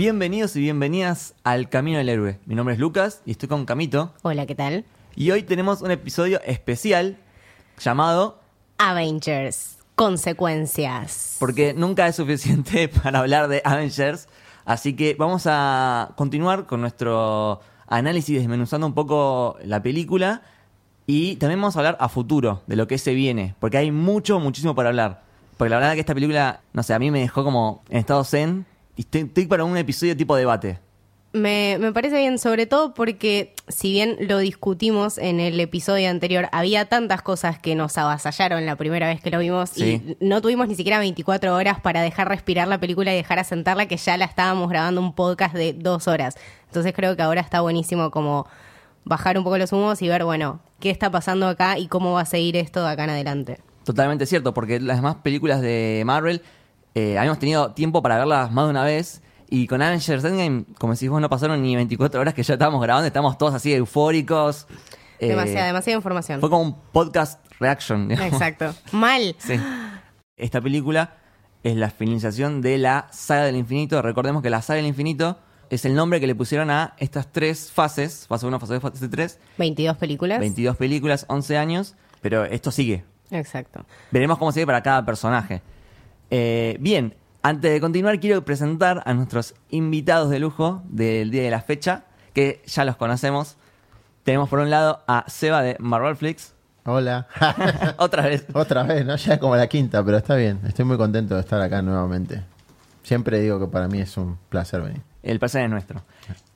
Bienvenidos y bienvenidas al Camino del Héroe. Mi nombre es Lucas y estoy con Camito. Hola, ¿qué tal? Y hoy tenemos un episodio especial llamado Avengers. Consecuencias. Porque nunca es suficiente para hablar de Avengers. Así que vamos a continuar con nuestro análisis desmenuzando un poco la película. Y también vamos a hablar a futuro de lo que se viene. Porque hay mucho, muchísimo para hablar. Porque la verdad que esta película, no sé, a mí me dejó como en estado zen. Y estoy, para un episodio tipo debate. Me, me parece bien, sobre todo porque, si bien lo discutimos en el episodio anterior, había tantas cosas que nos avasallaron la primera vez que lo vimos Sí. y no tuvimos ni siquiera 24 horas para dejar respirar la película y dejar asentarla, que ya la estábamos grabando un podcast de dos horas. Entonces creo que ahora está buenísimo como bajar un poco los humos y ver, bueno, qué está pasando acá y cómo va a seguir esto de acá en adelante. Totalmente cierto, porque las demás películas de Marvel eh, habíamos tenido tiempo para verlas más de una vez. Y con Avengers Endgame, como decís vos, no pasaron ni 24 horas que ya estábamos grabando, estábamos todos así eufóricos. Eh, demasiada, demasiada información. Fue como un podcast reaction. digamos. Exacto. Mal. Sí. Esta película es la finalización de la saga del infinito. Recordemos que la saga del infinito es el nombre que le pusieron a estas tres fases, fase 1, fase 2, fase 3, 22 películas. 22 películas, 11 años, pero esto sigue. Exacto. Veremos cómo sigue para cada personaje. Eh, bien, antes de continuar, quiero presentar a nuestros invitados de lujo del día de la fecha, que ya los conocemos. Tenemos por un lado a Seba de Marvel Flix. Hola. Otra vez. Otra vez, ¿no? Ya es como la quinta, pero está bien. Estoy muy contento de estar acá nuevamente. Siempre digo que para mí es un placer venir. El placer es nuestro.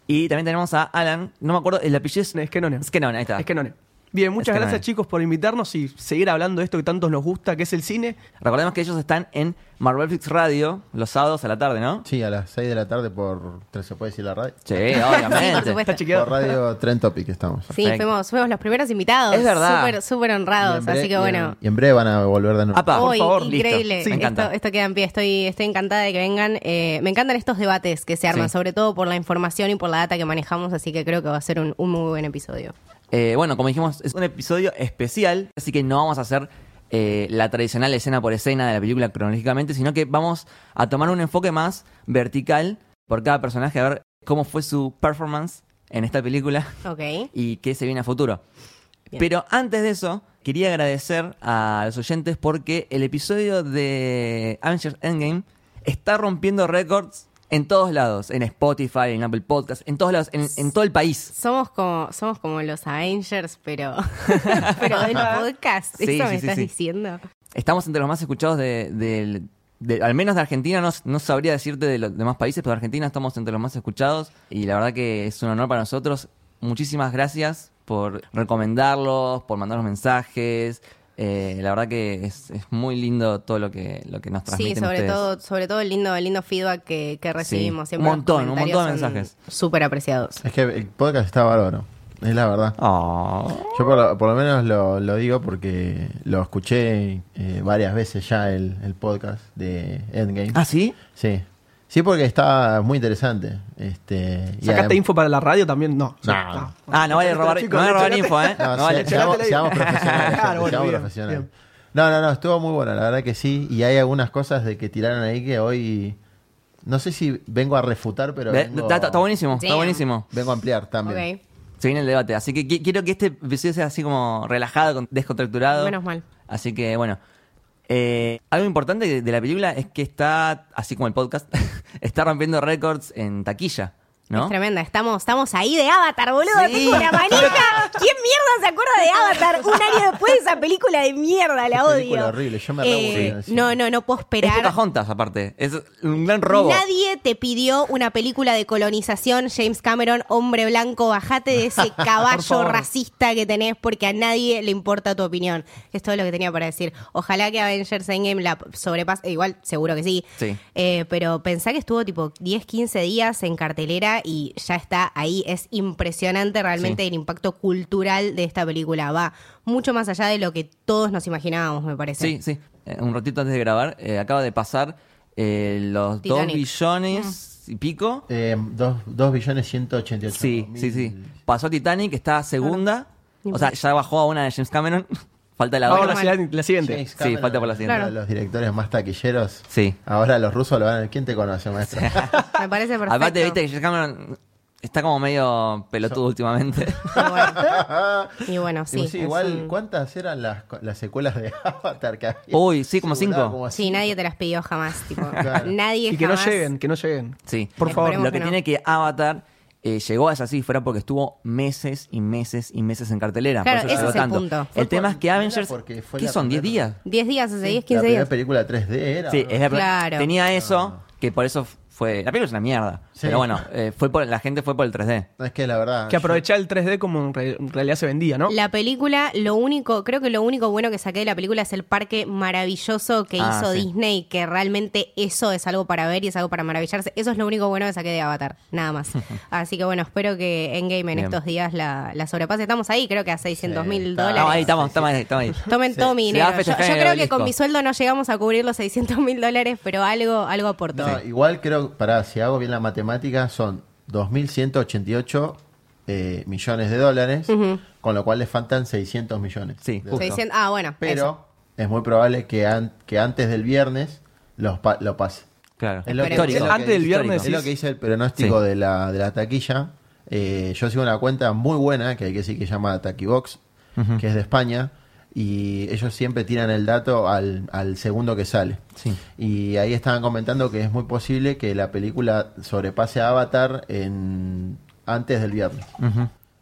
Y también tenemos a Alan, no me acuerdo, el apellido es... Es que no, no. Es que no, ahí está. Es que no, no. Bien, muchas gracias chicos por invitarnos y seguir hablando de esto que tanto nos gusta, que es el cine. Recordemos que ellos están en Marvel Flix Radio los sábados a la tarde, ¿no? Sí, a las 6 de la tarde por... ¿Se puede decir la radio? Sí, Sí, por obviamente. supuesto. Está chequeado. Por radio Trend Topic estamos. Sí, Perfecto. fuimos, fuimos los primeros invitados. Es verdad. Súper, súper Y honrados. en Así que y en- bueno. Y en breve van a volver de nuevo. Apa, por favor, listo. increíble. Sí, me encanta. Esto, esto queda en pie. Estoy, estoy encantada de que vengan. Eh, me encantan estos debates que se arman, Sí. sobre todo por la información y por la data que manejamos. Así que creo que va a ser un, un muy buen episodio. Eh, bueno, como dijimos, es un episodio especial, así que no vamos a hacer eh, la tradicional escena por escena de la película cronológicamente, sino que vamos a tomar un enfoque más vertical por cada personaje, a ver cómo fue su performance en esta película y qué se viene a futuro. Bien. Pero antes de eso, quería agradecer a los oyentes porque el episodio de Avengers Endgame está rompiendo récords en todos lados, en Spotify, en Apple Podcasts, en todos lados, en, en todo el país. Somos como, somos como los Avengers, pero, pero del podcast. Sí, ¿Eso sí, me sí, estás diciendo? Estamos entre los más escuchados de, del- de- al menos de Argentina, no, no sabría decirte de los demás países, pero de Argentina estamos entre los más escuchados y la verdad que es un honor para nosotros. Muchísimas gracias por recomendarlos, por mandarnos mensajes. Eh, la verdad que es, es muy lindo todo lo que, lo que nos Sí, transmiten sobre ustedes. todo, sobre todo el lindo, el lindo feedback que, que recibimos. Un montón, un montón de mensajes. Súper apreciados. Es que el podcast está bárbaro. Es la verdad. Oh. Yo por lo, por lo menos lo, lo digo porque lo escuché eh, varias veces ya el, el podcast de Endgame. ¿Ah, sí? Sí. Sí, porque está muy interesante. Este, ¿Sacaste info para la radio también? No. No. Ah, no vale robar, Chicos, no vale robar info, ¿eh? No, No vale. se- seamos, profesionales. Claro, bueno, seamos bien, profesionales. bien. No, no, no, estuvo muy bueno, la verdad que sí. Y hay algunas cosas de que tiraron ahí que hoy. No sé si vengo a refutar, pero. Vengo, Está, buenísimo, está buenísimo. Vengo a ampliar también. Se viene el debate. Así que qui- quiero que este episodio sea así como relajado, con- descontracturado. menos mal. Así que bueno. Eh, algo importante de- de la película es que está, así como el podcast, está rompiendo récords en taquilla. ¿No? Es tremenda. Estamos, estamos ahí de Avatar, boludo. Sí. Tengo una manija. ¿Quién mierda se acuerda de Avatar un año después de esa película de mierda? La odio. película horrible, yo me Eh. No, no, no puedo Es esperar. Pocahontas, aparte. Es un gran robo. Nadie te pidió una película de colonización, James Cameron, hombre blanco, bajate de ese caballo racista que tenés porque a nadie le importa tu opinión. Es todo lo que tenía para decir. Ojalá que Avengers Endgame la sobrepase, igual seguro que sí. Sí. Eh, pero pensá que estuvo tipo 10, 15 días en cartelera y ya está ahí. Es impresionante realmente Sí. el impacto cultural de esta película. Va mucho más allá de lo que todos nos imaginábamos, me parece. Sí, sí. Eh, un ratito antes de grabar, eh, acaba de pasar eh, los Titanic. 2 billones y pico. Eh, dos, dos billones 188 Sí, mil. sí, sí. Pasó Titanic, está segunda. O sea, ya bajó a una de James Cameron. Falta la Ahora otra. la, la siguiente. Sí, falta por la siguiente. de los directores más taquilleros. Sí. Ahora los rusos lo van a... ¿Quién te conoce, maestro? Me parece perfecto. Aparte, viste que James Cameron está como medio pelotudo últimamente. Y bueno, y bueno, sí. Y sí, igual, un- ¿cuántas eran las, las secuelas de Avatar que había? Uy, sí, como cinco. como Sí, cinco. nadie te las pidió jamás. Tipo, Claro. Nadie Y que no jamás- lleguen, que no lleguen. Sí. Por favor. Lo que que no. tiene que Avatar eh, llegó a esa cifra porque estuvo meses y meses y meses en cartelera. Claro, por eso ese llegó es el tanto. punto. Fue El tema es que Avengers. porque fue ¿Qué la son? ¿10 primera- días? 10 días, hace 10, La 15 primera días. película 3D era. Sí, ¿no? es la- Claro. tenía eso, que por eso fue. La película es una mierda. Sí. Pero bueno, eh, fue por, la gente fue por el 3D. No, es que la verdad... Que yo- aprovechar el 3D como en, re- en realidad se vendía, ¿no? La película, lo único, creo que lo único bueno que saqué de la película es el parque maravilloso que Ah, hizo sí. Disney, que realmente eso es algo para ver y es algo para maravillarse. Eso es lo único bueno que saqué de Avatar, nada más. Así que bueno, espero que Endgame en Bien. estos días la, la sobrepase. Estamos ahí, creo que a 600 mil Sí, dólares. Estamos ahí, estamos, estamos ahí, estamos ahí. Tomen todo mi dinero. Yo, creo que con mi sueldo no llegamos a cubrir los 600 mil dólares, pero algo, algo aportó. No, igual creo, pará, si hago bien la matemática, son 2.188 eh, millones de dólares, con lo cual le faltan 600 millones. Sí, de justo. dólares. 600 ah, bueno. Pero eso. es muy probable que, an- que antes del viernes los pa- lo pase. Claro. Es lo que- es lo que Antes del dice- viernes Es lo que dice el pronóstico Sí. de, la, de la taquilla. Eh, yo sigo una cuenta muy buena, que hay que decir que se llama Taquibox, que es de España, y ellos siempre tiran el dato al, al segundo que sale. Sí. Y ahí estaban comentando que es muy posible que la película sobrepase a Avatar en antes del viernes.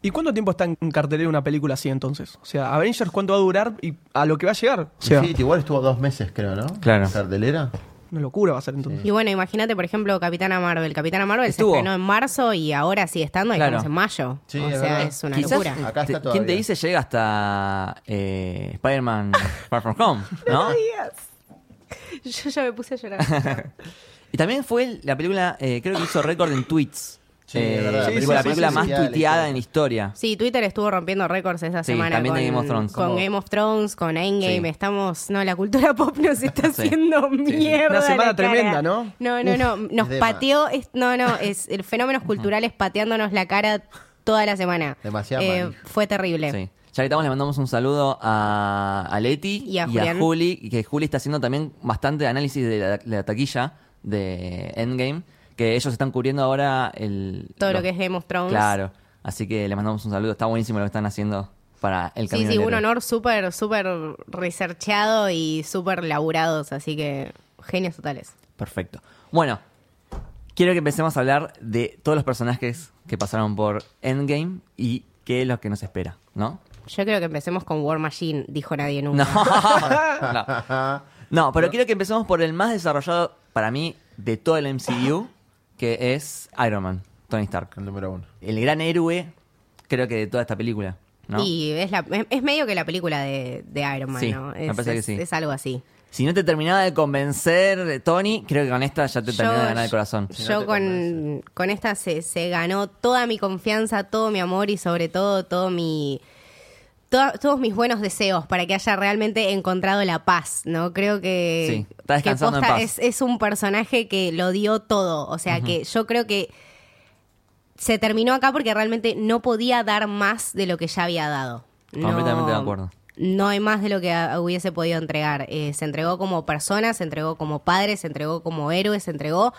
¿Y cuánto tiempo está en cartelera una película así entonces? O sea, Avengers, ¿cuánto va a durar y a lo que va a llegar? O sea, Infinity igual estuvo dos meses, creo, ¿no? Claro. En Cartelera. Una locura va a ser entonces. Y bueno, imagínate, por ejemplo, Capitana Marvel. Capitana Marvel Estuvo. se estrenó en marzo y ahora sigue estando y Claro. estamos en mayo. Sí, o es sea, verdad. es una Quizás, locura. Acá está te- ¿quién te dice llega hasta eh, Spider-Man Far From Home? ¿No? Yo ya me puse a llorar. Y también fue la película, eh, creo que hizo récord en tweets. Sí, Eh, es verdad. la Sí, película, sí, la sí, película sí, más sí, ya la tuiteada historia. en la historia. Sí, Twitter estuvo rompiendo récords esa Sí, semana. también con, de Game of Thrones. Con Game of Thrones, con Endgame. Sí. Estamos. No, la cultura pop nos está Sí. haciendo Sí, sí. mierda. Una semana la cara. tremenda, ¿no? No, no, no. Nos pateó. es- no, no. Es el fenómenos culturales pateándonos la cara toda la semana. Demasiado Eh. Fue terrible. Sí. Ya que estamos, le mandamos un saludo a, a Leti Y a Julián. Juli, y que Juli está haciendo también bastante análisis de la, de la taquilla de Endgame, que ellos están cubriendo ahora el... Todo lo que es Game of Thrones. Claro, así que le mandamos un saludo, está buenísimo lo que están haciendo para el Sí, camino sí, del un honor súper, súper researchado y súper laburados, así que genios totales. Perfecto. Bueno, quiero que empecemos a hablar de todos los personajes que pasaron por Endgame y qué es lo que nos espera, ¿no? Yo creo que empecemos con War Machine, dijo nadie nunca. No. no. No, pero quiero que empecemos por el más desarrollado para mí de todo el MCU, que es Iron Man, Tony Stark. El número uno. El gran héroe, creo que de toda esta película, ¿no? Y es, la, es- es medio que la película de, de Iron Man, Sí, ¿no? me Es, parece que sí. es algo así. Si no te terminaba de convencer de Tony, creo que con esta ya te Yo- terminó de ganar el corazón. Si Yo con, con esta se, se ganó toda mi confianza, todo mi amor y sobre todo todo mi to- todos mis buenos deseos para que haya realmente encontrado la paz, ¿no? Creo que, Sí, está que en paz. Es, es un personaje que lo dio todo, o sea que yo creo que se terminó acá porque realmente no podía dar más de lo que ya había dado. No- Completamente de acuerdo. no hay más de lo que hubiese podido entregar. Eh, se entregó como persona, se entregó como padre, se entregó como héroe, se entregó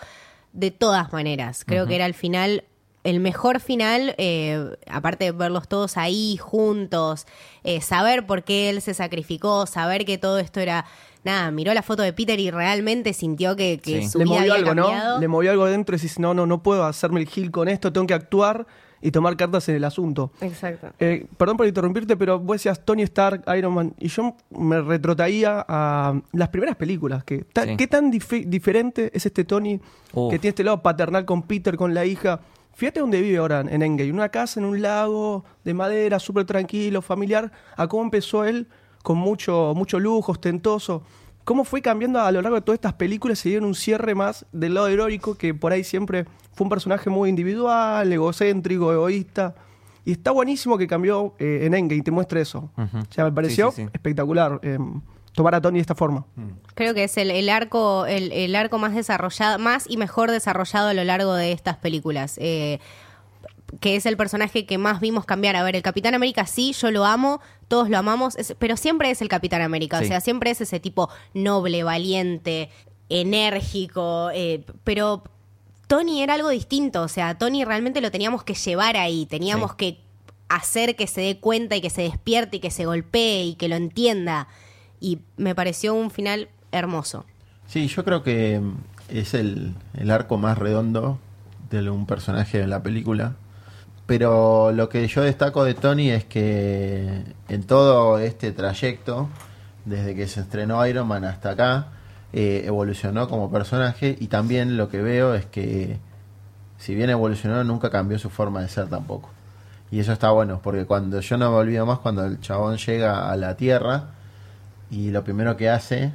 de todas maneras. Creo que era al final el mejor final, eh, aparte de verlos todos ahí juntos, eh, saber por qué él se sacrificó, saber que todo esto era... Nada, miró la foto de Peter y realmente sintió que, que Sí. su Le vida movió había algo, cambiado. ¿no? Le movió algo dentro y decís, no, no, no puedo hacerme el gil con esto, tengo que actuar y tomar cartas en el asunto. Exacto. Eh, perdón por interrumpirte, pero vos decías Tony Stark, Iron Man, y yo me retrotraía a las primeras películas. Que, ta- Sí. ¿Qué tan dife- diferente es este Tony Uf. que tiene este lado paternal con Peter, con la hija? Fíjate dónde vive ahora en Endgame, una casa en un lago de madera, súper tranquilo, familiar, a cómo empezó él con mucho, mucho lujo, ostentoso. ¿Cómo fue cambiando a lo largo de todas estas películas? Se dieron un cierre más del lado heroico, que por ahí siempre fue un personaje muy individual, egocéntrico, egoísta. Y está buenísimo que cambió eh, en Endgame, te muestre eso. O sea, me pareció Sí, sí, sí. espectacular eh, tomar a Tony de esta forma. Creo que es el, el arco el, el arco más desarrollado, más y mejor desarrollado a lo largo de estas películas. Eh, que es el personaje que más vimos cambiar. A ver, el Capitán América sí, yo lo amo, todos lo amamos, es- pero siempre es el Capitán América. Sí. O sea, siempre es ese tipo noble, valiente, enérgico, eh, pero Tony era algo distinto. O sea, Tony realmente lo teníamos que llevar ahí, teníamos Sí. que hacer que se dé cuenta y que se despierte y que se golpee y que lo entienda. Y me pareció un final hermoso. Sí, yo creo que mm, es el, el arco más redondo de un personaje en la película. Pero lo que yo destaco de Tony es que en todo este trayecto, desde que se estrenó Iron Man hasta acá, eh, evolucionó como personaje y también lo que veo es que si bien evolucionó nunca cambió su forma de ser tampoco. Y eso está bueno, porque cuando yo no me olvido más cuando el chabón llega a la Tierra y lo primero que hace,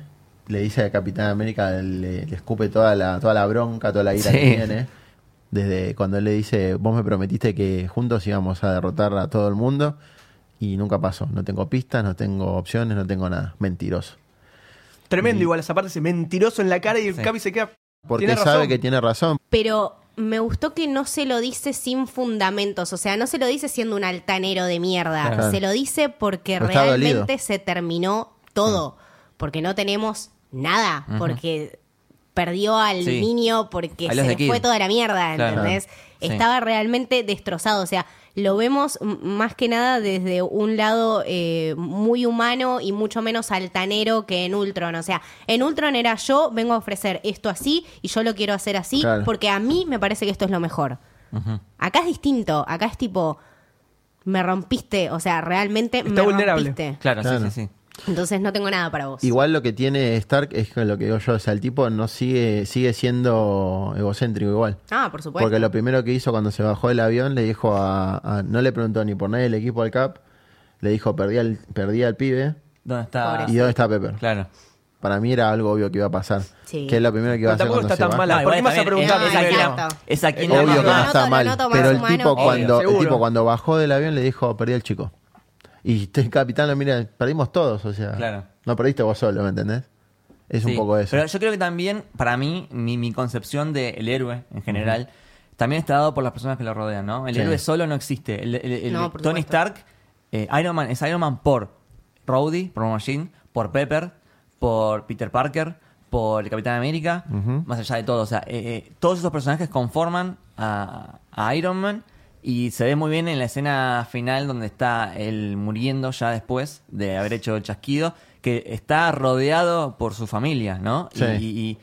le dice al Capitán América, le, le escupe toda la, toda la bronca, toda la ira Sí. que tiene. Desde cuando él le dice, vos me prometiste que juntos íbamos a derrotar a todo el mundo y nunca pasó. No tengo pistas, no tengo opciones, no tengo nada. Mentiroso. Tremendo Y- igual esa parte, ese mentiroso en la cara y el Sí. Capi se queda. Porque tiene sabe razón. que tiene razón. Pero me gustó que no se lo dice sin fundamentos, o sea, no se lo dice siendo un altanero de mierda, Claro. se lo dice porque está realmente dolido. se terminó todo, porque no tenemos nada, porque perdió al Sí. niño, porque se le fue toda la mierda, Claro. ¿entendés? Sí. Estaba realmente destrozado, o sea, lo vemos más que nada desde un lado eh, muy humano y mucho menos altanero que en Ultron. O sea, en Ultron era yo vengo a ofrecer esto así y yo lo quiero hacer así Claro. porque a mí me parece que esto es lo mejor. Acá es distinto, acá es tipo, me rompiste, o sea, realmente Está me vulnerable. rompiste. Claro, Claro. sí, sí, sí. Entonces no tengo nada para vos. Igual lo que tiene Stark es que lo que digo yo, o sea, el tipo no sigue, sigue siendo egocéntrico igual. Ah, por supuesto. Porque lo primero que hizo cuando se bajó del avión le dijo a, a- no le preguntó ni por nadie del equipo al Cap, le dijo perdí al, perdí al pibe ¿Dónde está? y dónde está Pepper. Claro. Para mí era algo obvio que iba a pasar. Sí. Que es lo primero que iba a Pero hacer tampoco cuando está se tan. Ah, ¿Por qué vas a preguntar. Es a quien No, le Obvio que no está mal. pero el tipo cuando el tipo cuando bajó del avión le dijo perdí al chico. Y este capitán lo mira, perdimos todos, o sea, Claro. no perdiste vos solo, ¿me entendés? Es un poco eso. Pero yo creo que también, para mí, mi, mi concepción del héroe en general, también está dado por las personas que lo rodean, ¿no? El Sí. héroe solo no existe. El, el- el- No, por Tony. Stark, eh, Iron Man, es Iron Man por Rhodey, por Machine, por Pepper, por Peter Parker, por el Capitán América, más allá de todo. O sea, eh, eh, todos esos personajes conforman a, a Iron Man y se ve muy bien en la escena final donde está él muriendo ya después de haber hecho el chasquido, que está rodeado por su familia, ¿no? Sí. Y, y-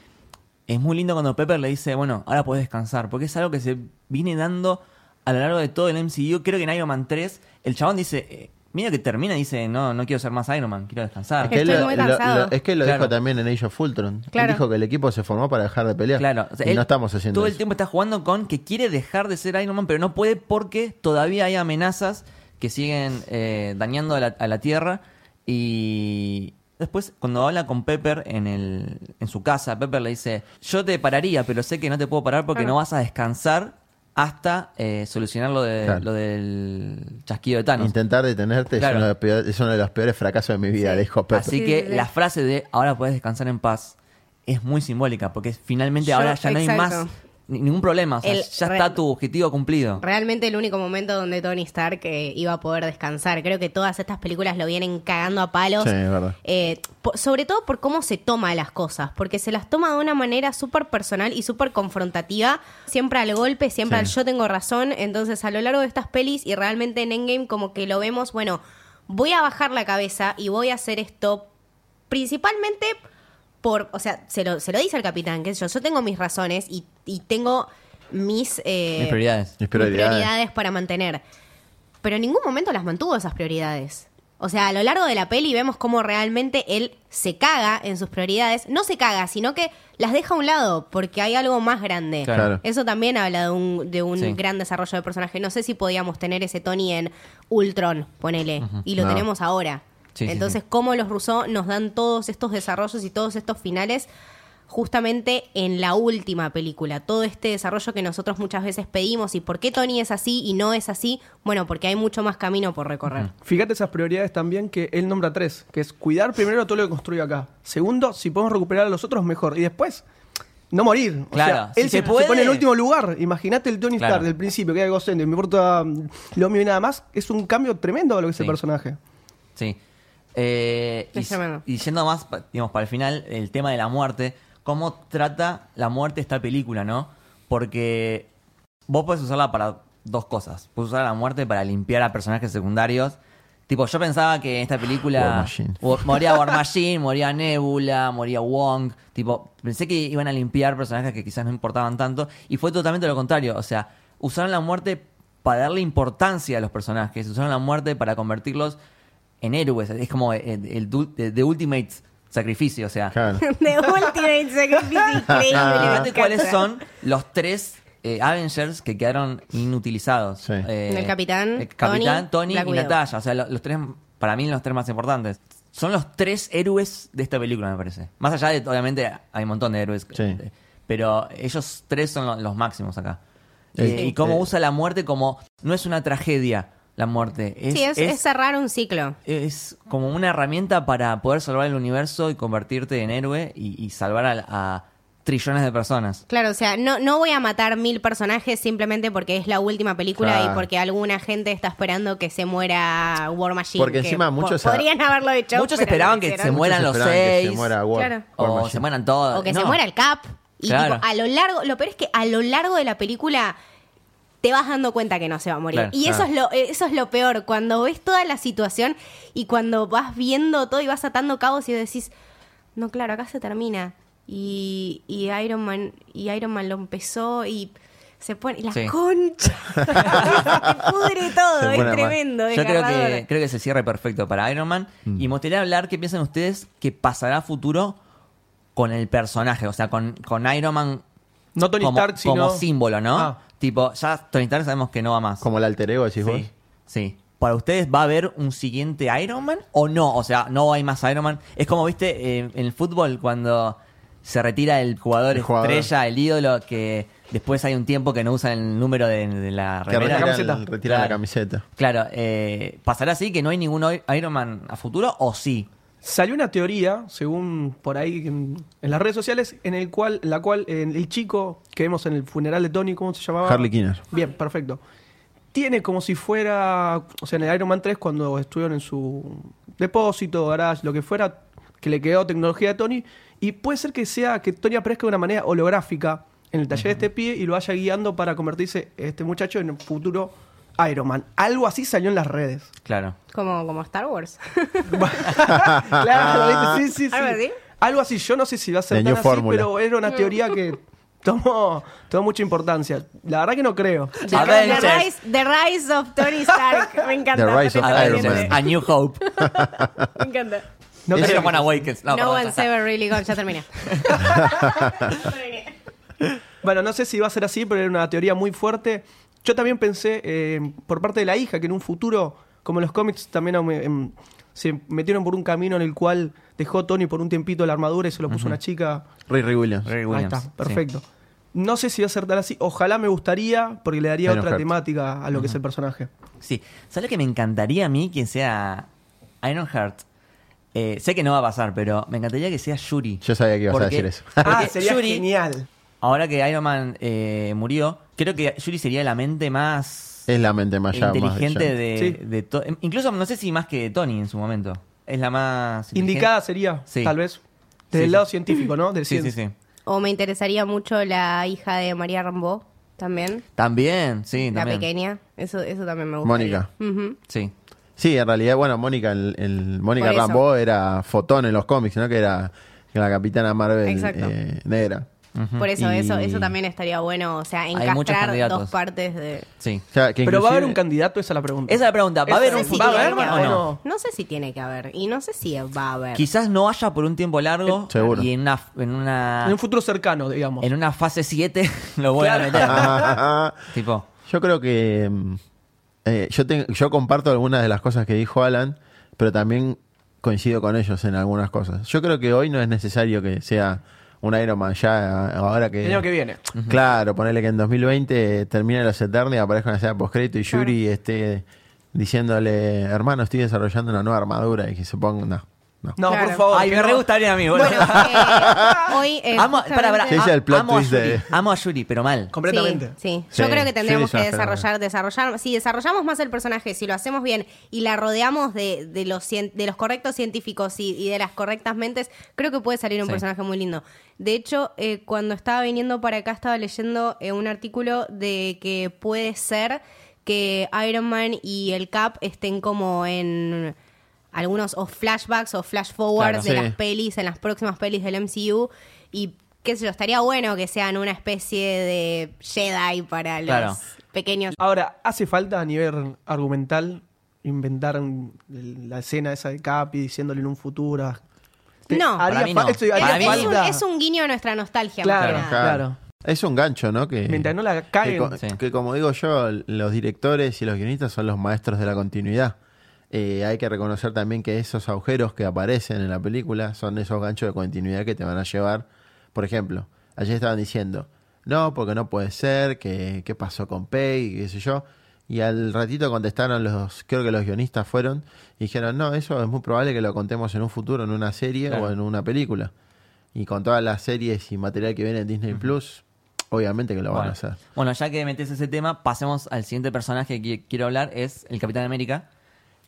y es muy lindo cuando Pepper le dice, bueno, ahora puedes descansar, porque es algo que se viene dando a lo largo de todo el MCU. Creo que en Iron Man 3, el chabón dice, mira que termina y dice, no, no quiero ser más Iron Man, quiero descansar. Es que, Estoy lo- muy lo- cansado. lo- es que lo Claro. dijo también en Age of Ultron. Él dijo que el equipo se formó para dejar de pelear. Claro, o sea, y él no estamos haciendo todo el tiempo está jugando con que quiere dejar de ser Iron Man, pero no puede porque todavía hay amenazas que siguen eh, dañando a la, a la Tierra. Y después, cuando habla con Pepper en, el, en su casa, Pepper le dice, yo te pararía, pero sé que no te puedo parar porque Claro. no vas a descansar hasta eh, solucionar lo, de, Claro. lo del chasquido de Thanos. Intentar detenerte Claro. es, uno de los peores, es uno de los peores fracasos de mi vida, Sí. le dijo Pepper. Así Sí, que sí, sí. la frase de ahora puedes descansar en paz es muy simbólica, porque finalmente Yo- ahora ya no hay exacto. más ni- ningún problema, o sea, El ya está tu objetivo cumplido. Realmente el único momento donde Tony Stark eh, iba a poder descansar. Creo que todas estas películas lo vienen cagando a palos. Sí, es verdad. Eh, po- sobre todo por cómo se toma las cosas, porque se las toma de una manera súper personal y súper confrontativa, siempre al golpe, siempre Sí. al yo tengo razón, entonces a lo largo de estas pelis y realmente en Endgame como que lo vemos, bueno, voy a bajar la cabeza y voy a hacer esto principalmente por, o sea, se lo, se lo dice al capitán, que yo, yo tengo mis razones y, y tengo mis, eh, Mis prioridades. Mis mis prioridades. prioridades para mantener. Pero en ningún momento las mantuvo esas prioridades. O sea, a lo largo de la peli vemos cómo realmente él se caga en sus prioridades. No se caga, sino que las deja a un lado porque hay algo más grande. Claro. Eso también habla de un, de un Sí. gran desarrollo de personaje. No sé si podíamos tener ese Tony en Ultron, ponele. Y lo No. tenemos ahora. Sí, Entonces, sí. cómo los Rousseau nos dan todos estos desarrollos y todos estos finales justamente en la última película. Todo este desarrollo que nosotros muchas veces pedimos y por qué Tony es así y no es así, bueno, porque hay mucho más camino por recorrer. Fíjate esas prioridades también que él nombra tres, que es cuidar primero todo lo que construyo acá. Segundo, si podemos recuperar a los otros, mejor. Y después, no morir. O Claro, sea, si él se se, se puede- pone en el último lugar. Imagínate el Tony Claro. Stark del principio, que era egocéntrico, me importa lo mío y nada más. Es un cambio tremendo a lo que es Sí. el personaje. Sí. Eh, y, y yendo más, digamos, para el final, el tema de la muerte, cómo trata la muerte esta película, ¿no? Porque vos puedes usarla para dos cosas. Puedes usar la muerte para limpiar a personajes secundarios. Tipo, yo pensaba que en esta película War Machine. moría War Machine, moría Nebula, moría Wong. Tipo, pensé que iban a limpiar personajes que quizás no importaban tanto. Y fue totalmente lo contrario. O sea, usaron la muerte para darle importancia a los personajes. Usaron la muerte para convertirlos en héroes. Es como el, el, the- the Ultimate Sacrificio. O sea, Claro. De Ultimate Sacrifice increíble. me cuáles son los tres eh, Avengers que quedaron inutilizados. Sí. Eh, El Capitán, el Capitán, Tony, Tony, y. Natasha. O sea, lo- los tres, para mí, los tres más importantes. Son los tres héroes de esta película, me parece. Más allá de, obviamente, hay un montón de héroes. Sí. eh, Pero ellos tres son lo- los, máximos acá. Sí. Eh, y cómo Sí. usa la muerte como... No es una tragedia la muerte. Es, sí, es, es- es cerrar un ciclo. es como una herramienta para poder salvar el universo y convertirte en héroe y, y salvar a, a trillones de personas. Claro, o sea, no, no voy a matar mil personajes simplemente porque es la última película Claro. y porque alguna gente está esperando que se muera War Machine. Porque que encima po- muchos- podrían haberlo hecho. Muchos esperaban que se mueran Muchos los esperaban que seis. se muera War- Claro. War O Machine. se mueran todos. O que No. se muera el Cap. Y Claro. tipo, a lo largo, lo peor es que a lo largo de la película te vas dando cuenta que no se va a morir. Claro. y eso Claro. es lo eso es lo peor, cuando ves toda la situación y cuando vas viendo todo y vas atando cabos y decís, no, claro, acá se termina. Y, y Iron Man y Iron Man lo empezó y se pone la Sí. concha. se pudre todo, Se es pone tremendo, Yo creo que, creo que es el cierre perfecto para Iron Man. Mm. Y me gustaría hablar qué piensan ustedes que pasará a futuro con el personaje. O sea, con, con Iron Man No Tony como, Stark, sino... como símbolo, ¿no? Ah. Tipo, ya Tony Stark sabemos que no va más. Como el alter ego, decís vos. Sí, sí. ¿Para ustedes va a haber un siguiente Iron Man o no? O sea, no hay más Iron Man. Es como, viste, eh, en el fútbol cuando se retira el jugador El jugador. estrella, el ídolo, que después hay un tiempo que no usan el número de, de la Que remera. retiran, camiseta. retiran la Claro. camiseta. Claro, eh, ¿pasará así que no hay ningún Iron Man a futuro o sí? Salió una teoría, según por ahí en, en las redes sociales, en el cual, la cual eh, el chico que vemos en el funeral de Tony, ¿cómo se llamaba? Harley Kinner. Bien, perfecto. Tiene como si fuera, o sea, en el Iron Man 3 cuando estuvieron en su depósito, garage, lo que fuera, que le quedó tecnología de Tony, y puede ser que sea que Tony aparezca de una manera holográfica en el taller de este pie y lo vaya guiando para convertirse este muchacho en un futuro Iron Man. Algo así salió en las redes. Claro. Como, como Star Wars. claro, sí, sí, sí. ¿Algo así? Algo así, yo no sé si va a ser The tan así, Formula. pero era una teoría que tomó, tomó mucha importancia. La verdad que no creo. The, Avengers. the rise, the Rise of Tony Stark. Me encanta. The Rise of Iron Man. A New Hope. Me encanta. No creo que- Awakens. No, No, one's ever really gone. Ya terminé. Bueno, no sé si va a ser así, pero era una teoría muy fuerte. Yo también pensé, eh, por parte de la hija, que en un futuro, como en los cómics, también em, se metieron por un camino en el cual dejó Tony por un tiempito la armadura y se lo puso una chica. Williams. Ray Ahí Williams, está, sí. perfecto. No sé si va a ser tan así. Ojalá me gustaría, porque le daría Iron otra Heart. temática a lo que es el personaje. Sí. ¿Sabes que me encantaría a mí que sea Ironheart? Eh, sé que no va a pasar, pero me encantaría que sea Yuri. Yo sabía que ibas a decir eso. Ah, sería Yuri, genial. Ahora que Iron Man eh, murió, creo que Yuri sería la mente más Es la mente más ya- inteligente de, Sí. de to- Incluso no sé si más que Tony en su momento. Es la más. Indicada sería, Sí. tal vez, desde Sí, el sí. lado científico, ¿no? Del Sí, sí, ciencia. sí. O me interesaría mucho la hija de María Rambo también. También, sí, La también. pequeña. Eso, eso también me gusta. Mónica. Sí. Sí, en realidad, bueno, Mónica, el, el- Mónica. Rambeau era fotón en los cómics, ¿no? Que era la capitana Marvel Exacto. eh, negra. Por eso, Y- eso, eso también estaría bueno. O sea, encastrar dos partes de. Sí. O sea, que Pero va a haber un candidato, esa es la pregunta. Esa es la pregunta. ¿Va a haber Eso un futuro ¿va a haber Man o no? no? No sé si tiene que haber. Y no sé si va a haber. Quizás no haya por un tiempo largo. Eh, seguro. Y en una, en una, En un futuro cercano, digamos. en una fase 7 lo voy a meter. tipo, Yo creo que mm, eh, yo, te- yo comparto algunas de las cosas que dijo Alan, pero también coincido con ellos en algunas cosas. Yo creo que hoy no es necesario que sea un Iron Man ya ahora que... El año que viene. Claro, ponerle que en 2020 termine los Eternos y aparezca una escena postcrédito y Yuri esté diciéndole, hermano, estoy desarrollando una nueva armadura y que se ponga... No, No. No, Claro. por favor. Ay, me no. re gustaría a mí, boludo. Bueno, eh, hoy. eh, amo, para, para, Sí, el plot amo a twist de- Yuri, amo a Yuri, pero mal. Completamente. Sí, sí. Sí, Yo creo que tendríamos Yuri que desarrollar, desarrollar, si desarrollamos más el personaje, si lo hacemos bien y la rodeamos de, de los, de los correctos científicos y, y de las correctas mentes, creo que puede salir un Sí. personaje muy lindo. De hecho, eh, cuando estaba viniendo para acá estaba leyendo eh, un artículo de que puede ser que Iron Man y el Cap estén como en algunos o flashbacks o flash forwards Claro. de Sí. las pelis, en las próximas pelis del MCU y qué sé yo, estaría bueno que sean una especie de Jedi para los Claro. pequeños. Ahora, ¿hace falta a nivel argumental inventar un- la escena esa de Capi diciéndole en un futuro? No. haría Para mí fa- no. esto Es, haría Para mí es no. un, falta. es un guiño a nuestra nostalgia. Claro, que nada. claro. Es un gancho, ¿no? Que, Mientras no la que, caguen. co- Sí. que como digo yo, los directores y los guionistas son los maestros de la continuidad. Eh, hay que reconocer también que esos agujeros que aparecen en la película son esos ganchos de continuidad que te van a llevar. Por ejemplo, ayer estaban diciendo, no, porque no puede ser, que qué pasó con Pei, qué sé yo. Y al ratito contestaron los, creo que los guionistas fueron, y dijeron, no, eso es muy probable que lo contemos en un futuro, en una serie Claro. o en una película. Y con todas las series y material que viene en Disney Plus, obviamente que lo van a hacer. Bueno, ya que metes ese tema, pasemos al siguiente personaje que quiero hablar, es el Capitán América,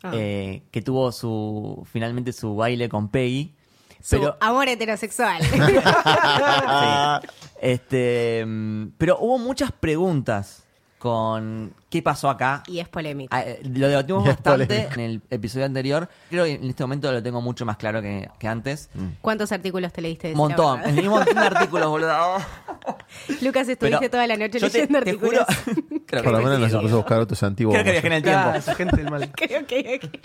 Ah. eh, que tuvo su finalmente su baile con Peggy. Su Pero, amor heterosexual. sí. este, mm, pero hubo muchas preguntas con qué pasó acá. y es polémico. Ah, eh, Lo debatimos bastante polémico. en el episodio anterior. Creo que en este momento lo tengo mucho más claro que, que antes. ¿Cuántos artículos te leíste? Un montón. Leí un montón de artículos, boludo. Lucas, estuviste Pero toda la noche te- leyendo te artículos. juro- creo Por lo menos nos puso a buscar otros antiguos. Creo que viajé en el tiempo. Esa gente del mal. Creo que- que-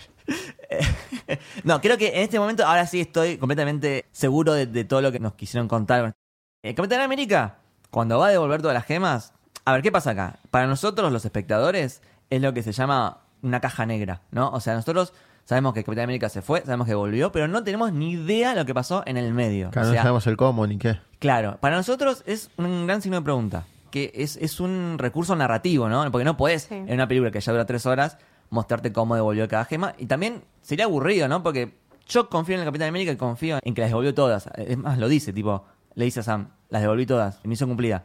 No, creo que en este momento ahora sí estoy completamente seguro de, de todo lo que nos quisieron contar. El Capitán América, cuando va a devolver todas las gemas, a ver, ¿qué pasa acá? Para nosotros los espectadores es lo que se llama una caja negra, ¿no? O sea, nosotros sabemos que Capitán América se fue, sabemos que volvió, pero no tenemos ni idea de lo que pasó en el medio. Claro, o no sabemos el cómo ni qué. Claro, para nosotros es un gran signo de pregunta. Que es, es un recurso narrativo, ¿no? Porque no podés, Sí. en una película que ya dura tres horas, mostrarte cómo devolvió cada gema. Y también sería aburrido, ¿no? Porque yo confío en el Capitán América y confío en que las devolvió todas. Es más, lo dice, tipo, le dice a Sam, las devolví todas, misión cumplida.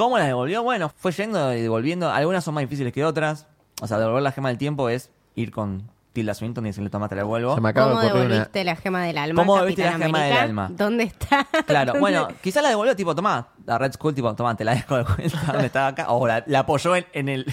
¿Cómo las devolvió? Bueno, fue yendo y devolviendo. Algunas son más difíciles que otras. O sea, devolver la gema del tiempo es ir con Tilda Swinton y decirle, toma, te la devuelvo. Se me acaba ¿Cómo de una. devolviste la gema del alma? ¿Cómo devolviste la gema del alma? ¿Dónde está? Claro, ¿Dónde- bueno, quizás la devolvió tipo, toma, a Red Skull, tipo, toma, te la dejo de vuelta donde estaba acá. O la, la apoyó en, en el,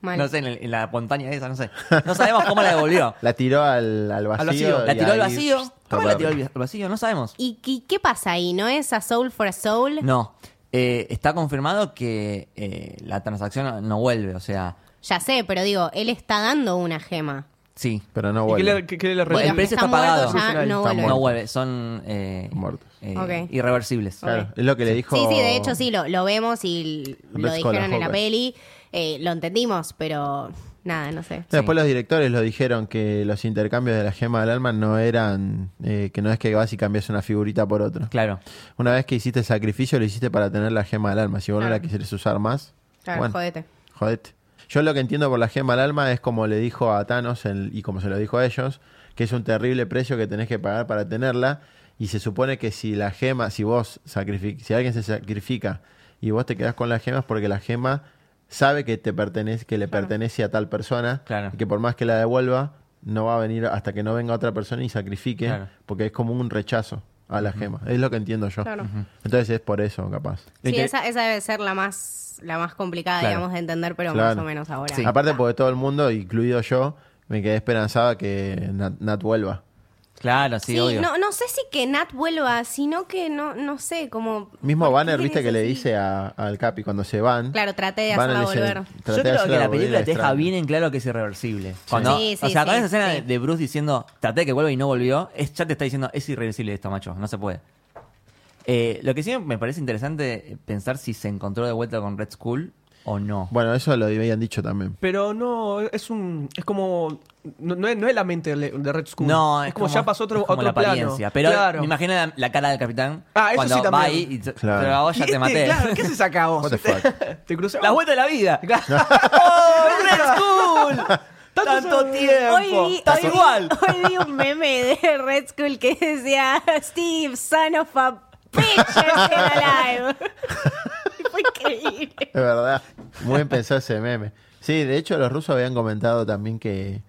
Mal. no sé, en, el- en la montaña esa, no sé. No sabemos cómo la devolvió. La tiró al, al vacío. vacío. La tiró al ahí- vacío. ¿Cómo la tiró al vacío? No sabemos. ¿Y, y qué pasa ahí? ¿No es a soul for a soul? No, eh, está confirmado que eh, la transacción no vuelve, o sea, Ya sé, pero digo, él está dando una gema. sí. Pero no ¿Y qué vuelve. le, qué- qué le Bueno, los el precio está pagado. ya no vuelven. No vuelve, son eh, Muertos. eh, Ok. irreversibles. Claro, es lo que le dijo. Sí, sí, de hecho sí, lo, lo vemos y lo dijeron en la peli. eh, lo entendimos, pero nada, no sé. Después los directores lo dijeron que los intercambios de la gema del alma no eran. eh, que no es que vas y cambias una figurita por otra. Claro. Una vez que hiciste el sacrificio, lo hiciste para tener la gema del alma. Si vos no la quisieras usar más, Claro, bueno, jodete. jodete. Yo lo que entiendo por la gema del alma es como le dijo a Thanos el- y como se lo dijo a ellos, que es un terrible precio que tenés que pagar para tenerla. Y se supone que si la gema, si vos sacrific si alguien se sacrifica y vos te quedás con la gema es porque la gema sabe que te pertenece, que le pertenece a tal persona, Claro. y que por más que la devuelva, no va a venir hasta que no venga otra persona y sacrifique, Claro. porque es como un rechazo a la gema. Es lo que entiendo yo. Claro. Entonces es por eso, capaz. Sí, inter- esa, esa debe ser la más, la más complicada, Claro. digamos, de entender, pero Claro. más o menos ahora. Sí. Aparte porque todo el mundo, incluido yo, me quedé esperanzada que Nat, Nat vuelva. Claro, sí, Sí, obvio. no, no sé si que Nat vuelva, sino que no, no sé, como... Mismo ¿por qué Banner, viste que le dice a- al Capi cuando se van. Claro, traté de Banner hacerla le dice, volver. "Traté Yo de creo que hacerla la volver película te deja extraño". bien en claro que es irreversible. Cuando, Sí, sí, o sea, con sí, esa escena sí. de Bruce diciendo, traté de que vuelva y no volvió, es, ya te está diciendo, es irreversible esto, macho, no se puede. Eh, lo que sí me parece interesante eh, pensar si se encontró de vuelta con Red Skull o no. Bueno, eso lo habían dicho también. Pero no, es un. Es como. No, no es, no es la mente de Red Skull. No, es, como, ya pasó otro, es como otro la plano. apariencia. Pero claro. me imagino la, la cara del capitán Ah, eso cuando sí va ahí y Claro. pero a vos ya Y te este, maté. Claro, ¿qué se saca vos? What the fuck? Te crucé. La vuelta de la vida. Claro. ¡Oh, Red Skull! Tanto tiempo. Hoy vi, hoy vi- igual. hoy vi un meme de Red Skull que decía Steve, son of a bitch, alive. Increíble. Es verdad. Muy bien pensado ese meme. Sí, de hecho los rusos habían comentado también que,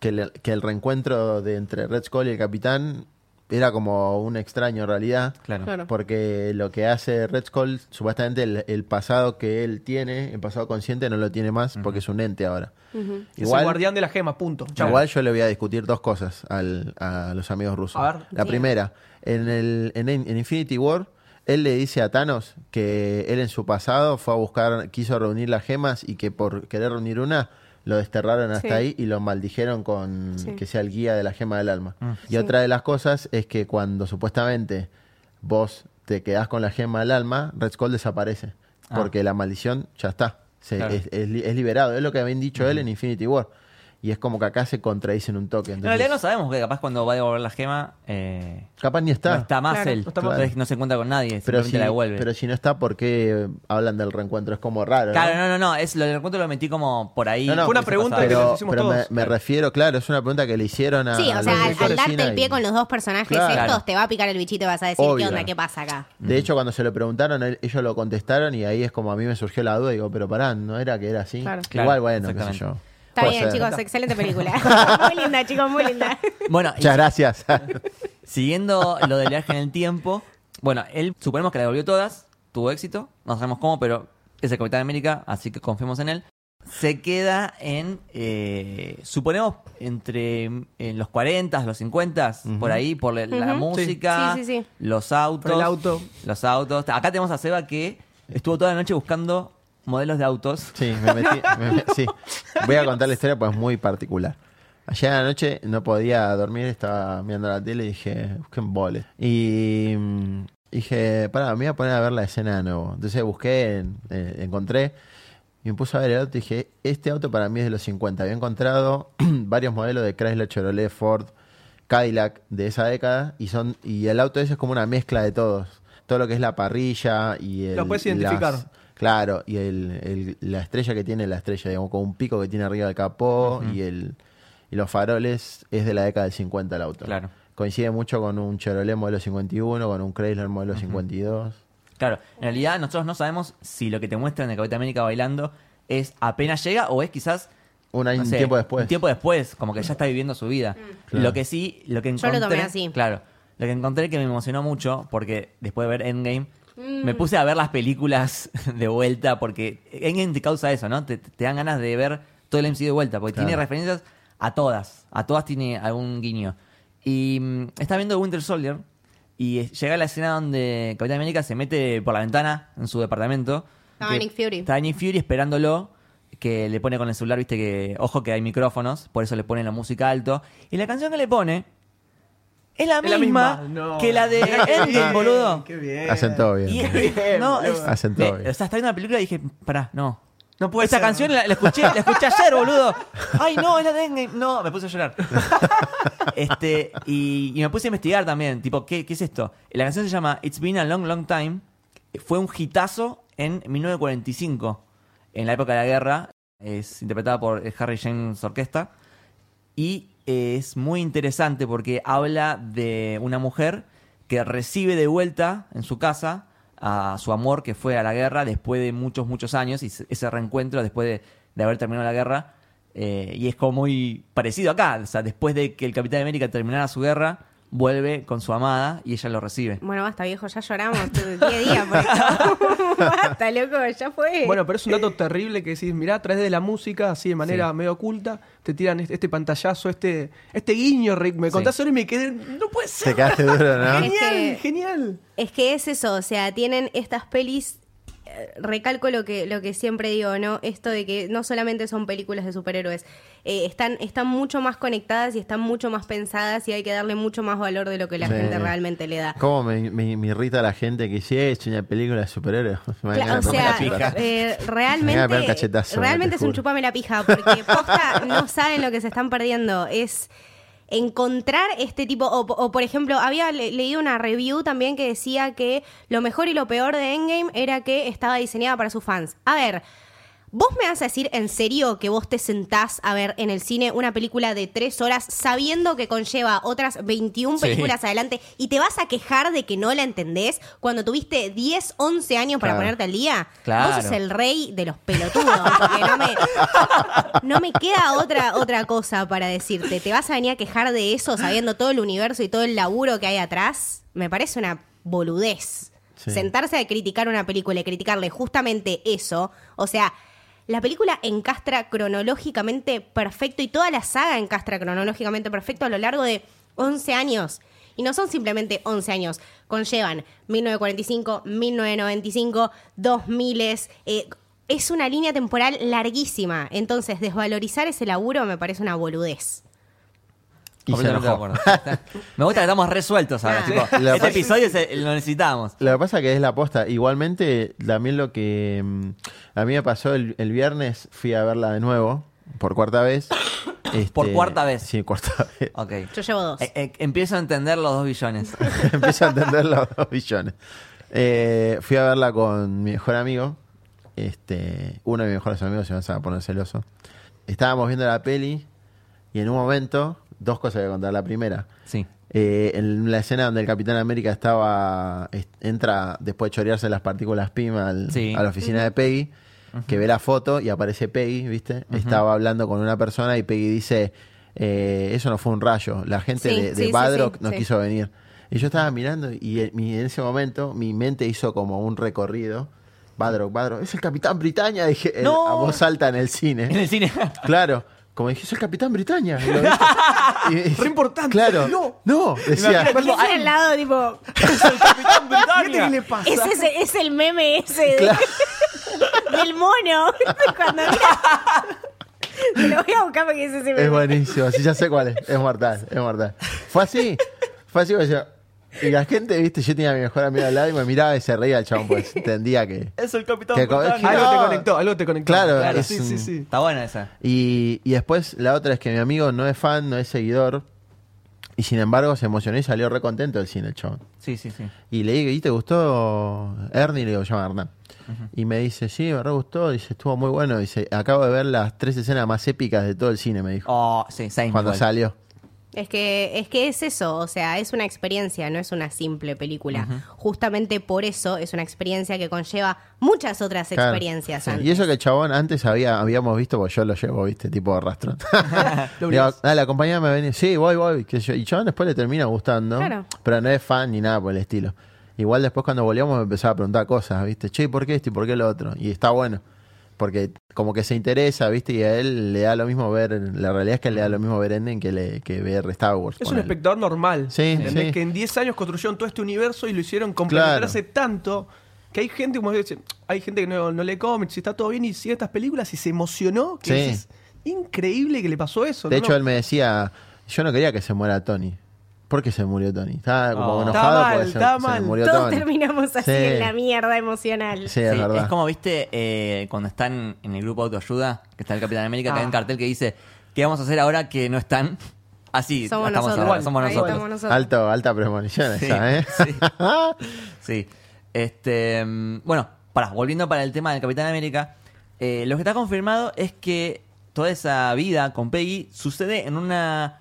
que, le- que el reencuentro de entre Red Skull y el capitán era como un extraño en realidad. Claro. Claro. Porque lo que hace Red Skull, supuestamente el, el pasado que él tiene, el pasado consciente, no lo tiene más porque es un ente ahora. Es el guardián de la gema, punto. Chau. Igual yo le voy a discutir dos cosas al- a los amigos rusos. A ver. La Sí. primera, en, el, en, en Infinity War, él le dice a Thanos que él en su pasado fue a buscar, quiso reunir las gemas y que por querer reunir una, lo desterraron hasta Sí. ahí y lo maldijeron con Sí. que sea el guía de la gema del alma. Y Sí. otra de las cosas es que cuando supuestamente vos te quedás con la gema del alma, Red Skull desaparece. Ah. Porque la maldición ya está. Se- Claro. es, es li- es liberado. Es lo que habían dicho él en Infinity War. Y es como que acá se contradicen un toque. En Entonces, realidad no sabemos que capaz cuando va a devolver la gema eh, capaz ni está. no está más Claro. él. No está más. Entonces no se encuentra con nadie, pero, simplemente si, la devuelve. pero si no está, ¿por qué hablan del reencuentro? Es como raro. ¿no? Claro, no, no, no, es lo del encuentro lo metí como por ahí. No, no, Fue una pregunta que nos Pero, hicimos pero me, todos. me refiero, claro, es una pregunta que le hicieron a. Sí, a o sea, al, darte el pie y- con los dos personajes Claro. estos, te va a picar el bichito y vas a decir, Obvio. ¿qué onda? ¿Qué pasa acá? De hecho, cuando se lo preguntaron, él- ellos lo contestaron y ahí es como a mí me surgió la duda. Digo, pero pará, ¿no era que era así? Igual, bueno, qué sé yo. Está Puede bien, ser. chicos, excelente película. muy linda, chicos, muy linda. Bueno, y Muchas gracias. siguiendo lo del viaje en el tiempo, bueno, él suponemos que la devolvió todas, tuvo éxito, no sabemos cómo, pero es el Capitán América, así que confiemos en él. Se queda en, eh, suponemos, entre en los 40, los 50, por ahí, por la, la Ujú. música, Sí, sí, sí. los autos. Por el auto. Los autos. Acá tenemos a Seba que estuvo toda la noche buscando modelos de autos. Sí, me metí. me me- sí. Voy a contar la historia, pues es muy particular. Ayer a la noche no podía dormir, estaba mirando la tele y dije, busquen boles. Y mm, dije, pará, me voy a poner a ver la escena de nuevo. Entonces busqué, en- eh, encontré y me puse a ver el auto y dije, este auto para mí es de los 50. Había encontrado varios modelos de Chrysler, Chevrolet, Ford, Cadillac de esa década y son y el auto ese es como una mezcla de todos. Todo lo que es la parrilla y el, Lo puedes identificar. las- Claro, y el, el- la estrella que tiene la estrella, digamos, con un pico que tiene arriba del capó y el y los faroles es de la década del 50 el auto. Claro. Coincide mucho con un Chevrolet modelo 51, con un Chrysler modelo 52. Claro, en realidad nosotros no sabemos si lo que te muestran de Capitán América bailando es apenas llega o es quizás Un año, no un sé, tiempo después. Un tiempo después, como que ya está viviendo su vida. Claro. Lo que sí, lo que Yo lo encontré. tomé así. Claro. Lo que encontré que me emocionó mucho, porque después de ver Endgame, me puse a ver las películas de vuelta, porque Endgame te causa eso, ¿no? Te, te dan ganas de ver todo el MCU de vuelta, porque Claro. tiene referencias a todas. A todas tiene algún guiño. Y mm, estaba viendo Winter Soldier, y llega la escena donde Capitán América se mete por la ventana en su departamento. Que- Nick Fury. Está Nick Fury esperándolo, que le pone con el celular, viste que, ojo que hay micrófonos, por eso le pone la música alto. Y la canción que le pone es la misma. No. que la de Endgame, boludo. Qué bien. Hacen todo bien. Y bien, no, es- Hacen todo me- bien. O sea, estaba viendo la película y dije, pará, no. No puede Esta ser. canción la, la escuché, la escuché ayer, boludo. Ay, no, es la de Endgame. No, me puse a llorar. este, y, y me puse a investigar también, tipo, ¿qué, qué es esto? La canción se llama It's Been a Long, Long Time. Fue un hitazo en 1945, en la época de la guerra. Es interpretada por Harry James Orquesta. Y es muy interesante porque habla de una mujer que recibe de vuelta en su casa a su amor que fue a la guerra después de muchos, muchos años y se- ese reencuentro después de, de haber terminado la guerra. eh, y es como muy parecido acá. O sea, después de que el Capitán América terminara su guerra, vuelve con su amada y ella lo recibe. Bueno, basta, viejo, ya lloramos día a día por esto. basta, loco, ya fue. Bueno, pero es un dato terrible que decís, mirá, a través de la música, así de manera Sí. medio oculta, te tiran este, este pantallazo, este, este guiño, Rick. Me Sí. contás ahora y me quedé. No puede Te ser. quedaste duro, ¿no? Es Genial, que- genial. Es que es eso, o sea, tienen estas pelis. Recalco lo que, lo que siempre digo, ¿no? Esto de que no solamente son películas de superhéroes, eh, están, están mucho más conectadas y están mucho más pensadas y hay que darle mucho más valor de lo que la Sí. gente realmente le da. ¿Cómo me, me- me irrita la gente que si es una película de superhéroes? Me dan Cla- ganas o sea, eh, Me realmente, realmente te es un chupame la pija, porque posta no saben lo que se están perdiendo. Es encontrar este tipo, o, o, por ejemplo, había le- leído una review también que decía que lo mejor y lo peor de Endgame era que estaba diseñada para sus fans. A ver, ¿Vos me vas a decir en serio que vos te sentás a ver en el cine una película de tres horas sabiendo que conlleva otras 21 Sí. películas adelante y te vas a quejar de que no la entendés cuando tuviste 10, 11 años para Claro. ponerte al día? Claro. Vos sos el rey de los pelotudos, porque no me, no me queda otra, otra cosa para decirte. ¿Te vas a venir a quejar de eso sabiendo todo el universo y todo el laburo que hay atrás? Me parece una boludez. Sí. Sentarse a criticar una película y criticarle justamente eso. O sea, la película encastra cronológicamente perfecto y toda la saga encastra cronológicamente perfecto a lo largo de 11 años. Y no son simplemente 11 años, conllevan 1945, 1995, 2000, eh, es una línea temporal larguísima. Entonces, desvalorizar ese laburo me parece una boludez. Y se Completamente de enojó. acuerdo. Me gusta que estamos resueltos ahora. Ah. tipo, La este pasa- episodio se- lo necesitamos. Lo que pasa que es la posta. Igualmente, también lo que mm, a mí me pasó el, el viernes, fui a verla de nuevo, por cuarta vez. Este, Por cuarta vez. Sí, cuarta vez. Ok. Yo llevo dos. Eh, eh, empiezo a entender los dos billones. Empiezo a entender los dos billones. Eh, fui a verla con mi mejor amigo. Este, uno de mis mejores amigos se me va a poner celoso. Estábamos viendo la peli y en un momento, dos cosas voy a contar. La primera, Sí. eh, en la escena donde el Capitán América estaba est- entra después de chorearse las partículas PIM al- Sí. a la oficina de Peggy, que ve la foto y aparece Peggy, ¿viste? Estaba hablando con una persona y Peggy dice, eh, eso no fue un rayo, la gente Sí, de, de sí, sí, Badrock sí, no sí. quiso venir. Y yo estaba mirando y en, mi- en ese momento mi mente hizo como un recorrido. Badrock, Badrock, es el Capitán Britannia, dije No. a voz alta en el cine. En el cine. Claro, como dije, es el Capitán Britannia. Re importante. Claro, No. no, decía, Imagínate, ese al lado, tipo, Fíjate qué le pasa. es, ese, es el meme ese de- del mono. Cuando mira. Te lo voy a buscar porque es ese meme. Es buenísimo, sí, ya sé cuál es. Es mortal, es mortal. Fue así, fue así. pues, yo- y la gente, viste, yo tenía a mi mejor amigo al lado y me miraba y se reía el chabón, pues entendía que. Es el Capitán Que. Algo te conectó, algo te conectó. Claro, claro es sí, un- sí, sí. Está buena esa. Y, y después la otra es que mi amigo no es fan, no es seguidor. Y sin embargo se emocionó y salió re contento del cine el chabón. Sí, sí, sí. Y le digo, ¿y te gustó Ernie? Le digo, llama Hernán. Y me dice, sí, me re gustó. Dice, estuvo muy bueno. Dice, acabo de ver las tres escenas más épicas de todo el cine, me dijo. Oh, sí, same. cuando igual. salió. Es que, es que es eso, o sea, es una experiencia, no es una simple película. Justamente por eso es una experiencia que conlleva muchas otras Claro. experiencias Sí. antes. Y eso que el chabón antes había, habíamos visto, porque yo lo llevo, viste, tipo rastro. Lo Digo, obligás. dale, acompañame a venir. Sí, voy, voy. qué sé yo. Y chabón después le termina gustando. Claro. Pero no es fan ni nada por el estilo. Igual después cuando volvíamos me empezaba a preguntar cosas, ¿viste? Che, ¿por qué esto y por qué lo otro? Y está bueno. Porque como que se interesa, ¿viste? Y a él le da lo mismo ver. La realidad es que le da lo mismo ver Endgame que, le, que ver Star Wars. Es un espectador normal. Sí, sí. Que en 10 años construyeron todo este universo y lo hicieron complementarse tanto que hay gente, como dice, hay gente que no, no lee cómics y está todo bien y sigue estas películas y se emocionó. Que Sí. dices, increíble que le pasó eso. De ¿no? hecho, él me decía, yo no quería que se muera Tony. ¿Por qué se murió Tony? Estaba como Oh. enojado Está mal, porque se, está se mal. murió Todos Tony. terminamos así Sí. en la mierda emocional. Sí, es Sí, verdad. es como, viste, eh, cuando están en el grupo de autoayuda, que está el Capitán América, que hay un Ah. cartel que dice, ¿qué vamos a hacer ahora que no están? Así, Somos estamos nosotros. ahora, somos nosotros. estamos nosotros. Alto, alta premonición Sí, esa, ¿eh? sí. Sí. Este, bueno, para, volviendo para el tema del Capitán América, eh, lo que está confirmado es que toda esa vida con Peggy sucede en una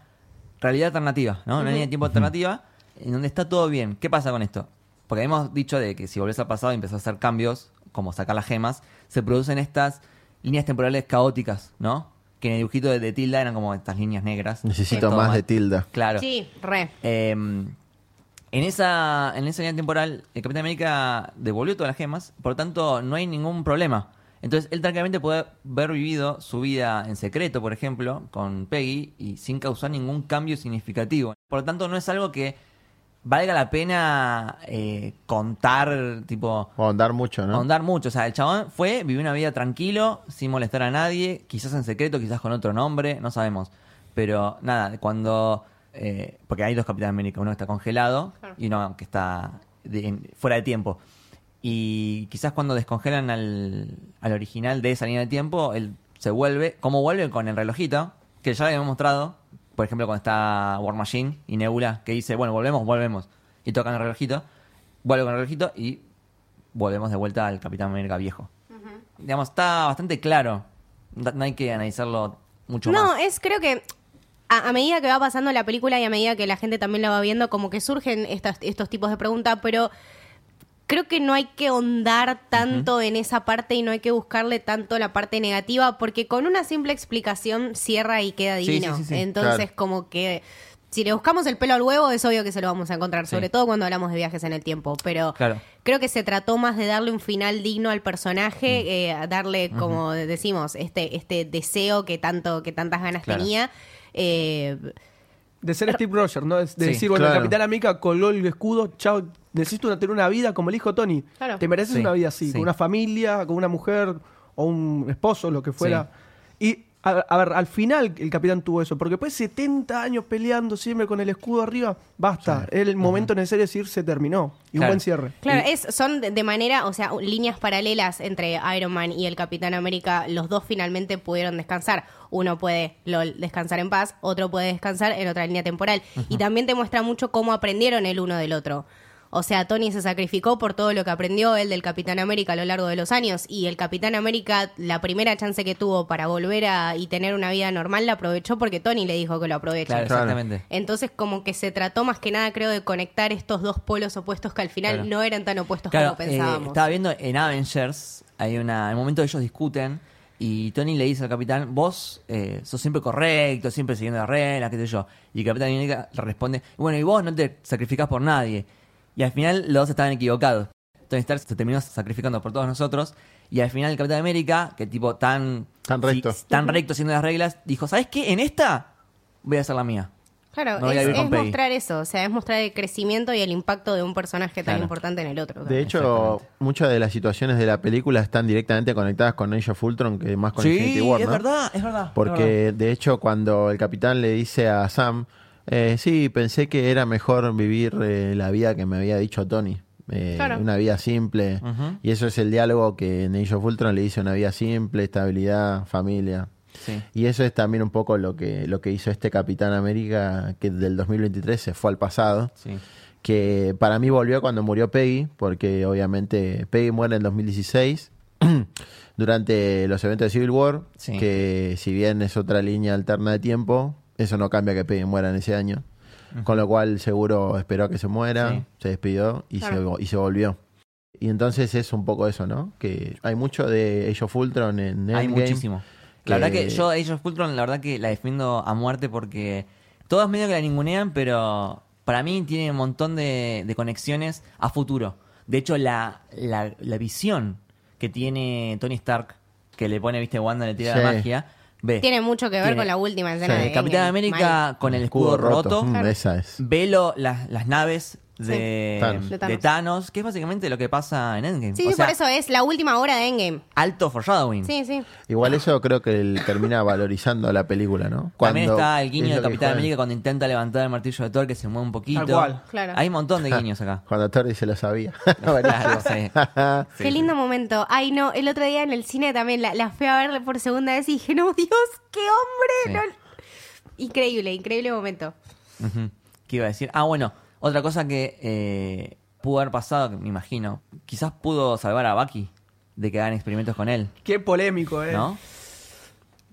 realidad alternativa, ¿no? Una línea de tiempo alternativa en donde está todo bien. ¿Qué pasa con esto? Porque hemos dicho de que si volvés al pasado y empezás a hacer cambios, como sacar las gemas, se producen estas líneas temporales caóticas, ¿no? Que en el dibujito de, de Tilda eran como estas líneas negras. Necesito más de tilda. Claro. Sí, re. Eh, en esa en esa línea temporal, el Capitán América devolvió todas las gemas, por lo tanto, no hay ningún problema. Entonces, él tranquilamente puede haber vivido su vida en secreto, por ejemplo, con Peggy, y sin causar ningún cambio significativo. Por lo tanto, no es algo que valga la pena eh, contar, tipo, O andar mucho, ¿no? ahondar mucho. O sea, el chabón fue, vivió una vida tranquilo, sin molestar a nadie, quizás en secreto, quizás con otro nombre, no sabemos. Pero nada, cuando. eh, porque hay dos Capitán América, uno que está congelado y uno que está de- en- fuera de tiempo. Y quizás cuando descongelan al, al original de esa línea de tiempo, él se vuelve. ¿Cómo vuelve? Con el relojito, que ya lo habíamos mostrado. Por ejemplo, cuando está War Machine y Nebula, que dice, bueno, volvemos, volvemos. Y tocan el relojito, vuelve con el relojito y volvemos de vuelta al Capitán América viejo. digamos, está bastante claro. No no hay que analizarlo mucho No, más. es creo que a, a medida que va pasando la película y a medida que la gente también la va viendo, como que surgen estas, estos tipos de preguntas, pero creo que no hay que ahondar tanto en esa parte y no hay que buscarle tanto la parte negativa, porque con una simple explicación cierra y queda divino. sí, sí, sí, Entonces, claro. como que si le buscamos el pelo al huevo, es obvio que se lo vamos a encontrar, sobre todo cuando hablamos de viajes en el tiempo. Pero Claro. creo que se trató más de darle un final digno al personaje, eh, a darle, como decimos, este, este deseo que tanto, que tantas ganas Claro. tenía. Eh, De ser Steve Rogers, ¿no? De Sí, decir, bueno, claro. el Capitán América colgó el escudo, chao, necesito una- tener una vida como el hijo Tony. Claro. Te mereces Sí, una vida así, sí. con una familia, con una mujer o un esposo, lo que fuera. Y, a, a ver, al final el Capitán tuvo eso, porque después de 70 años peleando siempre con el escudo arriba, basta. El momento necesario de decir se terminó. Y Claro. un buen cierre. Claro, es, son de manera, o sea, líneas paralelas entre Iron Man y el Capitán América. Los dos finalmente pudieron descansar. Uno puede lol, descansar en paz, otro puede descansar en otra línea temporal. Y también te muestra mucho cómo aprendieron el uno del otro. O sea, Tony se sacrificó por todo lo que aprendió él del Capitán América a lo largo de los años. Y el Capitán América, la primera chance que tuvo para volver a y tener una vida normal, la aprovechó porque Tony le dijo que lo aproveche. Claro, exactamente. Entonces, como que se trató más que nada, creo, de conectar estos dos polos opuestos que al final Claro. no eran tan opuestos Claro, como pensábamos. eh, estaba viendo en Avengers, hay una, en el momento ellos discuten y Tony le dice al capitán, vos eh, sos siempre correcto, siempre siguiendo las reglas, qué sé yo. Y el capitán América le responde, bueno, y vos no te sacrificás por nadie. Y al final los dos estaban equivocados. Tony Stark se terminó sacrificando por todos nosotros. Y al final el Capitán América, que tipo tan... Tan recto. sí, tan recto siguiendo las reglas, dijo, ¿sabes qué? En esta voy a hacer la mía. Claro, No es, mostrar eso, o sea, es mostrar el crecimiento y el impacto de un personaje tan importante en el otro. De hecho, muchas de las situaciones de la película están directamente conectadas con Age of Ultron que más con Infinity Sí, War, es ¿no? verdad, es verdad. es verdad. Porque de hecho cuando el capitán le dice a Sam, eh, sí, pensé que era mejor vivir eh, la vida que me había dicho Tony. eh, Claro. Una vida simple. Y eso es el diálogo que en Age of Ultron le dice una vida simple, estabilidad, familia. Sí. Y eso es también un poco lo que, lo que hizo este Capitán América que del 2023 se fue al pasado. Sí. Que para mí volvió cuando murió Peggy, porque obviamente Peggy muere en 2016 durante los eventos de Civil War, Sí. que si bien es otra línea alterna de tiempo, eso no cambia que Peggy muera en ese año. Con lo cual seguro esperó a que se muera, Sí. se despidió y, Claro. se, y se volvió. Y entonces es un poco eso, ¿no? Que hay mucho de Age of Ultron en Hay Endgame. muchísimo. La verdad que yo Age of Ultron, la verdad que la defiendo a muerte porque todos medio que la ningunean, pero para mí tiene un montón de, de conexiones a futuro. De hecho, la, la, la visión que tiene Tony Stark, que le pone, viste, Wanda, le tira la Sí. magia, Tiene mucho que ver Tiene- con la última escena Sí. de Capitán Endgame. América Mal. con el escudo, roto, Mm. Esa es. ve lo- las, las naves de, Thanos. de De Thanos. Thanos. que es básicamente lo que pasa en Endgame. Sí, O sí, sea, por eso es la última hora de Endgame. Alto foreshadowing. Sí, sí. Igual eso creo que él termina valorizando la película, ¿no? También Cuando- está el es guiño lo de que Capitán juegan. América cuando intenta levantar el martillo de Thor que se mueve un poquito. Tal cual. Claro. Hay un montón de guiños acá. Cuando Thor dice lo sabía. Claro, sí. Sí, Qué lindo momento. Ay, no, el otro día en el cine también la, la fui a ver por segunda vez y dije, no, Dios, qué hombre. Sí. no". Increíble, increíble momento. Ujú. ¿Qué iba a decir? Ah, bueno, otra cosa que eh, pudo haber pasado, que me imagino, quizás pudo salvar a Bucky de que hagan experimentos con él, Qué polémico, ¿eh? ¿no?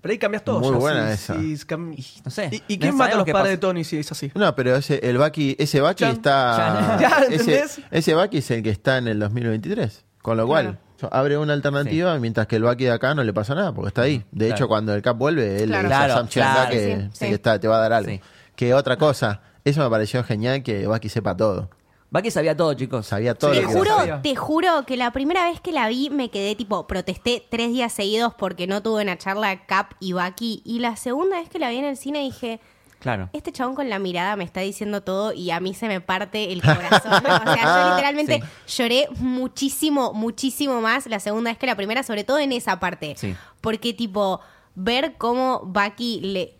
Pero ahí cambias todo. Muy ya, buena esa. No sé. ¿Y, quién mata a los padres de. Tony si es así? No, pero ese, el Bucky, ese Bucky Chan, está. chan. Ya, ese, ¿entendés? ese Bucky es el que está en el 2023. Con lo cual, abre una alternativa mientras que el Bucky de acá no le pasa nada, porque está ahí. De Claro. hecho, cuando el Cap vuelve, él Claro. le dice a Sam claro. que, Sí, sí. que está, te va a dar algo. Sí. Que otra cosa, eso me pareció genial que Bucky sepa todo. Bucky sabía todo, chicos. Sabía todo Sí, lo Te que Juro- te juro que la primera vez que la vi me quedé tipo, protesté tres días seguidos porque no tuve una charla Cap y Bucky. Y la segunda vez que la vi en el cine dije, Claro. este chabón con la mirada me está diciendo todo y a mí se me parte el corazón. o sea, yo literalmente lloré muchísimo, muchísimo más la segunda vez que la primera, sobre todo en esa parte. Sí. Porque tipo, ver cómo Bucky le...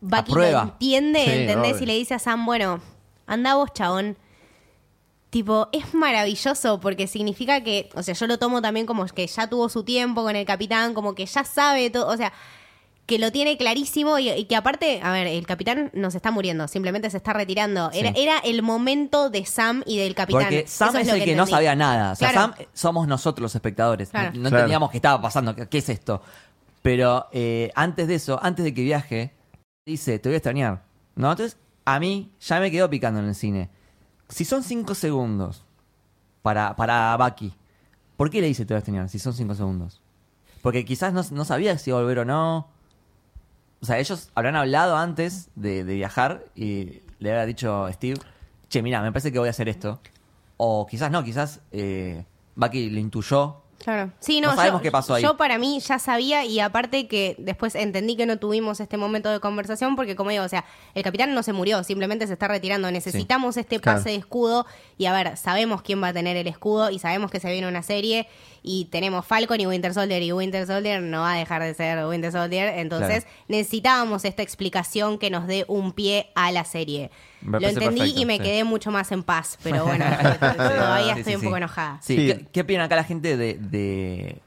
Bucky lo Aprueba. entiende, Sí, ¿entendés? obvio. Y le dice a Sam, bueno, anda vos, chabón. Tipo, es maravilloso porque significa que, o sea, yo lo tomo también como que ya tuvo su tiempo con el capitán, como que ya sabe todo, o sea, que lo tiene clarísimo y, y que aparte, a ver, el capitán no se está muriendo, simplemente se está retirando. Era, Sí. era el momento de Sam y del capitán. Porque Sam Eso es, lo el que, no entendí. sabía nada. O sea, Claro. Sam eh, somos nosotros los espectadores. Claro. No, no Claro. entendíamos qué estaba pasando, qué, qué es esto. Pero eh, antes de eso, antes de que viaje, dice, te voy a extrañar. Entonces, a mí ya me quedó picando en el cine. Si son cinco segundos para, para ¿por qué le dice te voy a extrañar si son cinco segundos? Porque quizás no, no sabía si volver o no. O sea, ellos habrán hablado antes de, viajar y le había dicho Steve, che, mira, me parece que voy a hacer esto. O quizás no, quizás eh, Bucky lo intuyó. Claro. Sí, no, No sabemos yo, qué pasó ahí. Yo para mí ya sabía y aparte que después entendí que no tuvimos este momento de conversación porque como digo, o sea, el capitán no se murió, simplemente se está retirando. Necesitamos este Claro. pase de escudo y a ver, sabemos quién va a tener el escudo y sabemos que se viene una serie y tenemos Falcon y Winter Soldier y Winter Soldier no va a dejar de ser Winter Soldier, entonces Claro. necesitábamos esta explicación que nos dé un pie a la serie. Me Lo entendí perfecto, y me sí. quedé mucho más en paz, pero bueno, todavía Sí, estoy sí, un sí. poco enojada. ¿Qué, qué opinan acá la gente de, de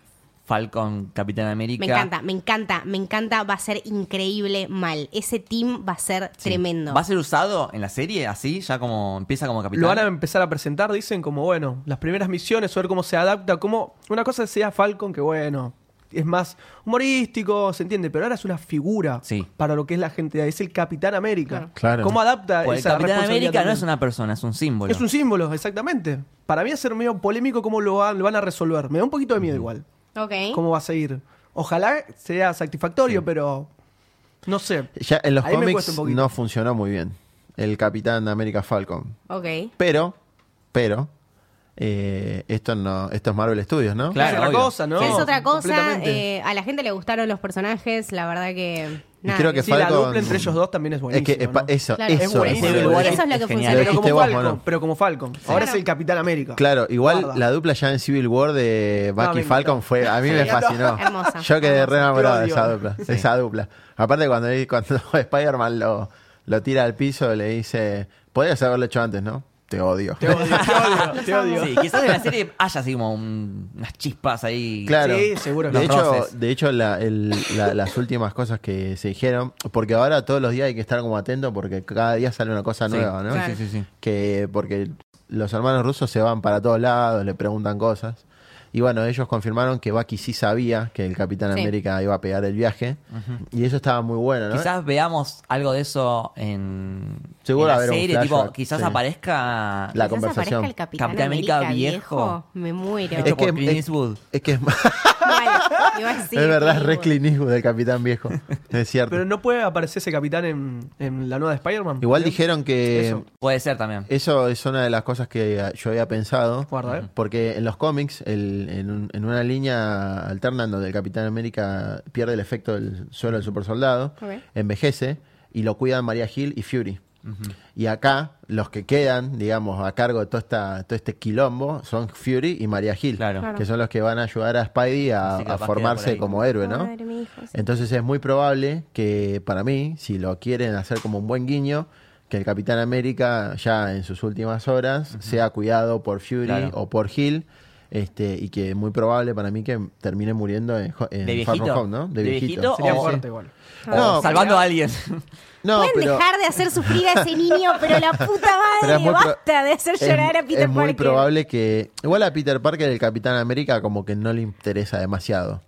Falcon, Capitán América? Me encanta, me encanta, me encanta. Va a ser increíble mal. Ese team va a ser Sí. tremendo. ¿Va a ser usado en la serie así? Ya como empieza como capitán. Lo van a empezar a presentar, dicen, como bueno, las primeras misiones, a ver cómo se adapta, como una cosa sea Falcon, que bueno, es más humorístico, se entiende, pero ahora es una figura Sí. para lo que es la gente, es el Capitán América. Claro. Claro. ¿Cómo adapta el esa Capitán responsabilidad América no es una persona, es un símbolo. Es un símbolo, exactamente. Para mí va a ser medio polémico cómo lo van, lo van a resolver. Me da un poquito de miedo igual. Ok. ¿Cómo va a seguir? Ojalá sea satisfactorio, pero no sé. Ya en los cómics cuesta un poquito. no funcionó muy bien. El Capitán América Falcon. Ok. Pero, pero, eh, esto no, esto es Marvel Studios, ¿no? Claro, es otra obvio. cosa, ¿no? es otra cosa. Eh, a la gente le gustaron los personajes. La verdad que. Y Nada, creo que sí, la dupla entre ellos dos también es Es buenísima. que es ¿no? eso, Claro. eso Es buenísimo. Eso Studios. es lo que Es funciona. Pero como vos, Falcon, pero como Falcon. Ahora es el Capitán América. Claro, igual Guarda. la dupla ya en Civil War de No, Bucky y Falcon fue, a mí me fascinó. Hermosa, Yo quedé re enamorado de esa dupla, esa dupla. Aparte cuando, cuando Spider-Man lo, lo tira al piso, le dice, podrías haberlo hecho antes, ¿no? Te odio. Te odio, te odio, te odio. Sí, quizás en la serie haya así como un- unas chispas ahí. Claro. Sí, seguro que De hecho, roces. de hecho la- el- la- las últimas cosas que se dijeron, porque ahora todos los días hay que estar como atento porque cada día sale una cosa Sí, nueva, ¿no? sí, sí, sí, sí. que porque los hermanos rusos se van para todos lados, le preguntan cosas. Y bueno, ellos confirmaron que Bucky sí sabía que el Capitán Sí. América iba a pegar el viaje. Y eso estaba muy bueno, ¿no? Quizás veamos algo de eso en, Seguro en la haber un serie, tipo, flashback, quizás sí. aparezca La Quizás conversación. aparezca el Capitán, Capitán América América, viejo. Me muero. Es por que- Clint es- Eastwood. Es que es, sí, es verdad, es re. Clint Eastwood del Capitán Viejo. Es cierto. Pero no puede aparecer ese capitán en, en la nueva de Spider-Man. Igual dijeron que Eso. Puede ser también. Eso es una de las cosas que yo había pensado. Guarda, ¿eh? Porque en los cómics, el- en, un- en una línea alterna donde el Capitán América pierde el efecto del suelo del supersoldado, Ok. envejece y lo cuidan María Hill y Fury. Y acá, los que quedan, digamos, a cargo de todo, esta, todo este quilombo son Fury y María Hill. Claro. Que son los que van a ayudar a Spidey a, formarse como héroe, ¿no? Madre, mi hijo, sí. Entonces es muy probable que para mí, si lo quieren hacer como un buen guiño, que el Capitán América ya en sus últimas horas sea cuidado por Fury Claro. o por Hill. Este, y que es muy probable para mí que termine muriendo en, ¿De Far From viejito? Home, ¿no? ¿De viejito? Sería o- fuerte igual. O No, salvando a alguien. No, Pueden pero, dejar de hacer sufrir a ese niño, pero la puta madre, muy basta de hacer es- llorar a Peter es muy Parker. probable que. Igual a Peter Parker, el Capitán América, como que no le interesa demasiado.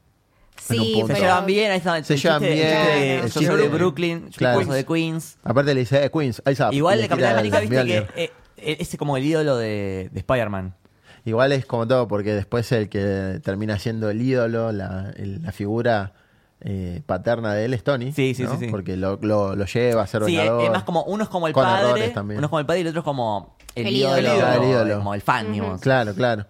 Sí. Se llevan bien, ahí está. el Se llevan el bien, de- el chiste soy de de- Brooklyn, yo Claro. soy de Queens. Aparte le dice, eh, Queens, ahí está. Igual el Capitán América, viste que eh, eh, es como el ídolo de, de Spider-Man. Igual es como todo, porque después el que termina siendo el ídolo, la, el- la figura eh, paterna de él es Tony. Sí, sí, ¿no? sí, sí. Porque lo, lo- lo lleva a ser Sí, es, vengador. es más como uno es como el Con padre, errores también. uno es como el padre y el otro es como el, El ídolo, ídolo. El ídolo. El ídolo. como el fan, digamos. Claro, claro.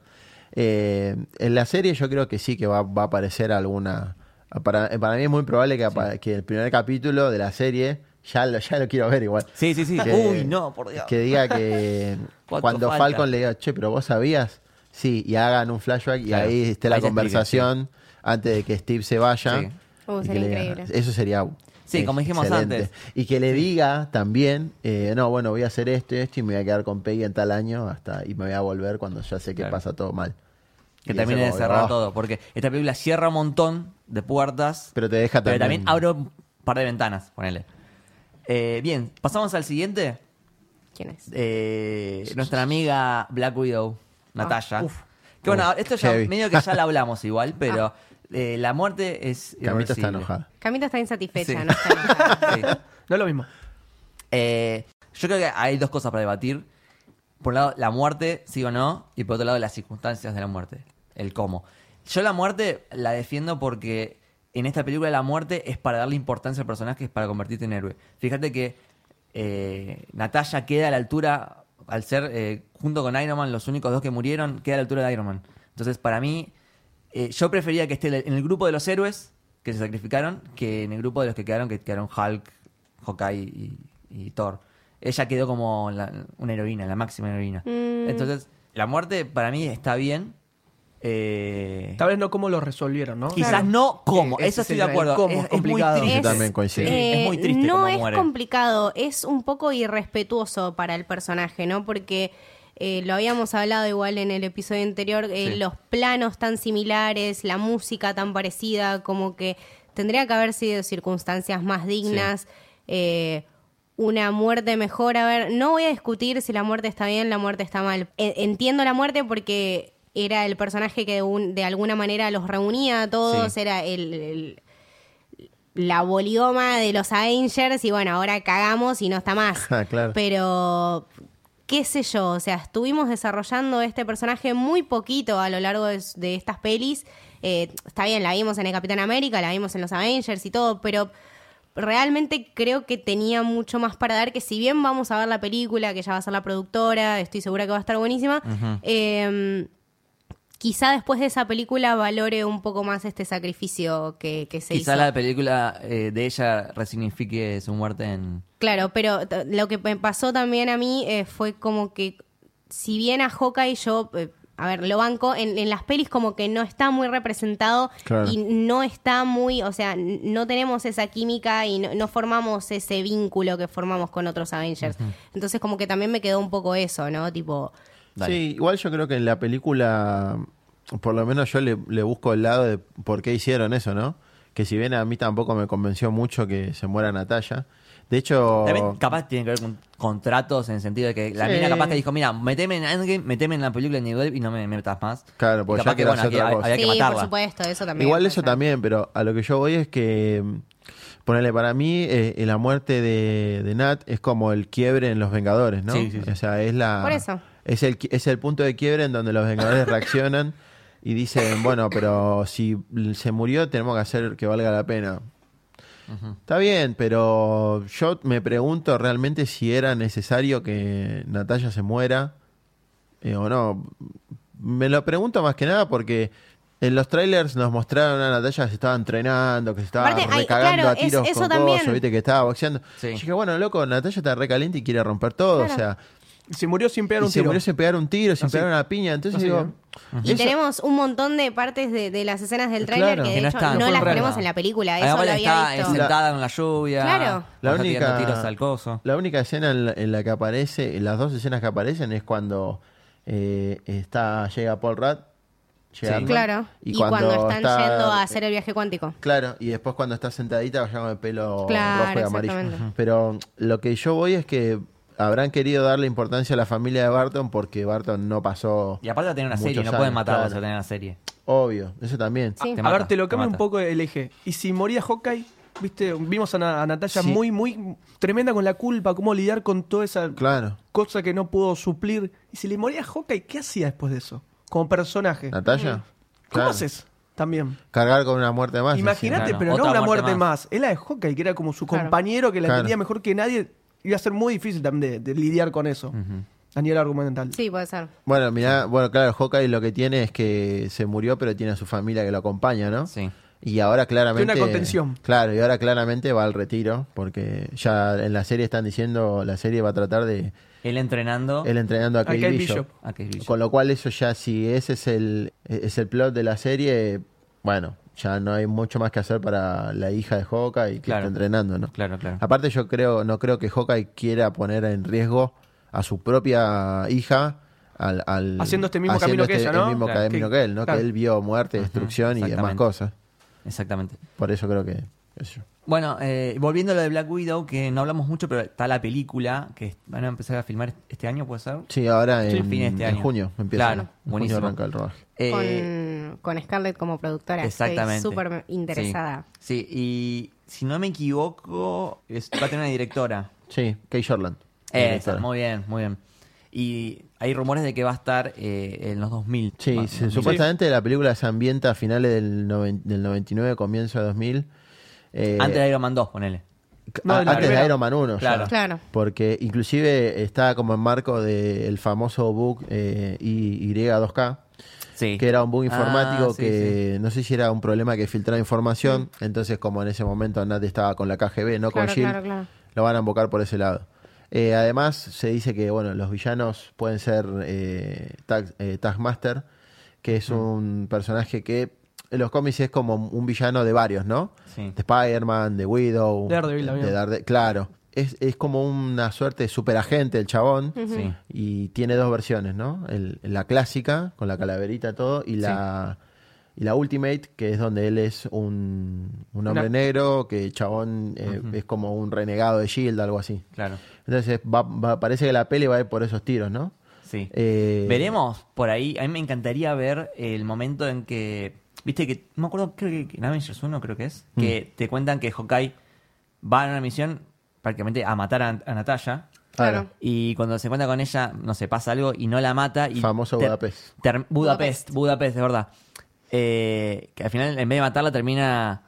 Eh, en la serie yo creo que sí que va, va a aparecer alguna... Para, para mí es muy probable que, el primer capítulo de la serie, ya lo, ya lo quiero ver igual. Sí, sí, sí. Que- Uy, no, por Dios. Que diga que ¿Cuánto cuando falta? Falcon le diga, che, pero vos sabías, sí, y hagan un flashback y Claro. ahí esté la Ahí se explica, conversación antes de que Steve se vaya. Sí. Uh, Y sería que le diga- increíble. eso sería Sí, como dijimos excelente. antes. Y que le diga también, eh, no, bueno, voy a hacer esto y esto y me voy a quedar con Peggy en tal año hasta y me voy a volver cuando ya sé que Claro. pasa todo mal. que Y termine de ese como, cerrar oh. todo. Porque esta película cierra un montón de puertas, Pero te deja pero también. también abre un par de ventanas, ponele. Eh, bien, pasamos al siguiente. ¿Quién es? Eh, nuestra amiga Black Widow, Natalia. uf. que bueno, esto ya heavy. medio que ya lo hablamos igual, pero eh, la muerte es. Camita está irreversible. enojada. Camita está insatisfecha, Sí. no está enojada. Sí. No es lo mismo. Eh, yo creo que hay dos cosas para debatir. Por un lado, la muerte, sí o no, y por otro lado, las circunstancias de la muerte, el cómo. Yo la muerte la defiendo porque en esta película la muerte es para darle importancia al personaje, es para convertirte en héroe. Fíjate que eh, Natalia queda a la altura, al ser eh, junto con Iron Man los únicos dos que murieron, queda a la altura de Iron Man. Entonces, para mí, eh, yo prefería que esté en el grupo de los héroes que se sacrificaron que en el grupo de los que quedaron, que quedaron Hulk, Hawkeye y, y Thor. Ella quedó como la- una heroína, la máxima heroína. Mm. Entonces, la muerte para mí está bien. Eh, Tal vez no cómo lo resolvieron, ¿no? quizás Claro. no cómo, Ese eso es estoy de acuerdo. cómo, es, es es muy complicado. triste. Yo también. Sí, Eh, es muy triste No cómo es muere. complicado, es un poco irrespetuoso para el personaje, ¿no? Porque eh, lo habíamos hablado igual en el episodio anterior, eh, Sí. los planos tan similares, la música tan parecida, como que tendría que haber sido circunstancias más dignas. eh, una muerte mejor, a ver, no voy a discutir si la muerte está bien, la muerte está mal. Entiendo la muerte porque era el personaje que de, un- de alguna manera los reunía a todos, Sí. era el- el, la bolioma de los Avengers y bueno, ahora cagamos y no está más. Ah, claro. Pero, qué sé yo, o sea, estuvimos desarrollando este personaje muy poquito a lo largo de, de estas pelis. Eh, está bien, la vimos en el Capitán América, la vimos en los Avengers y todo, pero realmente creo que tenía mucho más para dar que si bien vamos a ver la película, que ya va a ser la productora, estoy segura que va a estar buenísima, eh, quizá después de esa película valore un poco más este sacrificio que, que se Quizá hizo. la película eh, de ella resignifique su muerte en... Claro, pero lo que me pasó también a mí eh, fue como que, si bien a Hawkeye yo, eh, a ver, lo banco, en, en las pelis como que no está muy representado Claro. y no está muy, o sea, no tenemos esa química y no, no formamos ese vínculo que formamos con otros Avengers. Entonces como que también me quedó un poco eso, ¿no? Tipo, Dale. Sí, igual yo creo que en la película, por lo menos yo le, le busco el lado de por qué hicieron eso, ¿no? Que si bien a mí tampoco me convenció mucho que se muera Natalia. De hecho, También capaz tiene que ver con contratos en el sentido de que la Sí. mina capaz que dijo, mira, meteme en Endgame, meteme en la película de Wave y no me, me metas más. Claro, porque capaz ya que, bueno, hacer que otra hay- cosa. había que sí, por supuesto, eso también. igual eso ser. también, pero a lo que yo voy es que, ponele, para mí eh, la muerte de, de Nat es como el quiebre en los Vengadores, ¿no? Sí, sí, sí. O sea, es la... Por eso. Es el, es el punto de quiebre en donde los Vengadores reaccionan y dicen, bueno, pero si se murió tenemos que hacer que valga la pena. Está bien, pero yo me pregunto realmente si era necesario que Natalia se muera eh, o no. Me lo pregunto más que nada porque en los trailers nos mostraron a Natalia que se estaba entrenando, que se estaba Aparte, hay- recagando claro, a tiros es- eso con también. coso, viste que estaba boxeando. Sí. Y dije, bueno, loco, Natalia está recaliente y quiere romper todo, Claro. o sea, Se murió sin pegar y un se tiro. murió sin pegar un tiro, sin Así. pegar una piña, entonces Así, digo, ¿eh? Y eso- tenemos un montón de partes de, de las escenas del tráiler Claro. que de Que no hecho están, no las tenemos en la película, eso Además, lo está visto. Sentada en la lluvia. Claro. La única, tiros al coso. la única escena en la, en la que aparece, las dos escenas que aparecen es cuando eh, está llega Paul Rudd, Sí. Claro. Y, cuando, están está- yendo a hacer el viaje cuántico. Claro, y después cuando está sentadita ya con el pelo Claro, rojo y amarillo. Pero lo que yo voy es que habrán querido darle importancia a la familia de Barton porque Barton no pasó Y aparte va a tener una serie, no pueden años, matarlo claro. a tener una serie. Obvio, eso también. Sí. A ver, te lo cambio un poco el eje. Y si moría Hawkeye, viste, vimos a, Na- a Natalia Sí. muy, muy tremenda con la culpa, cómo lidiar con toda esa Claro. cosa que no pudo suplir. Y si le moría Hawkeye, ¿qué hacía después de eso? Como personaje. Natalia. ¿Cómo Claro. haces? También. Cargar con una muerte más. Imagínate, claro. pero Otra no una muerte muerte más. más. Es la de Hawkeye, que era como su Claro. compañero que la Claro. entendía mejor que nadie. Iba a ser muy difícil también de, de lidiar con eso. A nivel argumental. Sí, puede ser. Bueno, mira, bueno, claro, Hawkeye lo que tiene es que se murió, pero tiene a su familia que lo acompaña, ¿no? Sí. Y ahora claramente. Tiene una contención. Claro, y ahora claramente va al retiro, porque ya en la serie están diciendo, la serie va a tratar de Él entrenando él entrenando a A Kate, Kate Bishop. Bishop. a Kate Bishop. Con lo cual eso ya, si ese es el, es el plot de la serie, bueno, ya no hay mucho más que hacer para la hija de Hawkeye que Claro. está entrenando, ¿no? Claro, claro. Aparte yo creo, no creo que Hawkeye quiera poner en riesgo a su propia hija al, al- Haciendo este mismo camino que este- ella, ¿no? El mismo Claro. camino Que- que él, ¿no? claro. Que él vio muerte, destrucción y demás cosas. Exactamente. Por eso creo que. yo. Bueno, eh, volviendo a lo de Black Widow, que no hablamos mucho, pero está la película que van a empezar a filmar este año, ¿puede ser? Sí, ahora en, fin de este en año. junio empieza. Claro, junio buenísimo. arranca el rodaje. Eh, con, con Scarlett como productora. Exactamente. Estoy súper interesada. Sí, sí, y si no me equivoco, es- va a tener una directora. Sí, Kay Shortland. Esa, muy bien, muy bien. Y hay rumores de que va a estar eh, en los 2000. Sí, Va- sí, 2000. supuestamente la película se ambienta a finales del, noven- del 99, comienzo de 2000. eh, Antes de Iron Man 2, ponele. No, a- antes de. Iron Man 1. ya. Claro. Claro. Porque inclusive está como en marco del famoso book eh, Y- Y2K, Sí. que era un bug Ah, informático sí, que no sé si era un problema que filtraba información, entonces como en ese momento Nat estaba con la KGB, no Claro, con claro, claro. lo van a invocar por ese lado. Eh, además se dice que bueno los villanos pueden ser eh, Tag- eh, Taskmaster, que Mm. es un personaje que en los cómics es como un villano de varios, ¿no? Sí. De Spider-Man, de Widow, Daredevil de también. Darede- claro. Es, es como una suerte de superagente el chabón. Sí. Y tiene dos versiones, ¿no? El- la clásica, con la calaverita todo, y la, y la Ultimate, que es donde él es un, un hombre Una- negro, que el chabón eh, es como un renegado de Shield, algo así. Claro. Entonces va, va- parece que la peli va a ir por esos tiros, ¿no? Sí. Eh, Veremos por ahí. A mí me encantaría ver el momento en que. Viste que. No me acuerdo, creo que en Avengers 1 creo que es. Mm. Que te cuentan que Hawkeye va a una misión prácticamente a matar a, a Natalia. Claro. Y cuando se encuentra con ella, no sé, pasa algo y no la mata. Y Famoso ter- Budapest. ter- Budapest, Budapest. Budapest, de verdad. Eh, que al final, en vez de matarla, termina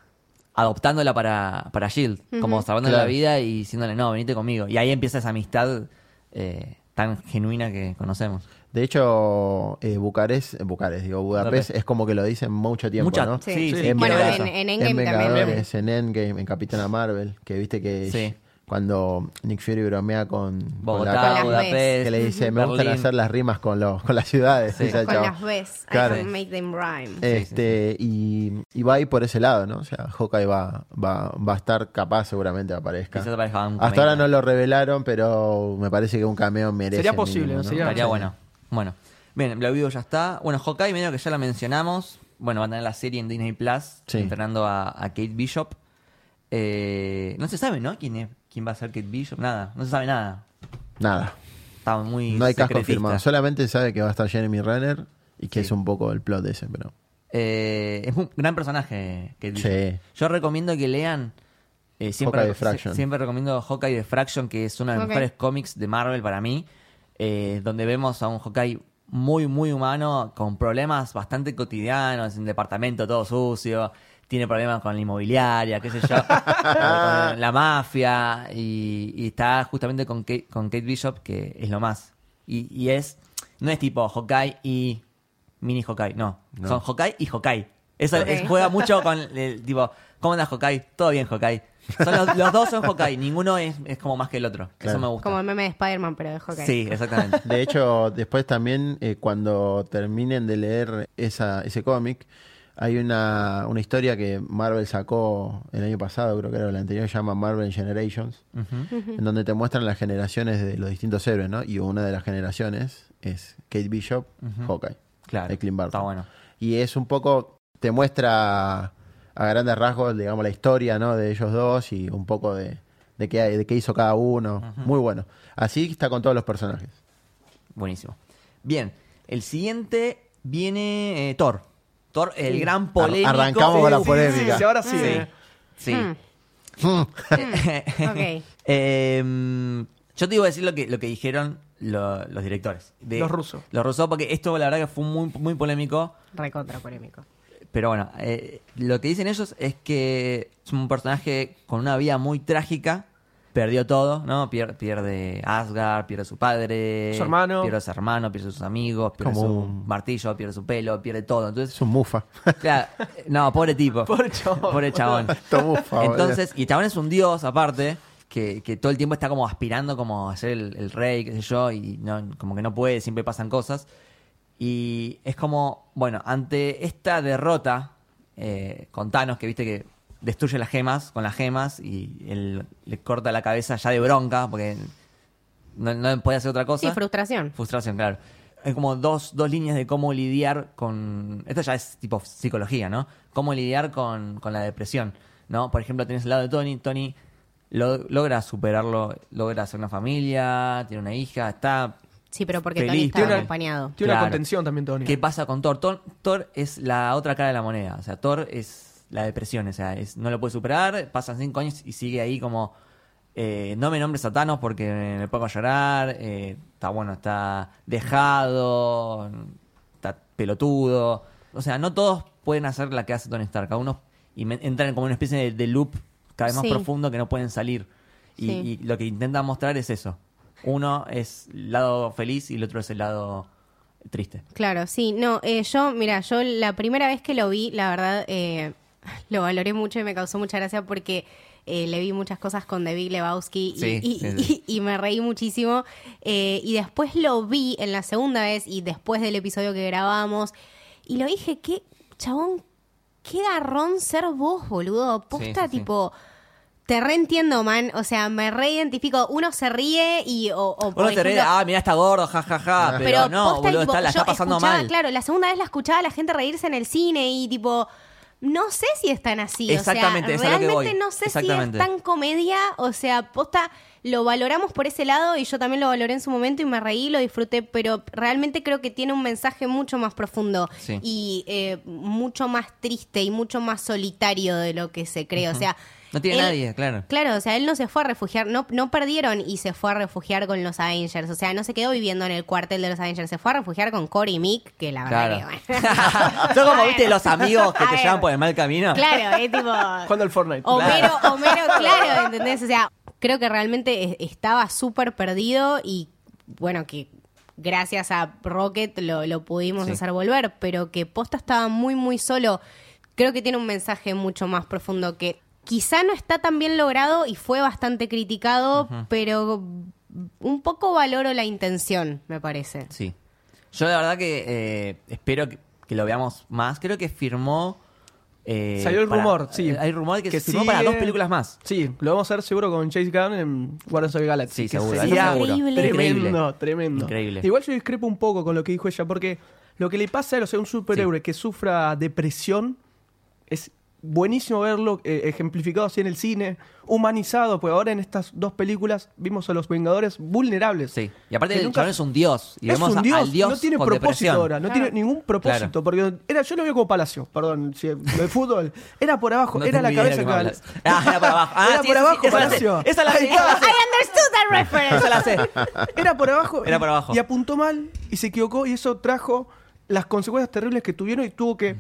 adoptándola para, para Shield. Como salvándole Claro. la vida y diciéndole, no, venite conmigo. Y ahí empieza esa amistad eh, tan genuina que conocemos. De hecho, eh, Bucarest, Bucarest, digo, Budapest, Budapest. es como que lo dicen mucho tiempo, Mucha- ¿no? sí, Sí. sí, En Bueno, en, en en Endgame también. Vengadores, en Endgame, en Capitana Marvel, que viste que Sí. Cuando Nick Fury bromea con, con Bogotá, Con las Budapest, que le dice, me gustan Berlín". hacer las rimas con, los, con las ciudades. Sí. Con chavo. las Bs. Claro. I can make them rhyme. Este, Y, y va a ir por ese lado, ¿no? O sea, Hawkeye va, va, va a estar capaz, seguramente aparezca. Hasta cameo. ahora no lo revelaron, pero me parece que un cameo merece. Sería posible, mínimo, ¿no? Sería- Estaría bueno. Bueno. Bien, Black Widow ya está. Bueno, Hawkeye, medio que ya la mencionamos. Bueno, va a tener la serie en Disney Plus, Sí. entrenando a, a Kate Bishop. Eh, no se sabe, ¿no? ¿Quién, es, ¿Quién va a ser Kate Bishop? Nada, no se sabe nada. Nada. Está muy No hay caso confirmado. Solamente sabe que va a estar Jeremy Renner y que Sí. es un poco el plot de ese, pero. Eh, es un gran personaje, Kate Bishop. Sí. Yo recomiendo que lean. eh, siempre, Hawkeye de Fraction. sie- siempre recomiendo Hawkeye de Fraction, que es uno de los mejores cómics de Marvel para mí. eh, donde vemos a un Hawkeye muy, muy humano, con problemas bastante cotidianos, en departamento todo sucio, tiene problemas con la inmobiliaria, qué sé yo, eh, con la mafia, y, y está justamente con Kate, con Kate Bishop, que es lo más. Y, y es, no es tipo Hawkeye y mini Hawkeye, no, son Hawkeye y Hawkeye. Eso es- juega mucho con el tipo, ¿cómo andas Hawkeye? Todo bien Hawkeye. Son los, los dos son Hawkeye, ninguno es, es como más que el otro. Claro. Eso me gusta. Como el meme de Spider-Man, pero de Hawkeye. Sí, exactamente. De hecho, después también, eh, cuando terminen de leer esa, ese cómic, hay una, una historia que Marvel sacó el año pasado, creo que era el anterior, se llama Marvel Generations, en donde te muestran las generaciones de los distintos héroes, ¿no? Y una de las generaciones es Kate Bishop. Hawkeye, Claro. de Clint Barton. Está bueno. Y es un poco, te muestra a grandes rasgos, digamos, la historia, ¿no? De ellos dos y un poco de, de, qué, hay- de qué hizo cada uno. Muy bueno. Así está con todos los personajes. Buenísimo. Bien, el siguiente viene eh, Thor. Thor, el Sí. gran polémico. arrancamos con la polémica. Sí, ahora sí. Sí. eh. Sí. Hmm. Ok. Em, yo te iba a decir lo que, lo que dijeron lo- los directores. de- Los rusos. Los rusos, porque esto la verdad que fue muy, muy polémico. Recontra polémico. Pero bueno, eh, lo que dicen ellos es que es un personaje con una vida muy trágica. Perdió todo, ¿no? Pier- pierde Asgard, pierde su padre, Su hermano. pierde a su hermano, pierde a sus amigos, pierde Como su un- martillo, pierde su pelo, pierde todo. Entonces, Es un mufa. claro, no, pobre tipo. Pobre chabón. Pobre chabón. Mufa. Entonces, y chabón es un dios aparte, que, que todo el tiempo está como aspirando como a ser el, el rey, qué sé yo, y no, como que no puede, siempre pasan cosas. Y es como, bueno, ante esta derrota eh, con Thanos, que viste que destruye las gemas con las gemas y él le corta la cabeza ya de bronca, porque no, no puede hacer otra cosa. Sí, frustración. Frustración, claro. hay como dos, dos líneas de cómo lidiar con... Esto ya es tipo psicología, ¿no? Cómo lidiar con, con la depresión, ¿no? Por ejemplo, tienes el lado de Tony. Tony lo- logra superarlo, logra hacer una familia, tiene una hija, está... Sí, pero porque Tony estaba tiene- acompañado. Tiene una contención también, Tony. ¿Qué pasa con Thor? Thor? Thor es la otra cara de la moneda. O sea, Thor es la depresión. O sea, es- no lo puede superar. Pasan cinco años y sigue ahí como. eh, no me nombres a Thanos porque me pongo a llorar. eh, está bueno, está dejado. Está pelotudo. O sea, no todos pueden hacer la que hace Tony Stark. Cada uno y me- entran como una especie de, de loop cada vez más Sí. profundo que no pueden salir. Y, Sí. y lo que intentan mostrar es eso. Uno es el lado feliz y el otro es el lado triste. Claro, sí. No, eh, yo, mira, yo la primera vez que lo vi, la verdad, eh, lo valoré mucho y me causó mucha gracia porque eh, le vi muchas cosas con The Big Lebowski y, Sí, y- sí, sí. y- y me reí muchísimo. Eh, y después lo vi en la segunda vez y después del episodio que grabamos y lo dije, qué chabón, qué garrón ser vos, boludo. Posta, sí, tipo... Te reentiendo, man. O sea, me reidentifico. Uno se ríe y... O, o, por Uno se ríe, ah, mira, está gordo, jajaja. pero, no, posta, boludo, tipo, está, la yo está pasando mal. Claro, la segunda vez la escuchaba a la gente reírse en el cine y tipo, no sé si están así. Exactamente, o es sea, a lo que realmente voy. no sé si es tan comedia. O sea, posta, lo valoramos por ese lado y yo también lo valoré en su momento y me reí, lo disfruté, pero realmente creo que tiene un mensaje mucho más profundo Sí. y eh, mucho más triste y mucho más solitario de lo que se cree. O sea, No tiene él- nadie, claro. Claro, o sea, él no se fue a refugiar, no, no perdieron y se fue a refugiar con los Avengers. O sea, no se quedó viviendo en el cuartel de los Avengers, se fue a refugiar con Corey y Mick, que la verdad Claro. que bueno. Son como, viste, los amigos que A te ver. llevan por el mal camino. Claro, es tipo. Jugando al Fortnite. Homero, Homero, claro, ¿entendés? O sea, creo que realmente es- estaba súper perdido y bueno, que gracias a Rocket lo, lo pudimos Sí. hacer volver, pero que Posta estaba muy, muy solo. Creo que tiene un mensaje mucho más profundo que quizá no está tan bien logrado y fue bastante criticado, pero un poco valoro la intención, me parece. Sí. Yo la verdad que eh, espero que, que lo veamos más. Creo que firmó... eh, Salió el para- rumor, sí. eh, Hay rumor de que, Que firmó para dos películas más. Sí, lo vamos a hacer seguro con Chase Gunn en Guardians of the Galaxy. Sí, seguro, sería seguro. Increíble. Tremendo, tremendo. Increíble. Igual yo discrepo un poco con lo que dijo ella, porque lo que le pasa a él, o sea, un superhéroe que sufra depresión, es buenísimo verlo eh, ejemplificado así en el cine, humanizado, pues ahora en estas dos películas vimos a los Vengadores vulnerables. Sí. Y aparte Que el nunca- chabón es un dios. Y es vemos un dios, al dios no tiene con propósito depresión. ahora, no Claro. tiene ningún propósito, porque era, yo lo veo como Palacio, perdón, si, lo de fútbol, era por abajo, No era la cabeza que. Ah, era por abajo. Ah, Era sí, por sí, abajo, la sé. Palacio. Esa la sé, Ahí esa la sé. I understood that reference. Esa la sé. Era por abajo. Era por abajo. Y apuntó mal y se equivocó y eso trajo las consecuencias terribles que tuvieron y tuvo que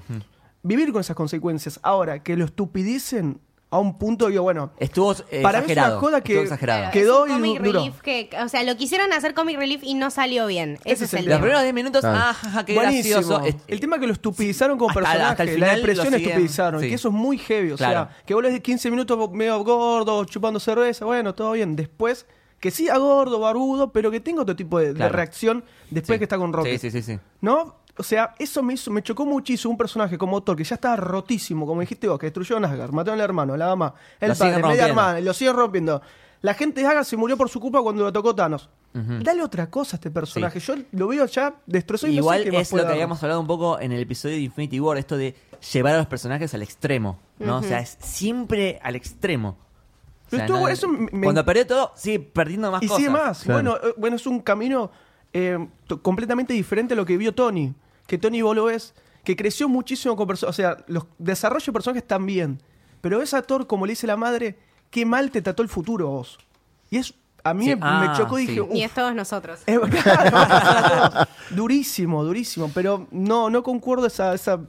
vivir con esas consecuencias. Ahora, que lo estupidicen a un punto, digo, bueno, Estuvo eh, Para mí es una exagerado. joda que- Estuvo exagerado. Quedó es un y comic du- duró. relief que, o sea, lo quisieron hacer comic relief y no salió bien. Ese, Ese es es el el Los tema. primeros 10 minutos, ah, qué buenísimo. gracioso. Es- el tema que lo estupidizaron como Hasta- personaje, hasta el la depresión estupidizaron, sí. que eso es muy heavy. O Claro. sea, que vos le des 15 minutos medio gordo, chupando cerveza, bueno, todo bien. Después, que siga gordo, barbudo, pero que tenga otro tipo de, de reacción después Sí. que está con Rocket. Sí, sí, sí, sí. ¿No? O sea, eso me hizo, me chocó muchísimo un personaje como Thor, que ya estaba rotísimo, como dijiste vos, que destruyó a Asgard, mató al hermano, a la mamá, el Lo padre, media hermana, y lo sigue rompiendo. La gente de Asgard se murió por su culpa cuando lo tocó Thanos. Dale otra cosa a este personaje. Yo lo veo ya destrozado y no sé Igual qué más es lo que dar. habíamos hablado un poco en el episodio de Infinity War, esto de llevar a los personajes al extremo, ¿no? O sea, es siempre al extremo. O sea, Pero estuvo- no- eso me- cuando perdió todo, sigue perdiendo más Y cosas. sigue más. Claro. Bueno, eh, bueno, es un camino eh, completamente diferente a lo que vio Tony. Que Tony vos lo ves, que creció muchísimo con personas. O sea, los desarrollos de personajes están bien. Pero ves a Thor, como le dice la madre, qué mal te trató el futuro vos. Y es. A mí Sí. me, Ah, me chocó y sí. dije. Y "Uf, es todos nosotros. es claro, va a pasar a todos". durísimo, durísimo. Pero no, no concuerdo esa, esa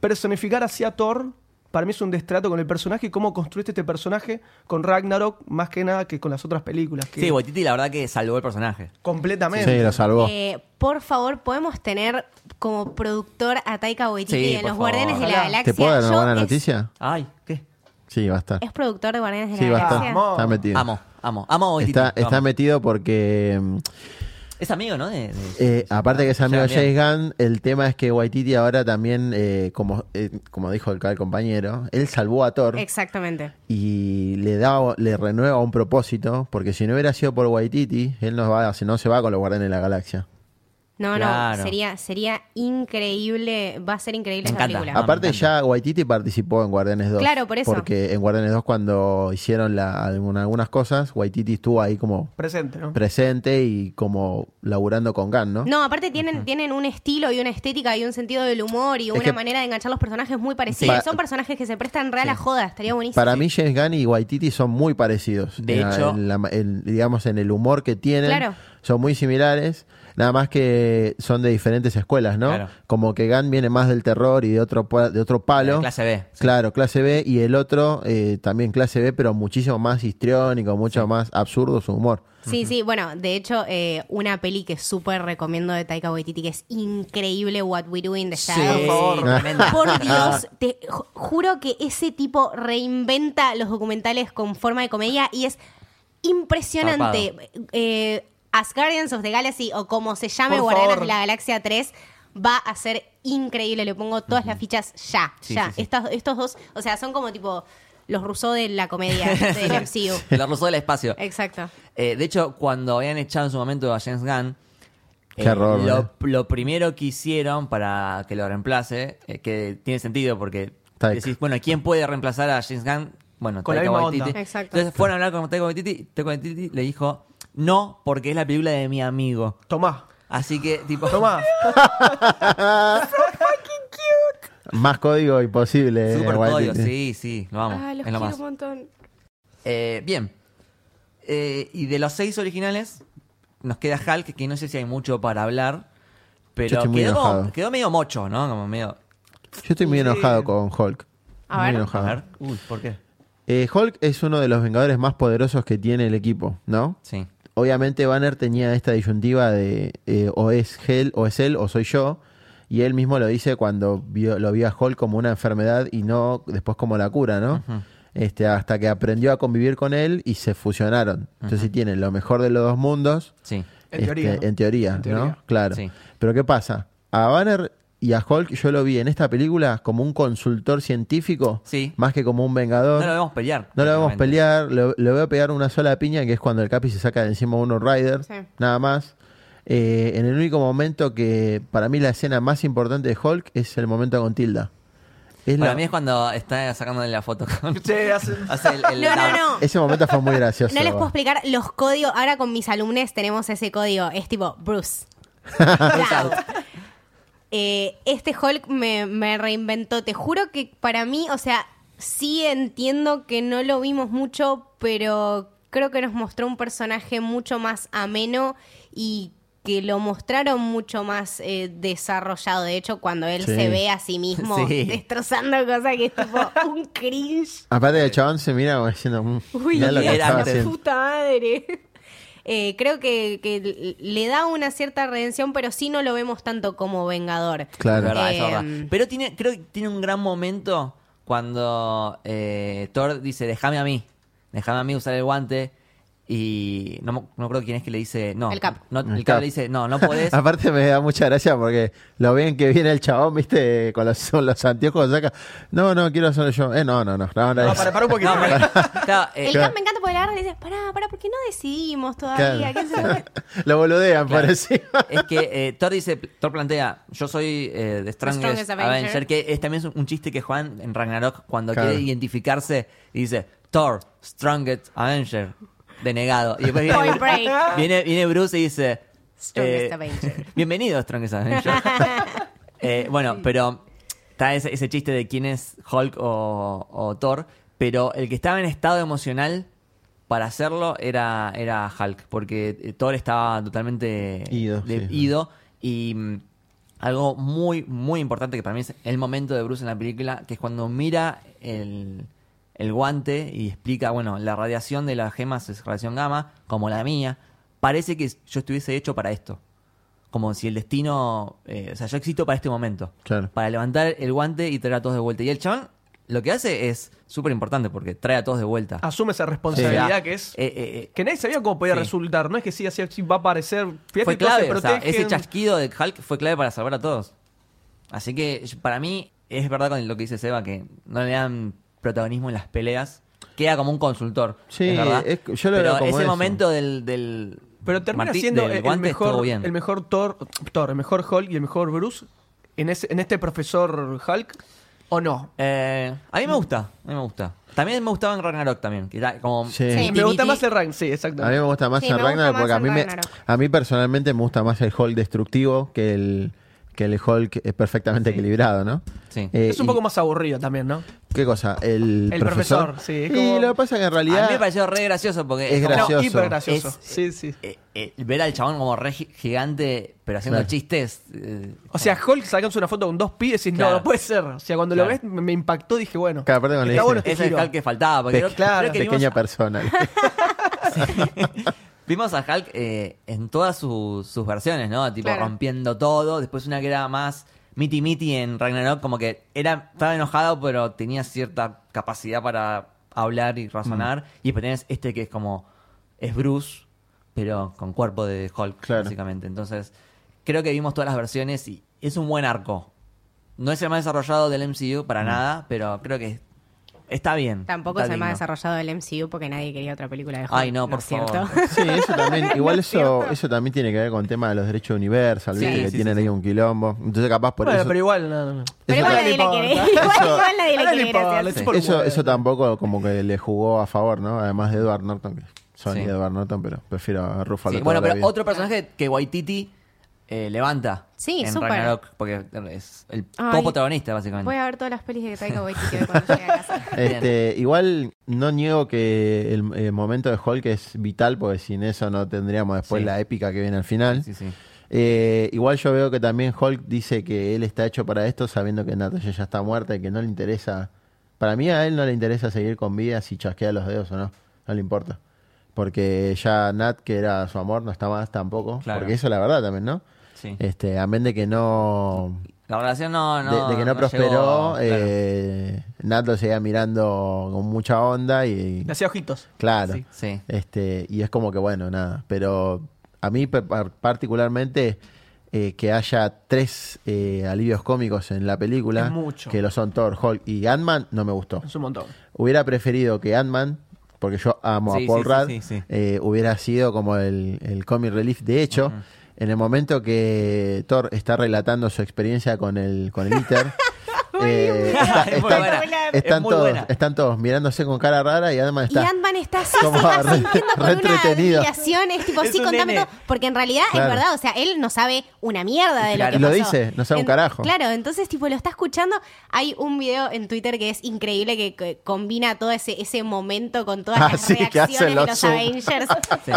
personificar así a Thor. Para mí es un destrato con el personaje y cómo construiste este personaje con Ragnarok más que nada que con las otras películas. Que Sí, Waititi la verdad que salvó el personaje. completamente. Sí, lo salvó. Eh, por favor, podemos tener como productor a Taika Waititi Sí, en Los favor. Guardianes de la. Galaxia. ¿Te puedo dar una Yo buena es- noticia? Ay, ¿qué? Sí, va a estar. Es productor de Guardianes de Sí, la va a Galaxia. estar. Está metido. Amo, amo, amo a Waititi. Está, está metido porque, mm, Es amigo, ¿no? De, de- eh, aparte que es amigo de. James Gunn, el tema es que Waititi ahora también, eh, como, eh, como dijo el, el compañero, él salvó a Thor Exactamente. y le da, le renueva un propósito, porque si no hubiera sido por Waititi, él no, va, no se va con los Guardianes de la Galaxia. No, Claro. no, sería, sería increíble, va a ser increíble encanta. película. Aparte ya Waititi participó en Guardianes 2. Claro, por eso. Porque en Guardianes 2 cuando hicieron la, alguna- algunas cosas, Waititi estuvo ahí como Presente, ¿no? presente y como laburando con Gunn, ¿no? No, aparte tienen, tienen un estilo y una estética y un sentido del humor y una manera de enganchar los personajes muy parecidos. Sí. Son personajes que se prestan real a joda, estaría buenísimo. Para mí James Gunn y Waititi son muy parecidos. De En- hecho- en la- en, digamos en el humor que tienen, Claro. son muy similares. Nada más que son de diferentes escuelas, ¿no? Claro. Como que Gunn viene más del terror y de otro de otro palo. De clase B, sí. Claro, clase B y el otro eh, también clase B, pero muchísimo más histriónico, mucho más absurdo su humor. Sí, sí, bueno, de hecho, eh, una peli que súper recomiendo de Taika Waititi que es increíble, What We Do in the Sí, Shadows. tremenda. Por Dios, te ju- juro que ese tipo reinventa los documentales con forma de comedia y es impresionante. Eh, As Guardians of the Galaxy o como se llame Por Guardianes favor. de la Galaxia 3 va a ser increíble. Le pongo todas las fichas ya, Sí, ya. sí, sí. Estas- estos dos, o sea, son como tipo los Rousseau de la comedia del MCU. La Rousseau del espacio. Exacto. Eh, de hecho, cuando habían echado en su momento a James Gunn, Qué eh, error, lo, ¿eh? lo primero que hicieron para que lo reemplace, eh, que tiene sentido porque Taika. decís, bueno, ¿quién puede reemplazar a James Gunn? Bueno, Con la Taika misma Waititi. onda. Exacto. Entonces fueron a hablar con Taika Waititi, Taika Waititi le dijo, no, porque es la película de mi amigo. Tomá, Así que, tipo... tomá. Más código imposible. eh, Super Waititi. código, sí, sí, lo vamos. Ah, los es lo quiero más. un montón. Eh, bien. Eh, y de los seis originales, nos queda Hulk, que no sé si hay mucho para hablar. Yo Pero estoy muy quedó, como- enojado. quedó medio mocho, ¿no? Como medio. Yo estoy muy Sí. enojado con Hulk. A muy ver. A enojado. ver. Uy, ¿por qué? Eh, Hulk es uno de los Vengadores más poderosos que tiene el equipo, ¿no? Sí. Obviamente Banner tenía esta disyuntiva de eh, o es él o es él o soy yo. Y él mismo lo dice cuando vio- lo vio a Hulk como una enfermedad y no después como la cura, ¿no? este, hasta que aprendió a convivir con él y se fusionaron. Entonces tienen lo mejor de los dos mundos. Sí. En este, teoría, ¿no? En teoría, En ¿no? teoría. Claro. Sí. Pero ¿qué pasa? A Banner y a Hulk yo lo vi en esta película como un consultor científico, Sí. más que como un vengador. No lo vemos pelear. No lo vemos pelear, lo- le voy a pegar una sola piña, que es cuando el Capi se saca de encima a uno Rider, Sí. nada más. Eh, en el único momento que para mí la escena más importante de Hulk es el momento con Tilda. Es Para la- mí es cuando está sacándole la foto hace- Hace el, el- No, no, no. Ese momento fue muy gracioso. No les puedo explicar los códigos. Ahora con mis alumnos tenemos ese código. Es tipo Bruce. Eh, este Hulk me, me reinventó. Te juro que para mí, o sea, sí entiendo que no lo vimos mucho, pero creo que nos mostró un personaje mucho más ameno y que lo mostraron mucho más eh, desarrollado. De hecho, cuando él Sí. se ve a sí mismo Sí. destrozando cosas que es tipo un cringe. Aparte el chabón se mira como diciendo, "Mm, Uy, mirá lo que era estaba antes. haciendo". puta madre. Eh, creo que, que le da una cierta redención, pero sí no lo vemos tanto como Vengador. Es Claro. verdad, es Eh, verdad. Pero tiene, creo que tiene un gran momento cuando eh, Thor dice, déjame a mí, déjame a mí usar el guante. Y no, no creo quién es que le dice, no. El Cap. No, El el, Cap. Cap. le dice, no, no podés. Aparte me da mucha gracia porque lo ven que viene el chabón, viste, con los, los anteojos saca. No, no, quiero hacerlo yo. Eh, no, no, no. no, no, No, es- para, para un poquito. No, porque- claro, eh, El Claro. Cap me encanta porque le agarra y le dice, pará, pará, ¿por qué no decidimos todavía? Claro. ¿Quién se fue? lo boludean encima. es que eh, Thor dice, Thor plantea, yo soy eh, The Strongest, Strongest Avenger. Avenger. que es también un chiste que Juan en Ragnarok cuando Claro. quiere identificarse y dice, Thor, Strongest Avenger, denegado. Y después Point viene, break. viene, viene Bruce y dice, Strongest eh, Avenger. bienvenido Strongest Avenger. Eh, bueno, pero está ese, ese chiste de quién es Hulk o, o Thor, pero el que estaba en estado emocional para hacerlo era, era Hulk, porque eh, Thor estaba totalmente Ido, de- sí, sí. ido y mm, algo muy, muy importante que para mí es el momento de Bruce en la película, que es cuando mira el, el guante y explica, bueno, la radiación de las gemas es radiación gamma, como la mía, parece que yo estuviese hecho para esto. Como si el destino, eh, o sea, yo existo para este momento. Claro. Para levantar el guante y traer a todos de vuelta. Y el chabón lo que hace es súper importante porque trae a todos de vuelta. Asume esa responsabilidad que es. eh, eh, eh, Que nadie sabía cómo podía Sí. resultar. No es que sí, así, así va a aparecer. Fíjate fue clave. o sea, ese chasquido de Hulk fue clave para salvar a todos. Así que yo- para mí es verdad con lo que dice Seba que no le dan protagonismo en las peleas. Queda como un consultor. Sí, es verdad. es- yo lo Pero veo como ese eso. momento del, del, Pero termina Martí- siendo el estuvo mejor, el mejor Thor, Thor, el mejor Hulk y el mejor Bruce en, ese, en este profesor Hulk, ¿o no? Eh, a mí me gusta, a mí me gusta. También me gustaba en Ragnarok también, que era como... Sí. Sí. Me gusta más el Ragn, sí, A mí exacto. me gusta más Sí, el Ragnarok más porque a el mí, me, Ragnarok. a mí personalmente me gusta más el Hulk destructivo que el, que el Hulk es perfectamente Sí. equilibrado, ¿no? Sí. Eh, Es un y- poco más aburrido también, ¿no? ¿Qué cosa? El, El profesor, sí, Y lo que pasa es que en A realidad... mí me pareció re gracioso porque Es como- gracioso. No, hiper gracioso. Es- sí, sí. eh, eh, ver al chabón como re gi- gigante, pero haciendo Claro. chistes. eh, O sea, Hulk sacándose una foto con dos pibes y decís, Claro. no, no puede ser. O sea, cuando Claro. lo ves me, me impactó, dije, bueno, Claro, aparte cuando le bueno este es el. Hulk que faltaba. Porque Pe- creo- claro, creo que pequeña vimos, persona. vimos a Hulk eh, en todas sus- sus versiones, ¿no? Tipo Claro. rompiendo todo. Después una que era más miti miti en Ragnarok, como que era estaba enojado, pero tenía cierta capacidad para hablar y razonar. Mm. Y después tenés este que es como. Es Bruce, pero con cuerpo de Hulk, Claro. básicamente. Entonces, creo que vimos todas las versiones y es un buen arco. No es el más desarrollado del MCU Mm. para nada, pero creo que está bien. Tampoco está es el más digno. desarrollado del MCU porque nadie quería otra película de Hulk. Ay, no, por favor. Sí, eso también, igual ¿No es eso, eso también tiene que ver con el tema de los derechos de Universal, Sí, ¿viste? que sí, tienen sí, ahí sí. un quilombo. Entonces capaz por bueno, eso... pero igual, no, no. Pero Eso- igual no nadie le quiere. Igual, nadie le quiere, Eso, eso tampoco como que le jugó a favor, ¿no? Además de Edward Norton, que Sony Sí. Edward Norton, pero prefiero a Ruffalo. Bueno, pero otro personaje que Waititi eh, levanta Sí, en súper. Ragnarok, porque es el Ay. coprotagonista, básicamente. Voy a ver todas las pelis de Taika Waititi cuando llegue a casa. Este, igual no niego que el, el momento de Hulk es vital, porque sin eso no tendríamos después Sí. la épica que viene al final. Sí, sí. Eh, igual yo veo que también Hulk dice que él está hecho para esto, sabiendo que Natasha ya está muerta y que no le interesa. Para mí a él no le interesa seguir con vida si chasquea los dedos o no. No le importa. Porque ya Nat, que era su amor, no está más tampoco. Claro. Porque eso es la verdad también, ¿no? Sí. Este, amén de que no. La relación no, de- no de, que no, prosperó, llegó, claro. eh, Nat lo seguía mirando con mucha onda y. Le hacía ojitos. Claro. Sí. Sí. Este, y es como que bueno, nada. Pero a mí particularmente eh, que haya tres eh, alivios cómicos en la película, Es mucho. que lo son Thor, Hulk y Ant-Man, no me gustó. Es un montón. Hubiera preferido que Ant-Man, porque yo amo Sí, a Paul sí, Rudd, sí, sí. eh, hubiera sido como el, el comic relief. De hecho, en el momento que Thor está relatando su experiencia con el, con el ITER, eh, está- Es muy están- buena. Todos, buena. están todos mirándose con cara rara y Ant-Man Y está... Ant-Man está así, como se re- sintiendo re una es tipo, Es sí, un contame nene. todo, porque en realidad Claro. es verdad, o sea, él no sabe una mierda de Claro. lo Y que lo pasó. dice, no sabe un carajo. Claro, entonces, tipo, lo está escuchando, hay un video en Twitter que es increíble, que, que combina todo ese, ese momento con todas Ah, las sí, que reacciones hacen de los. Avengers.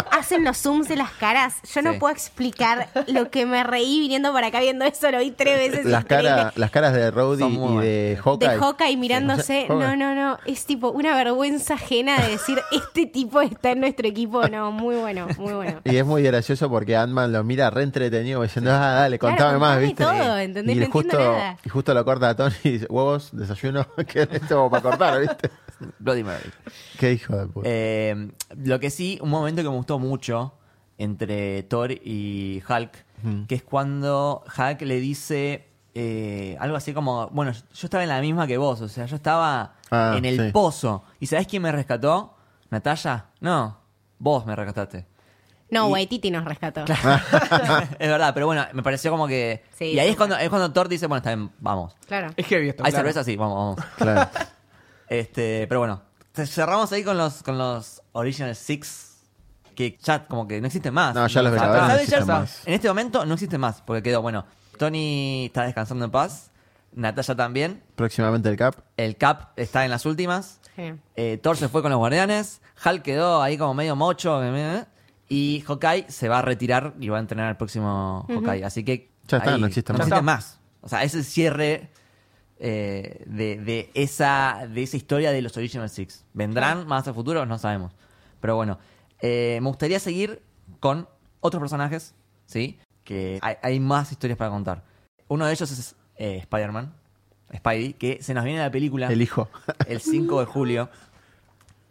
Hacen los zooms de las caras, yo no puedo explicar lo que me reí viniendo para acá viendo eso, lo vi tres veces. las, caras las caras de Rhodey Y de. Hawkeye. de Hawkeye mirándose. Sí, No, no, no. Es tipo una vergüenza ajena de decir, este tipo está en nuestro equipo. No, muy bueno, muy bueno. Y es muy gracioso porque Ant-Man lo mira re entretenido diciendo, ah, dale, Claro, contame más, ¿viste? todo, ¿entendés? Y No justo, nada. y justo lo corta a Tony y dice, huevos, desayuno, que es esto para cortar, ¿viste? Bloody Mary. Qué hijo de puta. Eh, lo que sí, un momento que me gustó mucho entre Thor y Hulk, que es cuando Hulk le dice eh, algo así como, bueno, yo estaba en la misma que vos, o sea, yo estaba Ah, en el sí. pozo. ¿Y sabés quién me rescató? ¿Natalia? No, vos me rescataste. No, Y- Waititi nos rescató. es verdad, pero bueno, me pareció como que... Sí, y ahí es cuando, es cuando Thor dice, bueno, está bien, vamos. Claro. Es heavy esto. ¿Hay claro. cerveza? Sí, vamos, vamos. Claro. Este, pero bueno, cerramos ahí con los, con los Original Six, que ya como que no existen más. No, ya los no existen más. En este momento no existen más, porque quedó, bueno, Tony está descansando en paz, Natalia también, Próximamente el Cap. el Cap está en las últimas, Sí. eh, Thor se fue con los Guardianes, Hulk quedó ahí como medio mocho, eh, y Hawkeye se va a retirar y va a entrenar al próximo Hawkeye. Así que Ya está, ahí no existe no más. existen más. O sea, es el cierre eh, de, de esa, de esa historia de los Original Six. ¿Vendrán más a futuro? No sabemos. Pero bueno, eh, me gustaría seguir con otros personajes, ¿sí? Que hay, hay más historias para contar. Uno de ellos es eh, Spider-Man, Spidey, que se nos viene la película El hijo. el 5 de julio.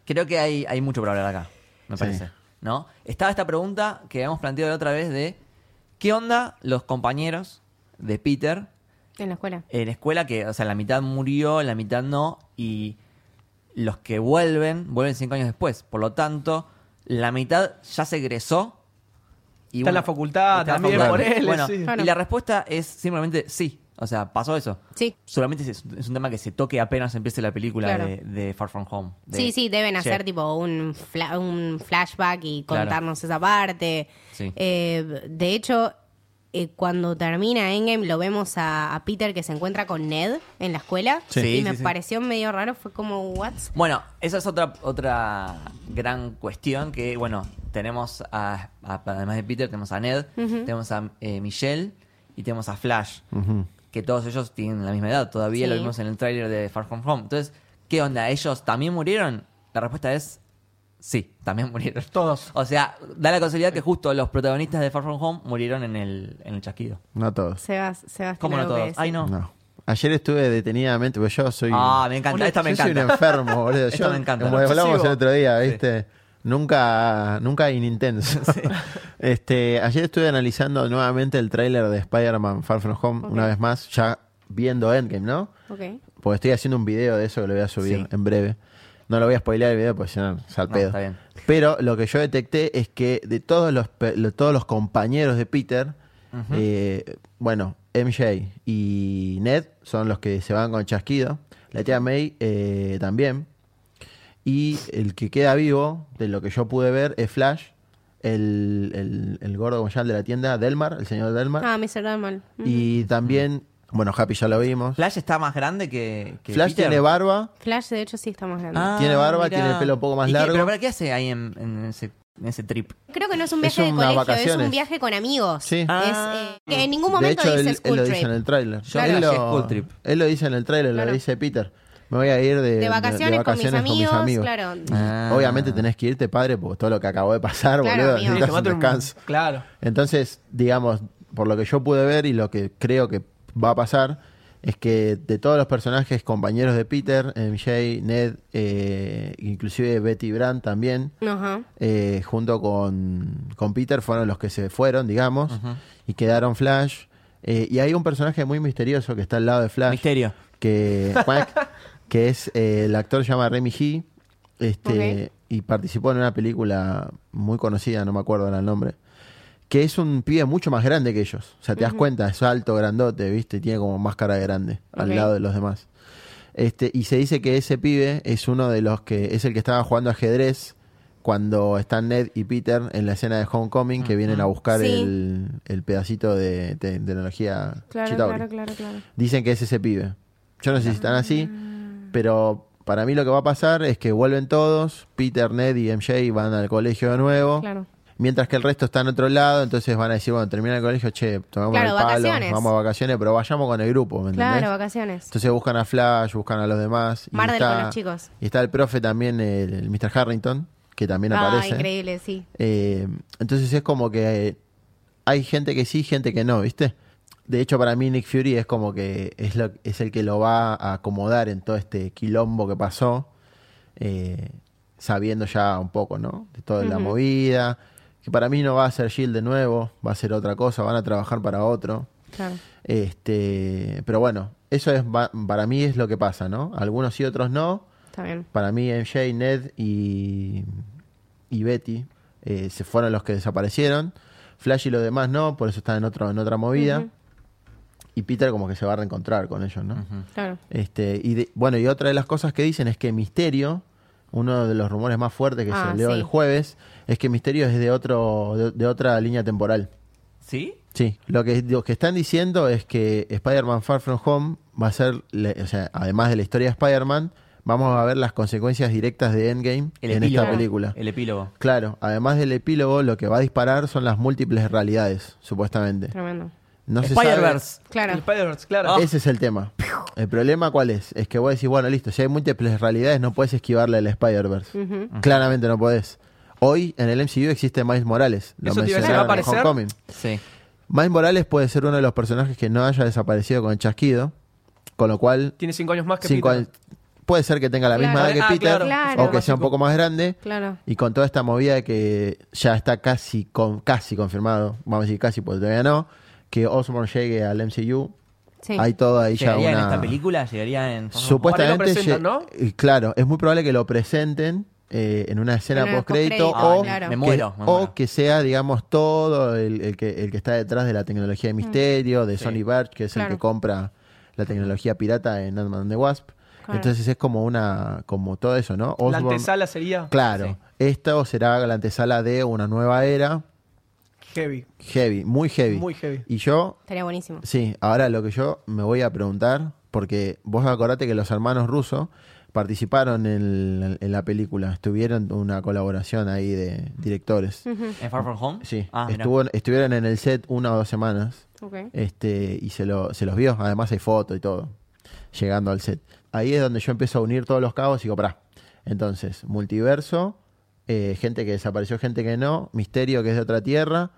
Creo que hay, hay mucho para hablar acá, me Sí. parece. ¿No? Estaba esta pregunta que habíamos planteado la otra vez de ¿qué onda los compañeros de Peter En la escuela. en la escuela que, o sea, la mitad murió, la mitad no, y los que vuelven, vuelven cinco años después. Por lo tanto, la mitad ya se egresó Y Está en la facultad está en la también, facultad. ponele, Bueno, sí. Claro. y la respuesta es simplemente sí. O sea, pasó eso. Sí. Solamente es, es un tema que se toque apenas empiece la película Claro. de, de Far From Home. de- Sí, sí, deben Che, hacer tipo un, fla- un flashback y Claro. contarnos esa parte. Sí. Eh, de hecho, eh, cuando termina Endgame lo vemos a, a Peter que se encuentra con Ned en la escuela. Sí. Y Sí, me sí, sí. pareció medio raro, fue como, ¿what? Bueno, esa es otra otra gran cuestión que, bueno, tenemos a, a- además de Peter, tenemos a Ned, tenemos a eh, Michelle y tenemos a Flash, que todos ellos tienen la misma edad, todavía Sí. lo vimos en el tráiler de Far From Home. Entonces, ¿qué onda? ¿Ellos también murieron? La respuesta es sí, también murieron. Todos. O sea, da la casualidad que justo los protagonistas de Far From Home murieron en el, en el chasquido. No todos. Sebas, Sebas, ¿Cómo no todos? decir. Ay, no. No. Ayer estuve detenidamente, porque yo soy. Ah, me encanta, esta me yo soy un encanta. enfermo, boludo. Esto Yo, me encanta. Como hablamos el otro día, Sí. Nunca, nunca intenso. este, ayer estuve analizando nuevamente el tráiler de Spider-Man Far From Home, una vez más, ya viendo Endgame, ¿no? Ok. Porque estoy haciendo un video de eso que lo voy a subir Sí. en breve. No lo voy a spoilear el video porque si no, sal No, pedo. está bien. Pero lo que yo detecté es que de todos los, lo- todos los compañeros de Peter, eh, bueno, MJ y Ned son los que se van con chasquido. La tía May eh, también. Y el que queda vivo, de lo que yo pude ver, es Flash, el, el, el gordo como el de la tienda, Delmar, el señor Delmar. Ah, me cerró mal. Y también, bueno, Happy ya lo vimos. Flash está más grande que, que Flash Peter. tiene barba, Flash, de hecho, sí está más grande. Ah, Tiene barba, mirá. tiene el pelo un poco más ¿Y qué- largo. ¿Pero para qué hace ahí en, en ese, en ese trip? Creo que no es un Es viaje de unas colegio, es vacaciones. un viaje con amigos. Sí. Es, Ah. eh, que en ningún de momento hecho, dice él, él school lo trip. dice en el tráiler. Yo él, lo, school trip. él lo dice en el tráiler, Claro. lo dice Peter. Me voy a ir de, de vacaciones, con, mis amigos, claro. Ah. Obviamente tenés que irte, padre, porque todo lo que acabó de pasar, Claro, boludo, amigo. necesitas un descanso. Claro. Entonces, digamos, por lo que yo pude ver y lo que creo que va a pasar, es que de todos los personajes compañeros de Peter, MJ, Ned, eh, inclusive Betty Brant también, Ajá. eh, junto con, con Peter, fueron los que se fueron, digamos, y quedaron Flash. Eh, y hay un personaje muy misterioso que está al lado de Flash, Misterio. que, que es eh, el actor se llama Remy He, este, y participó en una película muy conocida, no me acuerdo ahora el nombre, que es un pibe mucho más grande que ellos. O sea, te das cuenta, es alto, grandote, ¿viste? Tiene como más cara de grande al lado de los demás. Este, y se dice que ese pibe es uno de los que es el que estaba jugando ajedrez cuando están Ned y Peter en la escena de Homecoming que vienen a buscar Sí. el, el pedacito de, te- tecnología Claro, claro, claro, claro. Dicen que es ese pibe. Yo no sé si están así, pero para mí lo que va a pasar es que vuelven todos, Peter, Ned y MJ van al colegio de nuevo. Claro. Mientras que el resto está en otro lado, entonces van a decir, bueno, termina el colegio, che, tomamos Claro, el palo, vacaciones. vamos a vacaciones, pero vayamos con el grupo, ¿me entendés? Claro, vacaciones. Entonces buscan a Flash, buscan a los demás. y Marvel está- con los chicos. Y está el profe también, el, el Mr. Harrington, que también Ah, aparece. increíble, sí. Eh, entonces es como que hay gente que sí, gente que no, ¿viste? De hecho, para mí Nick Fury es como que es, lo, es el que lo va a acomodar en todo este quilombo que pasó, eh, sabiendo ya un poco, ¿no? De toda la movida. Que para mí no va a ser Shield de nuevo, va a ser otra cosa, van a trabajar para otro. Claro. Este, pero bueno, eso es para mí es lo que pasa, ¿no? Algunos sí, otros no. Está bien. Para mí MJ, Ned y, y Betty eh, se fueron los que desaparecieron. Flash y los demás no, por eso están en, otro, en otra movida. Y Peter como que se va a reencontrar con ellos, ¿no? Claro. este, y de- bueno, y otra de las cosas que dicen es que Misterio, uno de los rumores más fuertes que Ah, salió sí. el jueves, es que Misterio es de otro de, de otra línea temporal. ¿Sí? Sí, lo que, lo que están diciendo es que Spider-Man Far From Home va a ser, le- o sea, además de la historia de Spider-Man, vamos a ver las consecuencias directas de Endgame El en epílogo. esta película. El epílogo. Claro, además del epílogo, lo que va a disparar son las múltiples realidades, supuestamente. Tremendo. No se sabe- Spider-Verse. Claro. El Spider-Verse, claro. Ah. Ese es el tema. El problema cuál es? Es que vos decís, bueno, listo, si hay múltiples realidades, no puedes esquivarle al Spider-Verse. Ujú. Claramente no podés. Hoy en el MCU existe Miles Morales. Lo Eso te iba a decir, mencionaron ¿va a en aparecer? Homecoming. Sí. Miles Morales puede ser uno de los personajes que no haya desaparecido con el chasquido, con lo cual Tiene cinco años más que cinco Peter. años- puede ser que tenga la misma edad que Ah, Peter claro. Claro. o que sea un poco más grande Claro. y con toda esta movida de que ya está casi con, casi confirmado, vamos a decir casi porque todavía no, que Osborn llegue al MCU. Sí. Hay todo ahí ya ¿Llegaría una en esta película? ¿Llegaría en... Supuestamente lo ¿no? y claro, es muy probable que lo presenten eh, en una escena post-crédito o, claro. Me que, muero, o que sea, digamos, todo el, el que, el que está detrás de la tecnología de misterio, de Sí. Sony Verge, que es el que compra la tecnología pirata en Ant-Man and the Wasp. Claro. Entonces es como una, como todo eso, ¿no? La Osborn- antesala sería Claro, Sí. esto será la antesala de una nueva era, heavy. heavy, muy heavy. Muy heavy. Y yo, Estaría buenísimo. sí, ahora lo que yo me voy a preguntar, porque vos acordate que los hermanos rusos participaron en, en la película, estuvieron en una colaboración ahí de directores. ¿En Far From Home? Sí, Ah, mirá. estuvo, estuvieron en el set una o dos semanas Ok. este y se, lo, se los vio, además hay foto y todo, llegando al set. Ahí es donde yo empiezo a unir todos los cabos y digo, pará, entonces, multiverso, eh, gente que desapareció, gente que no, Misterio que es de otra tierra,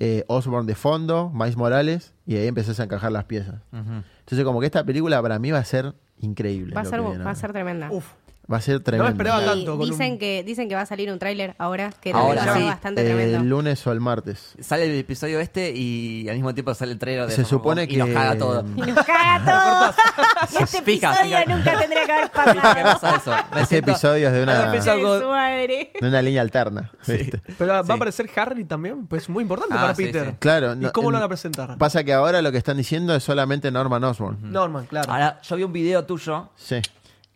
eh, Osborn de fondo, Miles Morales, y ahí empezás a encajar las piezas. Entonces como que esta película para mí va a ser increíble. Va a ser, va a ser tremenda. Uf. Va a ser tremendo. esperaba Y tanto con dicen un- que dicen que va a salir un tráiler ahora que Ahora, va a ser sí. bastante Eh, tremendo. el lunes o el martes. Sale el episodio este y al mismo tiempo sale el trailer de Se supone Home y nos que- caga todo. Y nos caga todo. y este Pica, episodio pica. nunca tendría que haber ¿Viste qué pasado. pasa eso? Me siento- episodio es de una, de una línea alterna. ¿viste? Pero va Sí. a aparecer Harry también, pues es muy importante Ah, para sí, Peter. sí. Claro. ¿Y no- cómo lo van a presentar? Pasa que ahora lo que están diciendo es solamente Norman Osborn. Norman, claro. Ahora, yo vi un video tuyo Sí.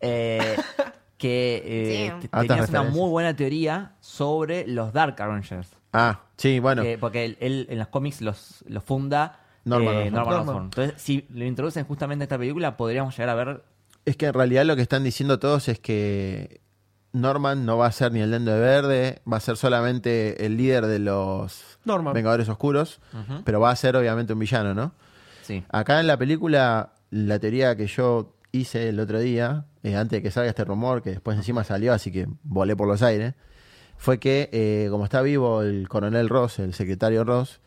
eh, que eh, Sí. tenías una muy buena teoría sobre los Dark Avengers. Ah, sí, bueno. Que- porque él, él en los cómics los, los funda Norman eh, Osborn. Norman Norman. Osborn. Entonces, si lo introducen justamente a esta película, podríamos llegar a ver. Es que en realidad lo que están diciendo todos es que Norman no va a ser ni el Duende Verde, va a ser solamente el líder de los Norman. Vengadores Oscuros, pero va a ser obviamente un villano, ¿no? Sí. Acá en la película, la teoría que yo hice el otro día, eh, antes de que salga este rumor, que después encima salió, así que volé por los aires, fue que eh, como está vivo el coronel Ross, el secretario Ross,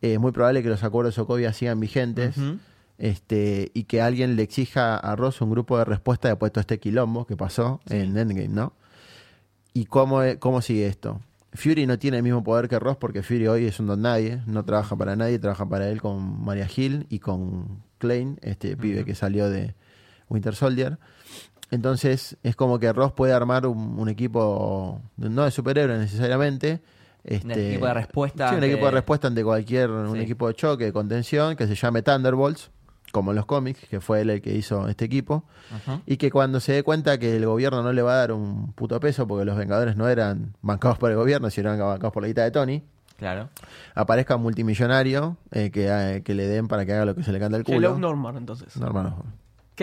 eh, es muy probable que los acuerdos de Sokovia sigan vigentes este, y que alguien le exija a Ross un grupo de respuesta después de todo este quilombo que pasó en Endgame, ¿no? ¿Y cómo, e- cómo sigue esto? Fury no tiene el mismo poder que Ross porque Fury hoy es un don nadie, no trabaja para nadie, trabaja para él con Maria Hill y con Klein, este pibe que salió de Winter Soldier. Entonces es como que Ross puede armar un, un equipo, no de superhéroes necesariamente. Este, equipo de respuesta Sí, un ante- equipo de respuesta ante cualquier, un Sí. equipo de choque, de contención, que se llame Thunderbolts, como en los cómics, que fue él el que hizo este equipo. Y que cuando se dé cuenta que el gobierno no le va a dar un puto peso, porque los Vengadores no eran bancados por el gobierno, sino eran bancados por la guita de Tony, Claro. aparezca un multimillonario eh, que, eh, que le den para que haga lo que se le canta el culo. Norman, entonces. Norman.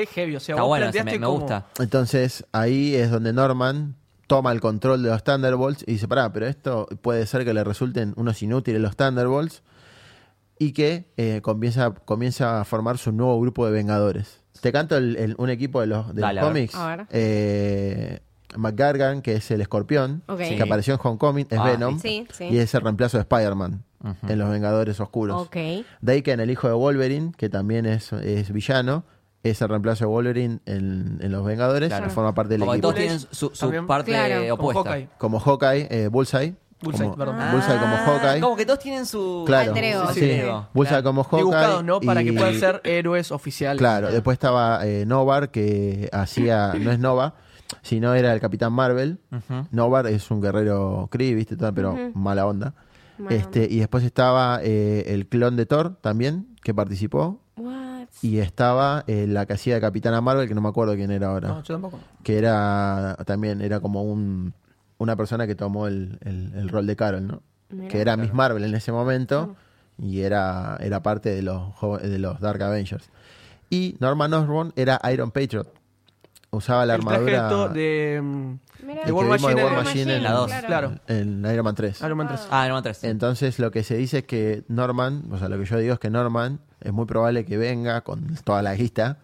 Qué heavy, o sea, Está vos bueno, planteaste me, me como- gusta. Entonces ahí es donde Norman toma el control de los Thunderbolts y dice, pará, pero esto puede ser que le resulten unos inútiles los Thunderbolts y que eh, comienza, comienza a formar su nuevo grupo de Vengadores. Te canto el- el- un equipo de los, de Dale, los a ver. cómics. A ver. Eh, McGargan, que es el escorpión, Ok. que apareció en Homecoming, es Ah, Venom. Sí, sí. Y es el reemplazo de Spider-Man en los Vengadores Oscuros. Ok. Daken, el hijo de Wolverine, que también es, es villano, es el reemplazo de Wolverine en, en los Vengadores, Claro. forma parte del Como que equipo. todos tienen su, su También. parte Claro. como opuesta. Hawkeye. Como Hawkeye, eh, Bullseye. Bullseye, como, perdón. Bullseye como Hawkeye. Ah, Como que todos tienen su. Claro, Alter ego, sí, sí. Bullseye Claro. como Hawkeye. Para que y- puedan ser héroes oficiales. Claro, después estaba eh, Novar, que hacía, no es Nova, sino era el Capitán Marvel. Novar es un guerrero Kree, ¿viste? Todo, Pero mala onda. Este Y después estaba eh, el clon de Thor también, que participó. Y estaba eh, la que hacía de Capitana Marvel, que no me acuerdo quién era ahora. No, yo tampoco. que era también era como un una persona que tomó el, el- el rol de Carol, ¿no? Mira. que era Miss Marvel en ese momento y era, era parte de los, de los Dark Avengers. Y Norman Osborn era Iron Patriot. Usaba la el traje armadura de, to- de, Mira. de El War vimos de Machine, War en- Machine en la dos. Claro. en Iron Man 3. Iron Man 3. Ah, no, tres. Entonces lo que se dice es que Norman, o sea, lo que yo digo es que Norman es muy probable que venga con toda la lista,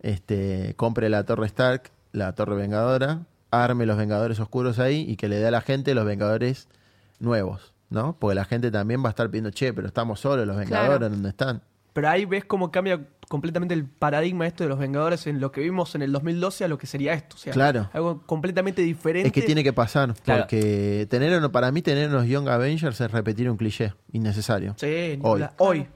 este, compre la Torre Stark, la Torre Vengadora, arme los Vengadores Oscuros ahí y que le dé a la gente los Vengadores nuevos, ¿no? Porque la gente también va a estar pidiendo, che, pero estamos solos, los Vengadores, Claro. ¿dónde están? Pero ahí ves cómo cambia completamente el paradigma esto de los Vengadores en lo que vimos en el 2012 a lo que sería esto. O sea, Claro. algo completamente diferente. Es que tiene que pasar, Claro. porque tener uno, para mí tener unos Young Avengers es repetir un cliché innecesario. Sí, Hoy. Hoy.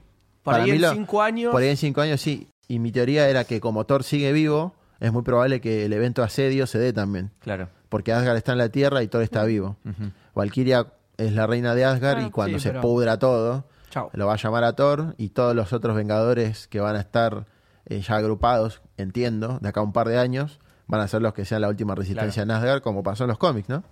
Por Para ahí mí en lo- cinco años. Por ahí en cinco años sí. Y mi teoría era que como Thor sigue vivo, es muy probable que el evento asedio se dé también. Claro. porque Asgard está en la Tierra y Thor está vivo. Valkyria es la reina de Asgard Ah, y cuando sí, se pero- pudra todo, Chao. lo va a llamar a Thor y todos los otros Vengadores que van a estar eh, ya agrupados, entiendo, de acá a un par de años, van a ser los que sean la última resistencia en Asgard, como pasó en los cómics, ¿no?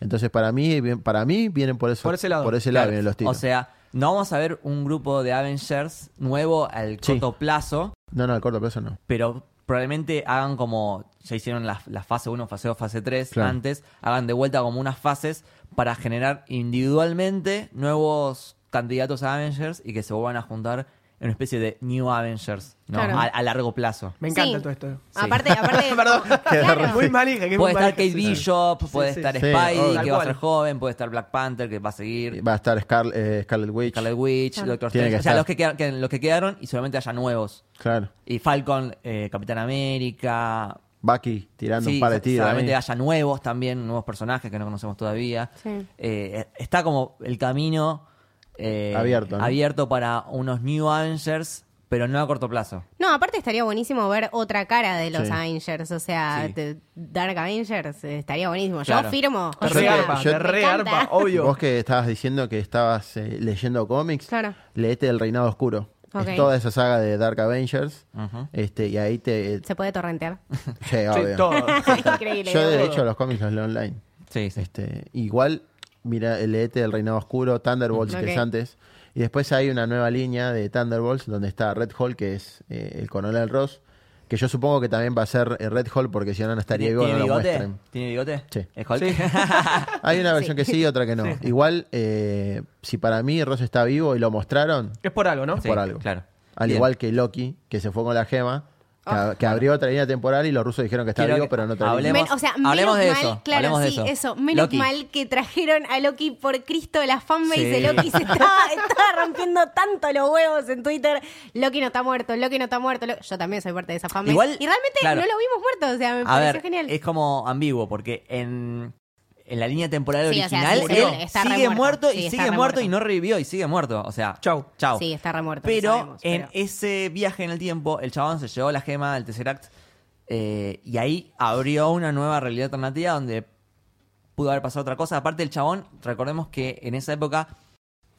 Entonces, para mí, para mí vienen por eso. Por ese lado. Por ese Claro. lado vienen los tiros. O sea, no vamos a ver un grupo de Avengers nuevo al Sí. corto plazo, no, no, al corto plazo no. pero probablemente hagan como ya hicieron la, la fase 1, fase 2, fase 3 Claro. antes, hagan de vuelta como unas fases para generar individualmente nuevos candidatos a Avengers y que se vuelvan a juntar una especie de New Avengers, ¿no? Claro. A, a largo plazo. Me encanta Sí. todo esto. Sí. Aparte, aparte. Perdón. Claro. Muy que Puede estar Kate sí. Bishop, puede sí. estar Sí, Spidey, que va a ser joven, puede estar Black Panther, que va a seguir, Va a estar Scar- eh, Scarlet Witch. Scarlet Witch, Claro. Doctor Tiene Strange. O sea, los que, quedan- que- los que quedaron y solamente haya nuevos. Claro. Y Falcon, eh, Capitán América. Bucky tirando Sí, un par de tiros. seguramente ahí. haya nuevos también, nuevos personajes que no conocemos todavía. Sí. Eh, está como el camino eh, Abierto, ¿no? abierto para unos New Avengers, pero no a corto plazo. No, aparte estaría buenísimo ver otra cara de los Sí. Avengers. O sea, Sí. de Dark Avengers eh, estaría buenísimo. Claro. Yo firmo. Te o sea, rearpa, yo- te obvio. Vos que estabas diciendo que estabas eh, leyendo cómics, Claro. leete El Reinado Oscuro. Ok. Es toda esa saga de Dark Avengers. Este Y ahí te. Se puede torrentear. Sí, Sí, obvio. todo. Increíble. Yo, de hecho, los cómics los leo online. Sí, sí. Este, igual, mira, leete El Reinado Oscuro, Thunderbolts, que es antes. Y después hay una nueva línea de Thunderbolts donde está Red Hall, que es eh, el coronel Ross. Que yo supongo que también va a ser eh, Red Hall, porque si no, no estaría ¿Tiene, vivo, tiene no lo bigote? muestren. ¿Tiene bigote? Sí. ¿Es Hulk? Sí. Hay una versión que sí y otra que no. Igual, eh, si para mí Ross está vivo y lo mostraron, Es por algo, ¿no? Sí, por algo. Claro. al Bien. igual que Loki, que se fue con la gema, que, Ah. que abrió otra línea temporal y los rusos dijeron que está vivo, que pero no está hablemos- Men- o sea, hablemos menos de mal, eso, claro, hablemos de sí, eso. Menos Loki. mal que trajeron a Loki por Cristo, la fanbase Sí. de Loki se estaba, estaba rompiendo tanto los huevos en Twitter. Loki no está muerto, Loki no está muerto. Lo- Yo también soy parte de esa fanbase. Igual, y realmente claro. no lo vimos muerto, o sea, me A pareció ver, genial. es como ambiguo, porque en, en la línea temporal Sí, o sea, original sí, él está re sigue muerto. muerto Sí, y está sigue re muerto muerto. y no revivió y sigue muerto. O sea, Chau. chau. Sí, está remuerto. lo Pero sabemos, en pero- ese viaje en el tiempo, el chabón se llevó la gema del Tesseract eh, y ahí abrió una nueva realidad alternativa donde pudo haber pasado otra cosa. Aparte, el chabón, recordemos que en esa época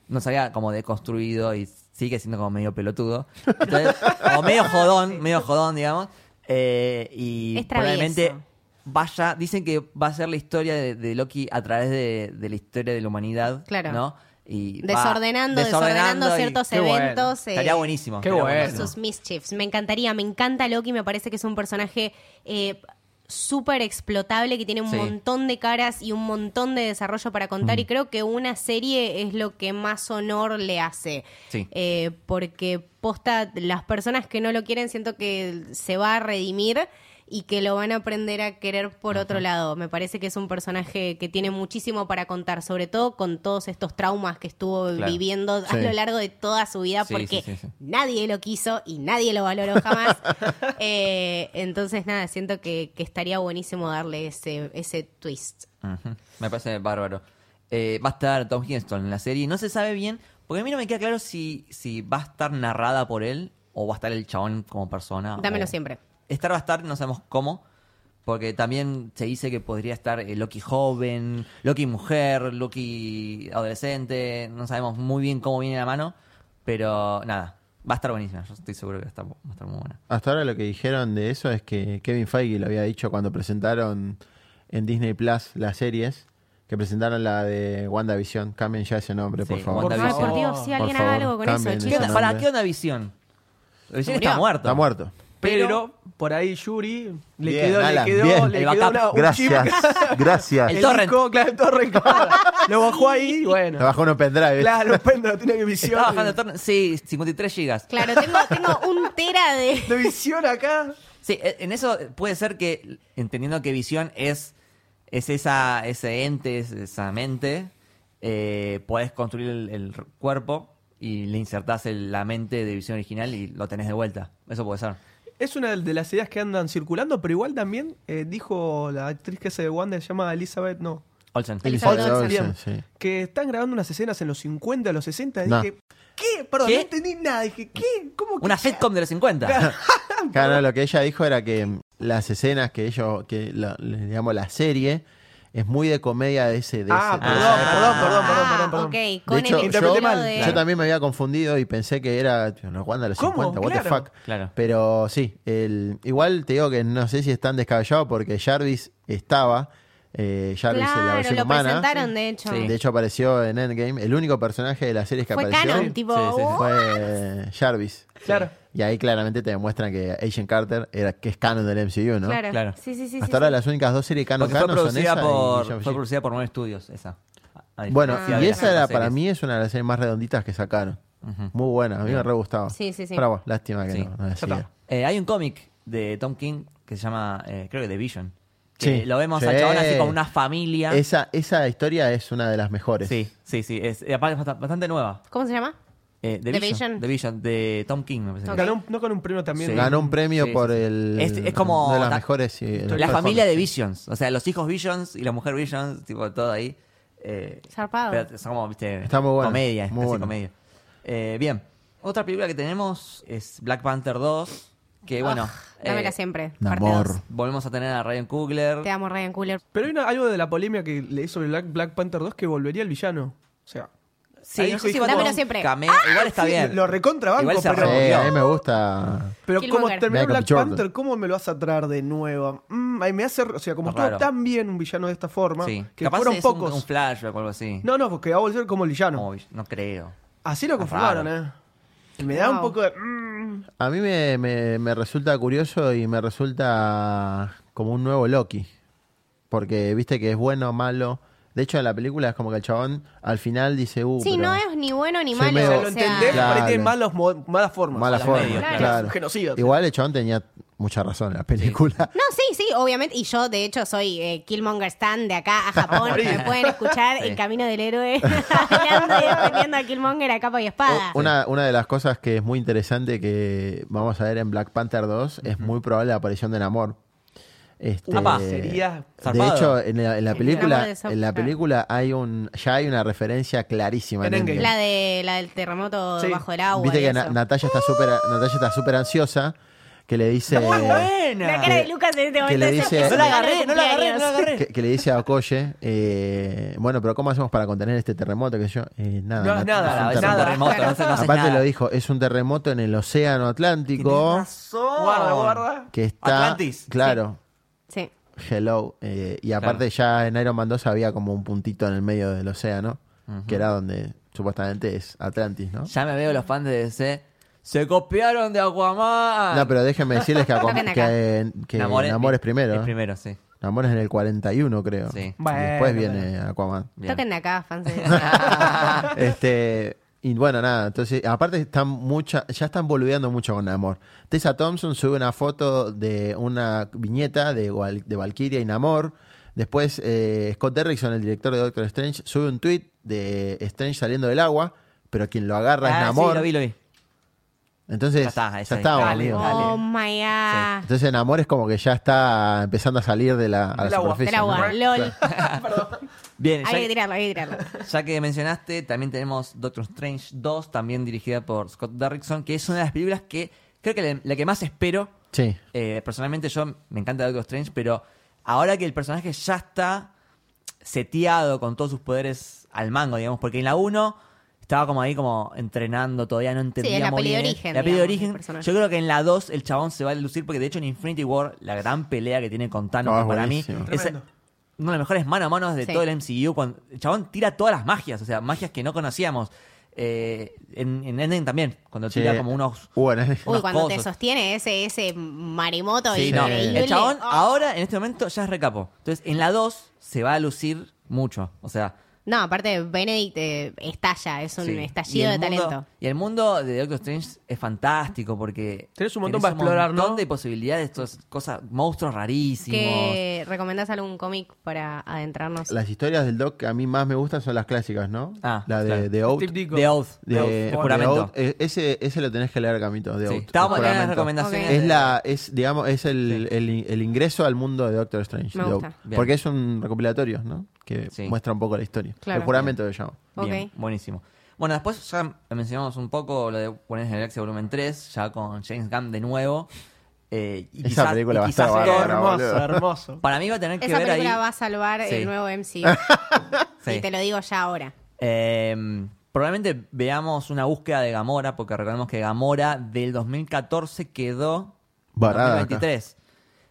no se había como deconstruido y sigue siendo como medio pelotudo. Entonces, como medio jodón, medio jodón, digamos. Eh, y Es travieso. probablemente vaya, dicen que va a ser la historia de, de Loki a través de, de la historia de la humanidad. Claro. ¿no? Y Desordenando, desordenando, y- ciertos bueno. eventos. eh, Estaría buenísimo. Qué bueno. sus mischiefs. Me encantaría, me encanta Loki, me parece que es un personaje eh, súper explotable, que tiene un Sí. montón de caras y un montón de desarrollo para contar y creo que una serie es lo que más honor le hace. Sí. Eh, porque posta, las personas que no lo quieren siento que se va a redimir y que lo van a aprender a querer por otro lado. Me parece que es un personaje que tiene muchísimo para contar, sobre todo con todos estos traumas que estuvo Claro. viviendo Sí. a lo largo de toda su vida, Sí, porque sí, nadie lo quiso y nadie lo valoró jamás. Eh, entonces, nada, siento que, que estaría buenísimo darle ese, ese twist. Me parece bárbaro. Eh, va a estar Tom Hiddleston en la serie. No se sabe bien, porque a mí no me queda claro si, si va a estar narrada por él o va a estar el chabón como persona. Dámelo o- siempre. Estar va a estar, no sabemos cómo. Porque también se dice que podría estar eh, Loki joven, Loki mujer, Loki adolescente. No sabemos muy bien cómo viene la mano. Pero nada, va a estar buenísima. Yo estoy seguro que va a estar, va a estar muy buena. Hasta ahora lo que dijeron de eso es que Kevin Feige lo había dicho cuando presentaron en Disney Plus las series, que presentaron la de WandaVision. Cambien ya ese nombre, por Sí, favor. Por Dios, si alguien haga algo con eso, ¿Qué onda, para, ¿qué onda Visión? Visión está muerto. Está muerto. Pero, por ahí Yuri le Bien, quedó, Alan, le quedó, bien. le El quedó una, un Gracias, chip. gracias. El El torrent. disco, claro, el torrent, claro. Lo bajó ahí y bueno. Te bajó uno pendrive. Claro, Pendra tiene que visión. Está bajando el torno- Sí, 53 gigas. Claro, tengo, tengo un tera de... De visión acá. Sí, e- en eso puede ser que, entendiendo que visión es, es esa, ese ente, es esa mente, eh, podés construir el, el cuerpo y le insertás el- la mente de visión original y lo tenés de vuelta. Eso puede ser. Es una de las ideas que andan circulando, pero igual también eh, dijo la actriz que hace de Wanda, se llama Elizabeth, no, Olsen. Elizabeth Elizabeth Olsen. Olsen, sí. que están grabando unas escenas en los 50, los 60. No. Dije, ¿qué? Perdón, ¿Qué? no entendí nada. Dije, ¿qué? ¿Cómo que? Una sitcom de los 50. Claro, no, lo que ella dijo era que las escenas que ellos, que la, digamos la serie, es muy de comedia de ese. De Ah, ese- perdón, Ah, perdón, perdón, perdón, Ah, perdón, perdón. ok, De con hecho, el estilo mal. de- Yo también me había confundido y pensé que era no, Wanda de los ¿Cómo? 50, what the Claro. fuck. Claro. Pero sí, el, igual te digo que no sé si es tan descabellado porque Jarvis estaba, eh, Jarvis en la Claro, versión lo humana. presentaron, de hecho. Sí. De hecho apareció en Endgame. El único personaje de la serie que Fue apareció canon, tipo... Sí, sí, sí. Fue Jarvis. Claro. Y ahí claramente te demuestran que Agent Carter era que es canon del MCU, ¿no? Claro. Claro. Sí, sí, sí. Hasta sí, ahora sí. las únicas dos series canon canon son producida esa y por, Shang-Chi. fue producida por nueve estudios, esa. A Bueno, diferencia y esa era para mí es una de las series más redonditas que sacaron. Muy buena, a mí me re gustaba. Sí, sí, sí. Pero bueno, lástima que Sí. no, no. Eh, hay un cómic de Tom King que se llama, eh, creo que The Vision. Sí. Lo vemos Sí. al chabón así como una familia. Esa, esa historia es una de las mejores. Sí, sí, sí. Es, aparte es bast- bastante nueva. ¿Cómo se llama? Eh, The, The Vision, Vision. The Vision, de Tom King, me parece. Ganó un- no con un premio también. Sí. Ganó un premio Sí, por el. Es- es como de las la- mejores. La mejor familia de. Visions. O sea, los hijos Visions y la mujer Visions, tipo, todo ahí. Eh, Zarpado. pero son como, viste, Está muy bueno, comedia, es muy casi bueno. comedia. Eh, bien. Otra película que tenemos es Black Panther 2. Que bueno. Dámela eh, siempre. Namor. Parte dos. Volvemos a tener a Ryan Coogler. Te amo, Ryan Cooler. Pero hay una- algo de la polémica que leí sobre Black, Black Panther 2 que volvería el villano. O sea, Sí, Ahí no sé si Dámelo siempre. cameo. Igual está sí, bien. lo recontrabanco, Igual se pero- Sí, a mí me gusta. Pero como terminó Black Jordan. Panther, ¿cómo me lo vas a traer de nuevo? Mm, ahí me hace, o sea, como estuvo tan bien un villano de esta forma, Sí. que Capaz fueron es pocos. Un, un flashback o algo así. No, no, porque va a volver como el villano. Como- no creo. Así lo confirmaron, eh. Me da un poco de. mm, A mí me, me- me resulta curioso y me resulta como un nuevo Loki. Porque viste que es bueno o malo. De hecho, en la película es como que el chabón al final dice, uh, Sí, pero no es ni bueno ni Soy malo. o medio- sea, o lo sea, entendés, Claro. pero tiene malos, mo- malas formas. mala a las forma. medias, Claro. Claro. Genocida. Igual el chabón tenía mucha razón en la película. No, sí, sí, obviamente. Y yo, de hecho, soy eh, Killmonger Stan de acá a Japón. Me pueden escuchar Sí. El Camino del Héroe hablando y defendiendo a Killmonger a capa y espada. O- Una, una de las cosas que es muy interesante que vamos a ver en Black Panther 2 es muy probable la aparición de Namor. Este, Apa. Sería- de hecho, en la, en la El película, en la película hay un, ya hay una referencia clarísima. En Endgame. La de la del terremoto Sí. bajo el agua. Viste y que eso. Natalia está súper Natalia está súper ansiosa que le dice La cara de Lucas en este momento le es- dice- No la agarré, no la agarré, no la agarré. que, que le dice a Okoye eh, bueno pero cómo hacemos para contener este terremoto que yo eh, nada No, Nat- nada, es un terremoto. terremoto, no, sé- no haces aparte nada. lo dijo es un terremoto en el océano Atlántico. Guarda, guarda. que está Atlantis. claro Sí. Hello eh, y aparte ya en Iron Man 2 había como un puntito en el medio del océano que era donde supuestamente es Atlantis no Ya me veo los fans de DC. Se copiaron de Aquaman. no pero déjenme decirles que, que, que Namor es- Namor es primero Es primero, sí. Namor es en el 41 creo Sí. Y Bueno, después viene Aquaman Bien. Toquen de acá, fans de este y bueno nada entonces aparte están mucha ya están boludeando mucho con Namor. Tessa Thompson sube una foto de una viñeta de, de Valkyria y Namor. Después eh, Scott Derrickson el director de Doctor Strange sube un tweet de Strange saliendo del agua pero quien lo agarra es Ah, Namor. Sí, lo vi, lo vi. Entonces Ya está, ya está, Dale, dale. Oh my god. entonces Namor es como que ya está empezando a salir de la, a la Del agua. superficie Del agua, ¿no? lol. Bien, Hay que ya, tirarlo, hay que tirarlo. ya que mencionaste, también tenemos Doctor Strange 2, también dirigida por Scott Derrickson, que es una de las películas que creo que la, la que más espero. sí Eh, personalmente yo me encanta Doctor Strange, pero ahora que el personaje ya está seteado con todos sus poderes al mango, digamos, porque en la 1 estaba como ahí como entrenando, todavía no entendía Sí, la muy peli de bien. origen, La peli de origen. Yo creo que en la 2 el chabón se va a lucir porque de hecho en Infinity War la gran pelea que tiene con Thanos que para mí es Tremendo. uno de los mejores mano a mano de Sí. todo el MCU. Cuando el chabón tira todas las magias, o sea, magias que no conocíamos. Eh, en, en Endgame también, cuando Sí. tira como unos bueno, Uy, unos cuando te sostiene ese, ese maremoto Sí, no. El chabón Oh. ahora, en este momento, ya es recapo. Entonces, en la 2 se va a lucir mucho. O sea, No, aparte, Benedict eh, estalla, es un sí. Y estallido el de mundo- talento. Y el mundo de Doctor Strange es fantástico porque. Tenés un montón para explorar, Un montón ¿no? de posibilidades, todas cosas, monstruos rarísimos. ¿Que ¿Recomendás algún cómic para adentrarnos? Las historias del Doc que a mí más me gustan son las clásicas, ¿no? Ah, la de, claro. de Oath. Steve Ditko. The Oath. De, The Oath, de el juramento. Oath, eh, ese, ese lo tenés que leer, Camito, de Sí. Oath, Estábamos el en las juramento. recomendaciones. Ok. Es de- la, es, digamos, es el, el, el ingreso al mundo de Doctor Strange. Me de gusta. Oath. Bien. Porque es un recopilatorio, ¿no? Que Sí. muestra un poco la historia. Claro. El juramento de llamo. Bien, Ok. buenísimo. Bueno, después ya mencionamos un poco lo de Guardianes de la Galaxia Volumen 3, ya con James Gunn de nuevo. Eh, y Esa quizás- película y va a estar hermoso. Para mí va a tener que Esa ver ahí. película va a salvar Sí. el nuevo MCU. Sí. Y te lo digo ya ahora. Eh, probablemente veamos una búsqueda de Gamora, porque recordemos que Gamora del 2014 quedó en Varada 2023.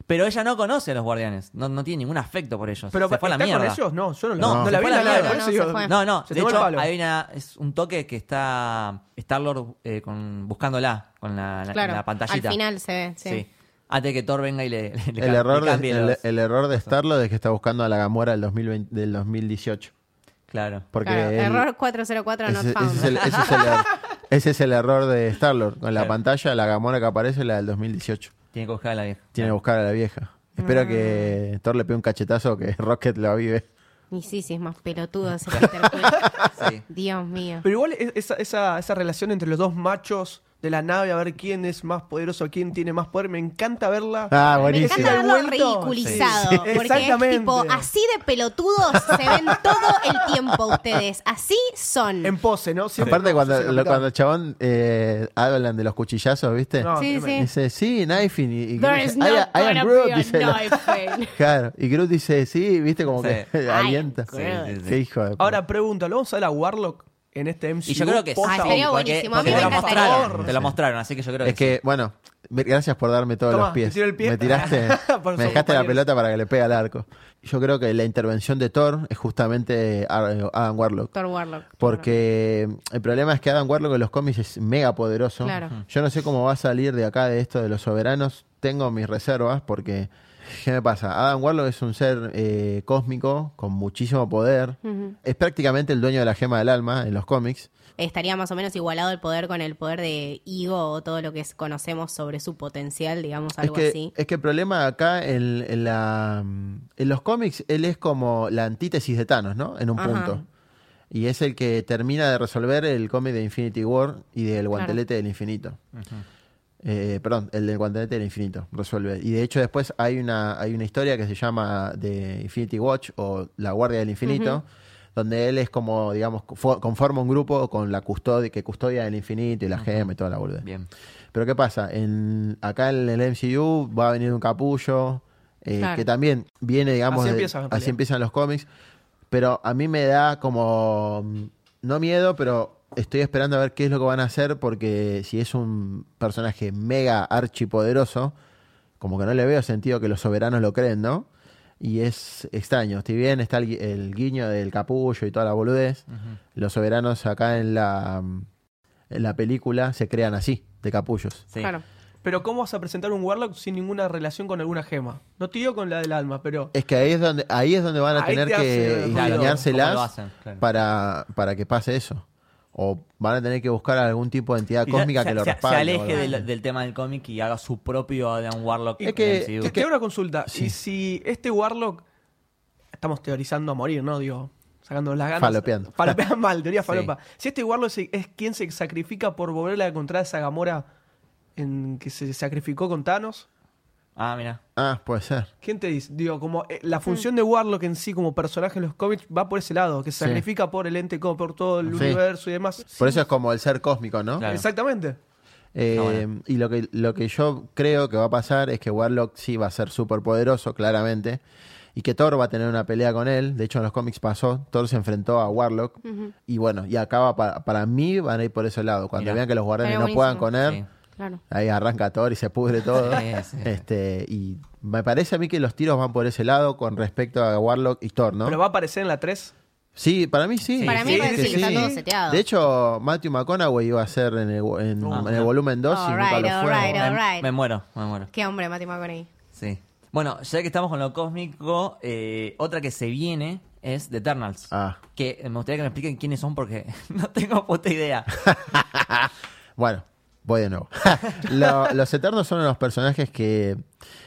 Pero ella no conoce a los guardianes, no, no tiene ningún afecto por ellos. Pero se fue a la ¿está mierda. con ellos? No, yo no, No, no se la fue vi a la en la nave, mierda. por eso No, digo, se fue. No, no, se de tomó el hecho palo. hay una, es un toque que está Star-Lord eh, con, buscándola con la, la- Claro. la pantallita. Al final se ve, sí. Sí. Antes de que Thor venga y le, le- le El error, le de, cambie el, los- el error de Starlo es que está buscando a la Gamora del, 2020 del 2018. Claro. Porque Claro, él- error 404 not ese, found. ese es el, ese es el er- ese es el error de Starlord. Con la Claro. pantalla, la Gamora que aparece es la del 2018. Tiene que buscar a la vieja. Tiene que buscar a la vieja. Espero que Thor le pegue un cachetazo que Rocket lo avive. Y sí, sí, es más pelotudo ese Peter Quill. Sí. Dios mío. Pero igual es- esa, esa, esa relación entre los dos machos de la nave, a ver quién es más poderoso, quién tiene más poder, me encanta verla. Ah, Me buenísimo. encanta verlo ridiculizado. Sí. Porque es tipo, así de pelotudos se ven todo el tiempo ustedes. Así son. En pose, ¿no? Siempre Aparte, cuando, lo- cuando chabón eh, hablan de los cuchillazos, ¿viste? No, Sí, sí. Dice, sí, knifing. Y, y There Groot is dice, not "I am- I am gonna Groot", dice la-. Claro, y Groot dice, sí, viste, como que alienta. Groot. Sí, sí, sí. Qué hijo de. Ahora pregunta, ¿lo vamos a ver a Warlock en este MCU? Y yo creo que sí. Posta Ah, estaría porque- buenísimo. A porque mí te me lo encantaría. mostraron, te lo mostraron, así que yo creo Es que, que, bueno, me- gracias por darme todos Toma, los pies. te tiro el pie. Me tiraste, Por me dejaste la pelota para que le pegue al arco. Yo creo que la intervención de Thor es justamente Ar- Adam Warlock. Thor Warlock. Porque el problema es que Adam Warlock en los cómics es mega poderoso. Claro. Yo no sé cómo va a salir de acá de esto de los soberanos. Tengo mis reservas porque, ¿qué me pasa? Adam Warlock es un ser eh, cósmico con muchísimo poder. Es prácticamente el dueño de la gema del alma en los cómics. Estaría más o menos igualado el poder con el poder de Igo o todo lo que es- conocemos sobre su potencial, digamos, Es algo que, así. es que el problema acá en, en la, en los cómics, él es como la antítesis de Thanos, ¿no? En un Ajá. punto. Y es el que termina de resolver el cómic de Infinity War y del guantelete del infinito. Eh, perdón, el del guantelete del infinito resuelve. Y de hecho después hay una, hay una historia que se llama The Infinity Watch o La Guardia del Infinito, donde él es como, digamos, fo- conforma un grupo con la custodia, que custodia el infinito y la gema y toda la boludez. Bien. Pero ¿qué pasa? En, acá en el MCU va a venir un capullo, eh, Claro. que también viene, digamos, Así de- empieza, en así realidad. empiezan los cómics. Pero a mí me da como, no miedo, pero estoy esperando a ver qué es lo que van a hacer, porque si es un personaje mega archipoderoso, como que no le veo sentido que los soberanos lo creen, ¿no? Y es extraño. Si bien está el, gui- el guiño del capullo y toda la boludez, los soberanos acá en la, en la película se crean así, de capullos. Sí. Claro. Pero ¿cómo vas a presentar un Warlock sin ninguna relación con alguna gema? No te digo con la del alma, pero... Es que ahí es donde, ahí es donde van a Ahí tener te hace que. Claro. para, para que pase eso. O van a tener que buscar algún tipo de entidad cósmica se, que lo se- se respalde. o aleje del, tema del cómic y haga su propio Adam Warlock. Es que- es que- una consulta. Sí. Y si este Warlock... Estamos teorizando a morir, ¿no? Digo, sacando las ganas. Falopeando. Falopeando mal, teoría Sí. falopa. Si este Warlock se- es quien se sacrifica por volverle a encontrar a esa Gamora en que se sacrificó con Thanos... Ah, mira. Ah, puede ser. ¿Quién te dice? Digo, como eh, la función de Warlock en sí como personaje en los cómics va por ese lado, que se Sí. sacrifica por el ente, como por todo el Sí. universo y demás. Por Sí, eso es como el ser cósmico, ¿no? Claro. Exactamente. Eh, bueno. Y lo que, lo que yo creo que va a pasar es que Warlock sí va a ser súper poderoso, claramente. Y que Thor va a tener una pelea con él. De hecho, en los cómics pasó. Thor se enfrentó a Warlock. Y bueno, y acaba pa- para mí van a ir por ese lado. Cuando Mirá. vean que los guardianes Estaría no puedan buenísimo. con él, Sí. Claro. ahí arranca Thor y se pudre todo. Sí, sí. este Y me parece a mí que los tiros van por ese lado con respecto a Warlock y Thor, ¿no? Pero va a aparecer en la 3. Sí, para mí sí. Para mí Sí, parece que que está todo seteado. De hecho, Matthew McConaughey iba a ser en el, en- Ah, en el volumen 2 y All nunca right, lo fue. right, right. Me muero, me muero. Qué hombre, Mati McConaughey. Sí. Bueno, ya que estamos con lo cósmico, eh, otra que se viene es The Eternals. Ah. Que me gustaría que me expliquen quiénes son porque no tengo puta idea. Bueno, voy de nuevo. Lo- los Eternos son unos personajes que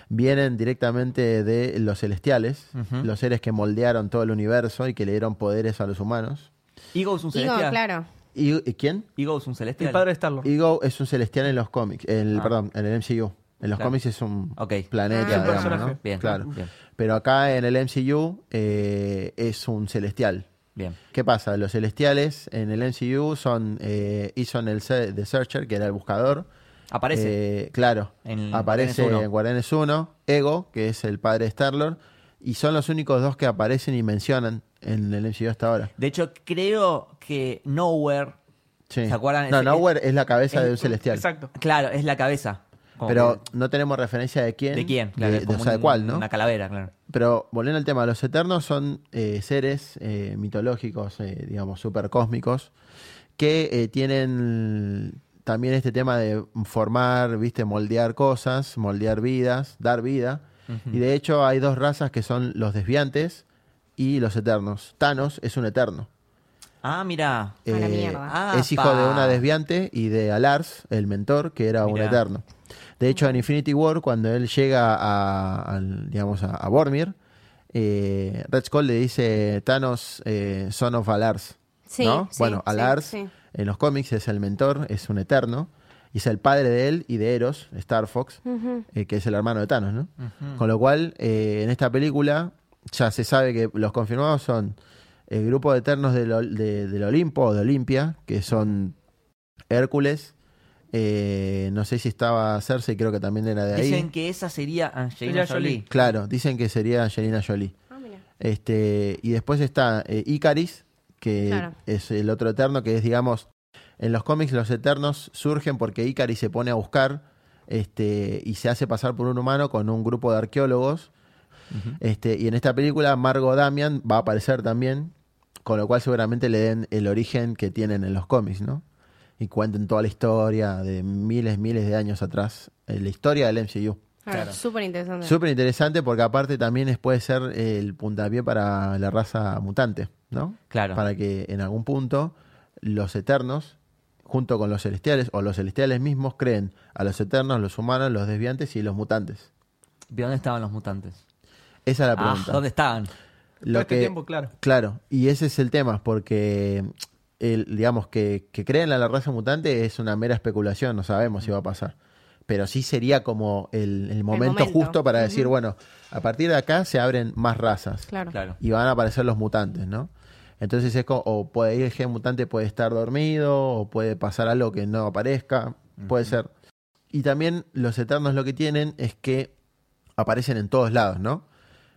vienen directamente de los celestiales, los seres que moldearon todo el universo y que le dieron poderes a los humanos. Ego es un celestial. claro. ¿Y, quién? Ego es un celestial. El padre de Starlord. Ego es un celestial en los cómics, en el- Ah. perdón, en el MCU. En los Claro. cómics es un planeta, Ah. digamos. ¿no? Bien, claro. bien. Pero acá en el MCU eh, es un celestial. Bien. ¿Qué pasa? Los celestiales en el MCU son eh, Eason el Se- The Searcher, que era el buscador, Aparece. Eh, claro, En aparece Guardianes 1. en Guardianes 1, Ego, que es el padre de Star-Lord, y son los únicos dos que aparecen y mencionan en el MCU hasta ahora. De hecho, creo que Nowhere. Sí. ¿Se acuerdan? No, Ese- Nowhere es la cabeza es- de un celestial. Exacto. Claro, es la cabeza. Como Pero que- no tenemos referencia de quién. ¿De quién? Claro, de- o sea, de cuál, ¿no? Una calavera, claro. Pero volviendo al tema, los Eternos son eh, seres eh, mitológicos, eh, digamos, super cósmicos, que eh, tienen también este tema de formar, viste, moldear cosas, moldear vidas, dar vida. Y de hecho hay dos razas que son los desviantes y los eternos. Thanos es un eterno. Ah, mira. Eh, es hijo de una desviante y de Alars, el mentor, que era un eterno. De hecho, en Infinity War, cuando él llega a, al, digamos, a, a Bormir, eh, Red Skull le dice Thanos, eh, son of Alars. Sí, ¿no? sí, bueno, Alars sí. en los cómics es el mentor, es un eterno, y es el padre de él y de Eros, Star Fox, eh, que es el hermano de Thanos, ¿no? Con lo cual, eh, en esta película ya se sabe que los confirmados son el grupo de eternos del, de- del Olimpo o de Olimpia, que son Hércules. Eh, no sé si estaba Cersei, creo que también era de ahí. Dicen que esa sería Angelina Jolie. Jolie. Claro, dicen que sería Angelina Jolie. Ah, mira. Este, y después está eh, Icaris, que Claro. es el otro eterno, que es, digamos, en los cómics los eternos surgen porque Icaris se pone a buscar este, y se hace pasar por un humano con un grupo de arqueólogos. este, y en esta película Margot Damian va a aparecer también, con lo cual seguramente le den el origen que tienen en los cómics, ¿no? Y cuenten toda la historia de miles, miles de años atrás, eh, la historia del MCU. Claro, súper interesante. Súper interesante porque aparte también es, puede ser el puntapié para la raza mutante, ¿no? Claro. Para que en algún punto los eternos, junto con los celestiales, o los celestiales mismos, creen a los eternos, los humanos, los desviantes y los mutantes. ¿De dónde estaban los mutantes? Esa es la Ah, pregunta. ¿Dónde estaban? Lo Todo este que- tiempo, claro. Claro, y ese es el tema, porque el, digamos que, que creen a la raza mutante es una mera especulación, no sabemos si va a pasar. Pero sí sería como el, el momento, momento. justo para decir, bueno, a partir de acá se abren más razas Claro. Claro. y van a aparecer los mutantes, ¿no? Entonces es como, o puede ir el gen mutante, puede estar dormido, o puede pasar algo que no aparezca, puede ser. Y también los eternos lo que tienen es que aparecen en todos lados, ¿no?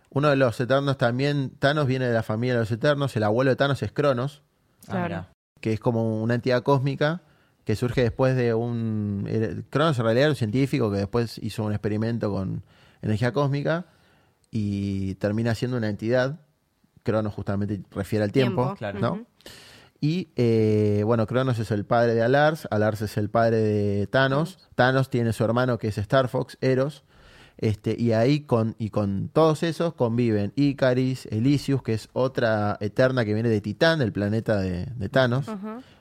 Uno de los eternos también, Thanos viene de la familia de los eternos, el abuelo de Thanos es Cronos, Ah, Claro. Que es como una entidad cósmica que surge después de un... Cronos en realidad era un científico que después hizo un experimento con energía cósmica y termina siendo una entidad. Cronos justamente refiere al tiempo, Tiempo, claro. ¿no? Y eh, bueno, Cronos es el padre de Alars, Alars es el padre de Thanos, Thanos tiene su hermano que es Star Fox, Eros, este, y ahí con, y con todos esos conviven Icaris, Elysius, que es otra eterna que viene de Titán, el planeta de, Thanos.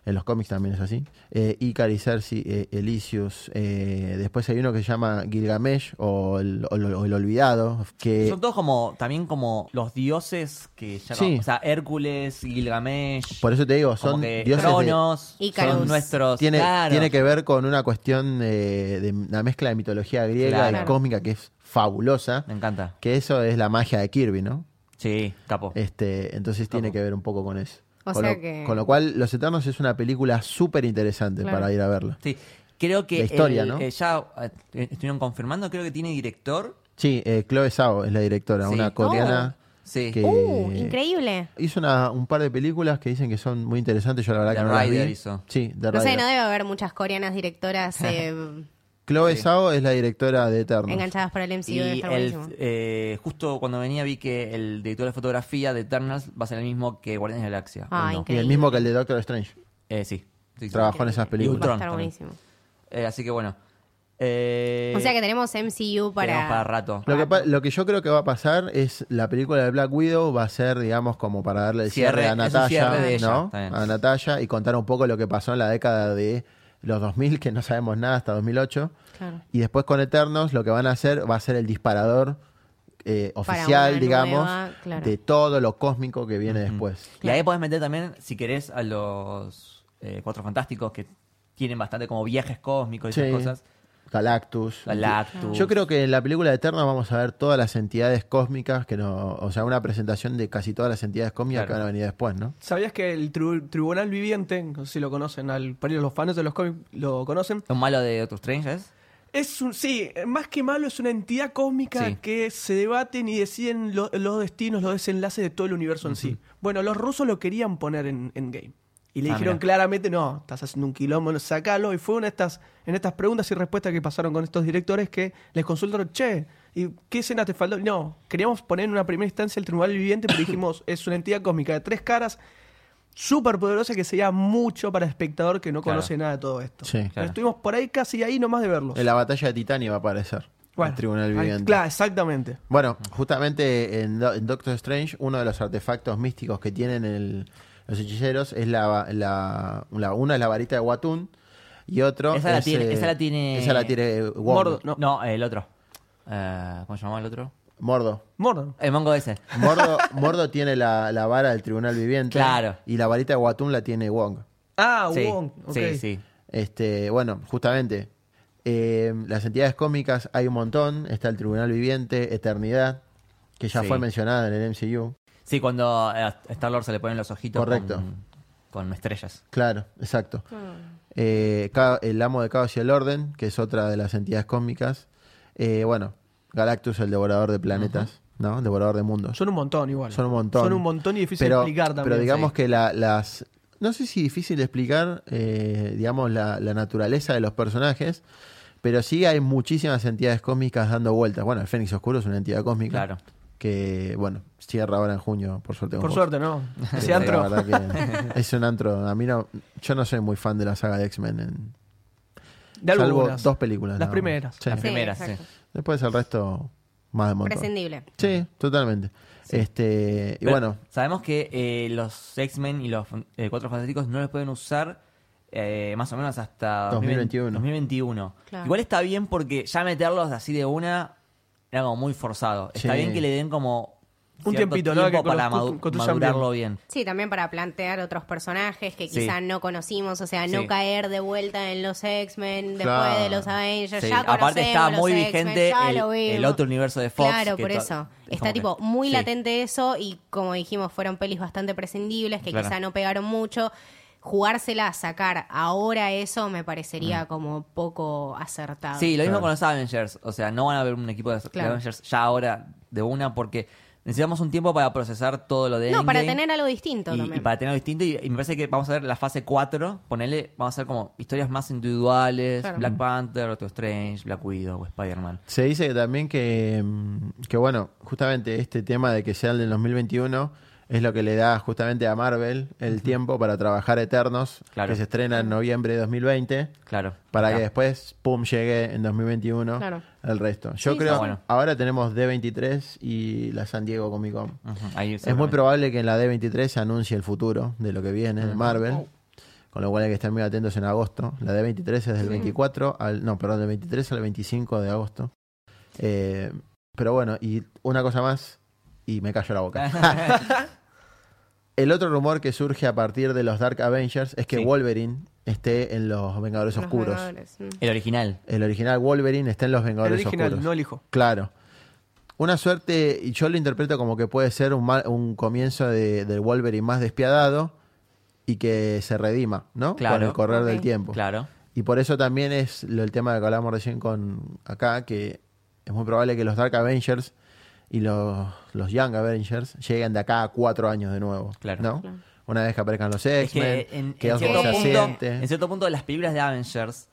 En los cómics también es así. Eh, Icaris, Cersei, eh, Elysius. eh, después hay uno que se llama Gilgamesh o el, o el- o el Olvidado. Que Son todos como, también como los dioses que ya Sí. O sea, Hércules, Gilgamesh. por eso te digo, son dioses de- Cronos. Icarus. Son nuestros. tiene, claro. tiene que ver con una cuestión eh, de una mezcla de mitología griega Claro. y cósmica que es fabulosa. Me encanta. Que eso es la magia de Kirby, ¿no? Sí, capo. Este, entonces tiene que ver un poco con eso. O con, sea lo, que- con lo cual, Los Eternos es una película súper interesante Claro. para ir a verla. Sí. Creo que. La historia, el- ¿no? eh, ya eh, estuvieron confirmando, creo que tiene director. Sí, eh, Chloe Zhao es la directora, Sí. una coreana Sí. que Uh, increíble. hizo una- un par de películas que dicen que son muy interesantes. Yo la verdad The que no las Rider vi. hizo. Sí, The No sé, no debe haber muchas coreanas directoras eh, Chloe Sí. Zhao es la directora de Eternos. enganchadas para el MCU. debe Y estar el, buenísimo. eh, justo cuando venía vi que el director de fotografía de Eternals va a ser el mismo que Guardianes de la Galaxia. Ah. Y el mismo que el de Doctor Strange. Eh, sí. Sí, sí. Trabajó en esas Y películas. Va a Ultron estar también. buenísimo. Eh, así que bueno. Eh, O sea que tenemos MCU para... tenemos para rato. Lo que, pa- lo que yo creo que va a pasar es la película de Black Widow va a ser, digamos, como para darle el cierre, Cierre, a es un Natalia, cierre de ella, ¿no? está bien. A Natalia y contar un poco lo que pasó en la década de los 2000, que no sabemos nada hasta 2008. Claro. Y después con Eternos lo que van a hacer va a ser el disparador eh, oficial, digamos, nueva, claro. de todo lo cósmico que viene después. Y ahí podés meter también, si querés, a los eh, Cuatro Fantásticos que tienen bastante como viajes cósmicos y Sí. esas cosas. Galactus. Galactus. Yo creo que en la película de Eternos vamos a ver todas las entidades cósmicas, que no, o sea, una presentación de casi todas las entidades cósmicas Claro. que van a venir después, ¿no? ¿Sabías que el tribu- Tribunal Viviente, no sé si lo conocen, al, ahí los fans de los cómics lo conocen, ¿Un malo de Doctor Strange es? Es un, sí, más que malo, es una entidad cósmica Sí. que se debaten y deciden lo- los destinos, los desenlaces de todo el universo en sí. Bueno, los rusos lo querían poner en, en game. Y le Ah, dijeron mira. claramente, no, estás haciendo un quilombo, no, sacalo. Y fue una de estas, en estas preguntas y respuestas que pasaron con estos directores que les consultaron, che, ¿y qué escena te faltó? No, queríamos poner en una primera instancia el Tribunal Viviente, pero dijimos, es una entidad cósmica de tres caras, súper poderosa, que sería mucho para el espectador que no Claro. conoce nada de todo esto. Sí. Pero Estuvimos por ahí casi ahí nomás de verlos. En la batalla de Titania va a aparecer Bueno, el Tribunal Viviente. Claro, exactamente. Bueno, justamente en, Do- en Doctor Strange, uno de los artefactos místicos que tienen el- los hechiceros es la, la, la- una es la varita de Watun y otro Esa la es, tiene- eh, esa la tiene- esa la tiene Wong. Mordo, no. No, el otro. Eh, ¿Cómo se llamaba el otro? Mordo. Mordor. El mongo ese. Mordo, Mordo tiene la, la vara del Tribunal Viviente Claro. y la varita de Watun la tiene Wong. Ah, sí, Wong. sí, sí. Este, bueno, justamente, eh, las entidades cómicas hay un montón. Está el Tribunal Viviente, Eternidad, que ya Sí. fue mencionada en el MCU. Sí, cuando a Star-Lord se le ponen los ojitos Correcto. Con, con estrellas. Claro, exacto. Eh, Ca- el amo de Caos y el Orden, que es otra de las entidades cósmicas. Eh, bueno, Galactus, el devorador de planetas, ¿no? Devorador de mundos. Son un montón igual. Son un montón. Son un montón y difícil pero, de explicar también. Pero digamos sí. que la- las... No sé si difícil de explicar, eh, digamos, la, la naturaleza de los personajes, pero sí hay muchísimas entidades cósmicas dando vueltas. Bueno, el Fénix Oscuro es una entidad cósmica. Claro. Que, bueno, cierra ahora en junio, por suerte. Por suerte, ¿no? Ese antro. verdad que es un antro. A mí no... Yo no soy muy fan de la saga de X-Men. en- De Salvo algunas. dos películas. Las primeras. Sí. Las primeras, sí. Después el resto, más de montón. Prescindible. Sí, totalmente. Este, y Pero bueno, Sabemos que eh, los X-Men y los eh, Cuatro Fantásticos no los pueden usar eh, más o menos hasta 2021. 2021. Claro. Igual está bien porque ya meterlos así de una era como muy forzado. Está bien que le den como Un tiempito, ¿no? tiempo Que con para madurarlo bien. Sí, también para plantear otros personajes que Sí. quizás no conocimos, o sea, Sí. no caer de vuelta en los X-Men después Claro. de los Avengers. Sí, Ya Aparte está muy vigente el, otro universo de Fox. Claro, que por eso. es Está que- tipo muy sí. latente eso y como dijimos, fueron pelis bastante prescindibles que Claro. quizá no pegaron mucho. Jugársela a sacar ahora eso me Mm. parecería como poco acertado. Sí, lo mismo Claro. con los Avengers. O sea, no van a haber un equipo de, Claro. Avengers ya ahora de una porque necesitamos un tiempo para procesar todo lo de No, para tener algo distinto y, también. y para tener algo distinto. Y, y me parece que vamos a ver la fase 4. Ponele, vamos a hacer como historias más individuales. Claro. Black Panther, Doctor Strange, Black Widow o Spider-Man. se dice también que, mm, que, bueno, justamente este tema de que sea el del 2021 es lo que le da justamente a Marvel el tiempo para trabajar Eternos, Claro. que se estrena en noviembre de 2020, Claro. para que después, pum, llegue en 2021 Claro. el resto. Yo Sí, creo, sí. Bueno. ahora tenemos D23 y la San Diego Comic Con. Es muy probable que en la D23 se anuncie el futuro de lo que viene de Marvel. Con lo cual hay que estar muy atentos en agosto. La D23 es del 24 al. No, perdón, del 23 al 25 de agosto. Eh, pero bueno, y una cosa más, y me callo la boca. el otro rumor que surge a partir de los Dark Avengers es que Sí. Wolverine esté en los Vengadores Los Oscuros. Vengadores, mm. El original. El original Wolverine está en los El Vengadores original, Oscuros. no el hijo. Claro. Una suerte, y yo lo interpreto como que puede ser un, mal- un comienzo de, del Wolverine más despiadado y que se redima, ¿no? Claro. Con el correr Ok. del tiempo. Claro. Y por eso también es lo- el tema que hablamos recién con acá, que es muy probable que los Dark Avengers y los, los Young Avengers lleguen de acá a cuatro años de nuevo. Claro. ¿no? Claro. Una vez que aparezcan los Es X-Men, que en, que en Osborn cierto punto, asiente. en cierto punto, las películas de Avengers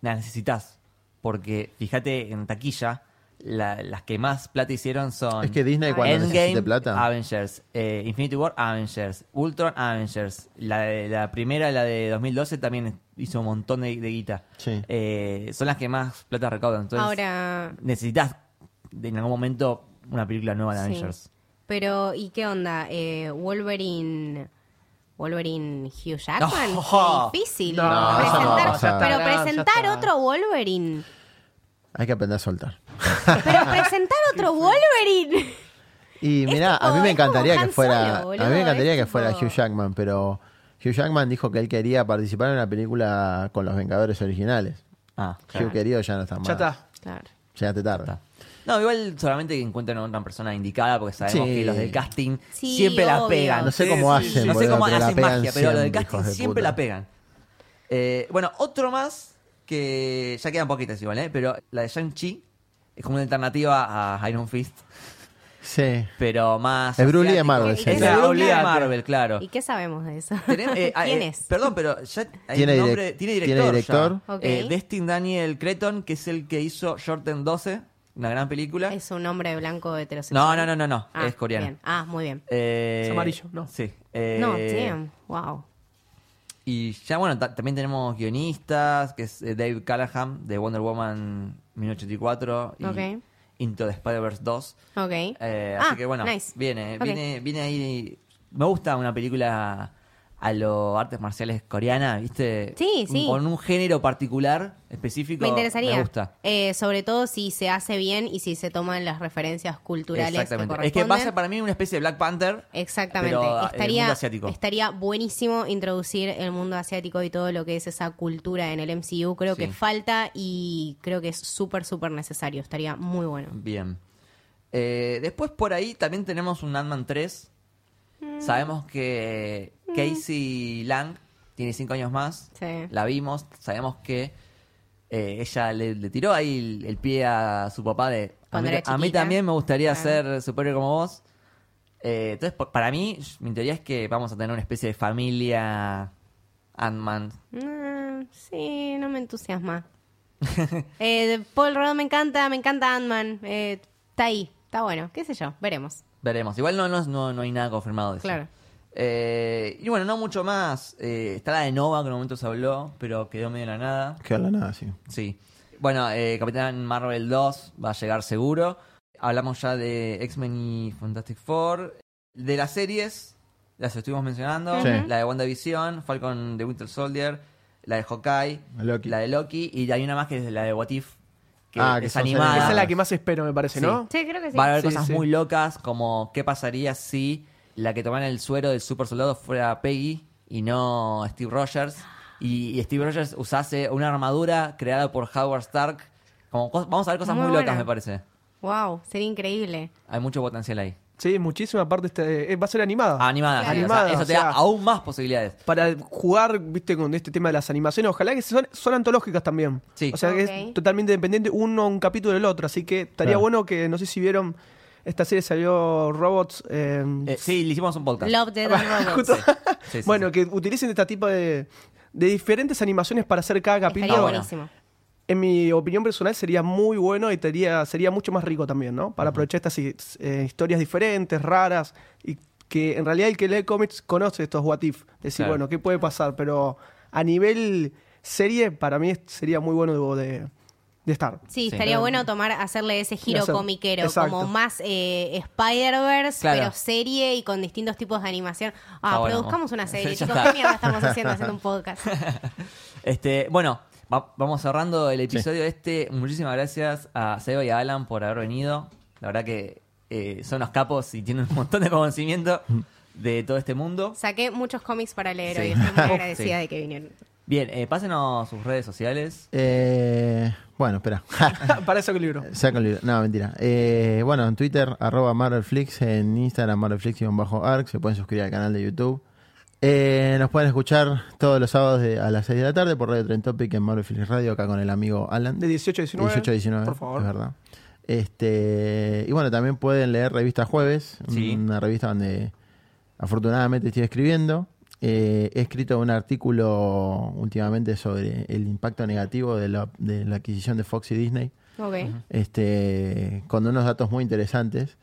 las necesitas. Porque fíjate en taquilla, la- las que más plata hicieron son. Es que Disney cuando necesite Endgame, plata. Avengers, eh, Infinity War, Avengers, Ultron, Avengers. La, de- la primera, la de 2012, también hizo un montón de, de guita. Sí. Eh, son las que más plata recaudan. Entonces, Ahora, necesitas en algún momento una película nueva de Sí. Avengers. Pero, ¿y qué onda? Eh, Wolverine. Wolverine Hugh Jackman. No. Qué difícil. No, no presentar, pero Ya ya presentar otro Wolverine. Hay que aprender a soltar. Pero presentar otro Wolverine. Y mira, a mí me encantaría que fuera, Solo, boludo, a mí me encantaría que fuera Hugh Jackman, pero Hugh Jackman dijo que él quería participar en una película con los Vengadores originales. Ah, Hugh querido ya no está más. Ya está. Claro. Llegaste tarde. Está. No, igual solamente que encuentren a otra persona indicada, porque sabemos Sí. que los del casting Sí, siempre la obvio. pegan. No sé cómo hacen, No sé boludo, cómo pero la hacen pegan magia, pero los del siempre, casting hijos de siempre puta. la pegan. Eh, bueno, otro más que ya quedan poquitas igual, ¿eh? Pero la de Shang-Chi es como una alternativa a Iron Fist, Sí. pero más. Es Bruce Lee de asiático. Marvel, Es sí. el Bruce Lee de. Marvel, claro. ¿Y qué sabemos de eso? Tenemos- eh, ah, ¿Quién eh, es? Perdón, pero ya hay Tiene un direc- nombre, tiene tiene director. director. ya. Ok. Eh, Destin Daniel Cretton, que es el que hizo Shorten 12, una gran película. Es un hombre blanco No, heterosexual. no, no, no, no, Ah, es coreano. bien. Ah, muy bien. Eh, Es amarillo, ¿no? Sí. eh, no, damn. Wow. Y ya, bueno, ta- también tenemos guionistas, que es eh, Dave Callahan, de Wonder Woman 1984 y Ok. Into the Spider-Verse 2. Ok. Eh, Ah, así que bueno, nice. viene, Ok. viene, viene ahí. Me gusta una película a los artes marciales coreanas, ¿viste? Sí, sí. Con un género particular, específico. Me interesaría. Me gusta. Eh, sobre todo si se hace bien y si se toman las referencias culturales Exactamente. es que va a ser para mí una especie de Black Panther. Exactamente. pero el estaría, mundo asiático. estaría buenísimo introducir el mundo asiático y todo lo que es esa cultura en el MCU. Creo Sí. que falta y creo que es súper, súper necesario. Estaría muy bueno. Bien. Eh, después por ahí también tenemos un Ant-Man 3. Mm. Sabemos que Casey Lang tiene 5 años más. Sí. La vimos. Sabemos que eh, ella le, le tiró ahí el, el pie a su papá de... A mí, a también me gustaría Claro. ser superhéroe como vos. Eh, entonces, por- para mí, mi teoría es que vamos a tener una especie de familia Ant-Man. Mm, sí, no me entusiasma. eh, Paul Rudd me encanta, me encanta Ant-Man. Eh, está ahí, está bueno, qué sé yo, veremos. Veremos. Igual no, no, no, no hay nada confirmado de eso. Claro. Eh, y bueno, no mucho más. Eh, está la de Nova, que en un momento se habló, pero quedó medio en la nada. Que habla nada, sí. Sí. Bueno, eh, Capitán Marvel 2 va a llegar seguro. Hablamos ya de X-Men y Fantastic Four. De las series, las estuvimos mencionando. Sí. La de WandaVision, Falcon de Winter Soldier, la de Hawkeye, Loki. la de Loki. Y hay una más que es la de What If, que Ah, que es animada. Esa es la que más espero, me parece, Sí. ¿no? Sí, creo que sí. Va a haber Sí, cosas sí. muy locas, como qué pasaría si la que tomara el suero del super soldado fuera Peggy y no Steve Rogers. Y, y Steve Rogers usase una armadura creada por Howard Stark. Como cos- vamos a ver cosas Muy muy, locas, buena. me parece. Wow, sería increíble. Hay mucho potencial ahí. Sí, muchísima parte este, eh, va a ser animada. Animada, sí, o sea, Animada, eso o te da sea- aún más posibilidades. Para jugar, viste, con este tema de las animaciones, ojalá que son, son antológicas también. Sí. O sea, que es totalmente independiente uno un capítulo del otro. Así que estaría Claro. bueno que, no sé si vieron, esta serie salió Robots. eh, Eh, sí, le hicimos un podcast. Love, and Robots. Justo. Sí, sí, bueno, sí. que utilicen este tipo de, de diferentes animaciones para hacer cada capítulo. Estaría buenísimo. En mi opinión personal sería muy bueno y sería, sería mucho más rico también, ¿no? Para aprovechar estas eh, historias diferentes, raras, y que en realidad el que lee cómics conoce estos what if. Decir, Claro. bueno, ¿qué puede pasar? Pero a nivel serie, para mí sería muy bueno de, de estar. Sí, Sí. estaría bueno tomar, hacerle ese giro hacer- comiquero, exacto. como más eh, Spider-Verse, Claro. pero serie y con distintos tipos de animación. Ah, bueno. produzcamos una serie, chicos. ¿Qué mierda estamos haciendo haciendo un podcast? Este, bueno, va- vamos cerrando el episodio este. Muchísimas gracias a Seba y a Alan por haber venido. La verdad que eh, son los capos y tienen un montón de conocimiento de todo este mundo. Saqué muchos cómics para leer Sí. hoy. Estoy muy agradecida Sí. de que vinieron. Bien, eh, pásenos sus redes sociales. Eh, bueno, espera. para eso que libro. Saco el libro. No, mentira. Eh, bueno, en Twitter, arroba MarvelFlix, en Instagram, MarvelFlix-arc, se pueden suscribir al canal de YouTube. Eh, nos pueden escuchar todos los sábados de- a las 6 de la tarde por Radio Trend Topic en MarvelFlix Radio, acá con el amigo Alan. De 18 a 19. 18 a 19, Por favor. es verdad. Este, y bueno, también pueden leer Revista Jueves, Sí. una revista donde afortunadamente estoy escribiendo. Eh, he escrito un artículo últimamente sobre el impacto negativo de la, de la adquisición de Fox y Disney, Ok. este, con unos datos muy interesantes.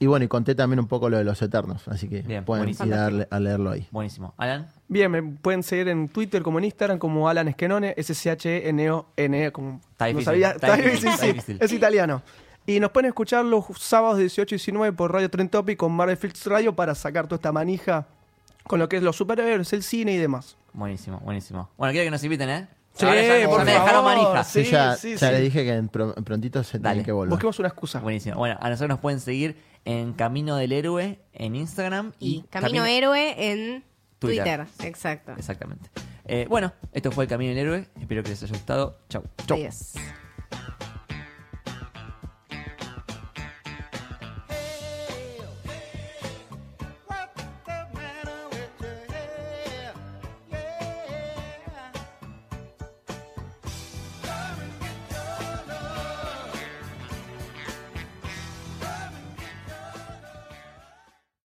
Y bueno, y conté también un poco lo de los Eternos, así que Bien, pueden buenísimo. ir a, darle- a leerlo ahí. Buenísimo. Alan, Bien, me pueden seguir en Twitter como en Instagram como Alan Esquenone, S-C-H-N-O-N, E, como Está no difícil, sabía, está está difícil, difícil, está sí, difícil. es italiano. Y nos pueden escuchar los sábados de 18 y 19 por Radio Trend Topic con Marvel Flix Radio para sacar toda esta manija con lo que es los superhéroes, el cine y demás. buenísimo, buenísimo. Bueno, quiero que nos inviten, ¿eh? Sí, Ahora ya, ya por me dejaron favor. manija. Sí, Yo ya, sí, ya sí. le dije que en pro- prontito se Dale. tiene que volver. Busquemos una excusa. Buenísimo. Bueno, a nosotros nos pueden seguir en Camino del Héroe en Instagram y, Y Camino Héroe en Twitter. Twitter. Exacto. Exactamente. Eh, bueno, esto fue El Camino del Héroe. Espero que les haya gustado. Chau. Adiós.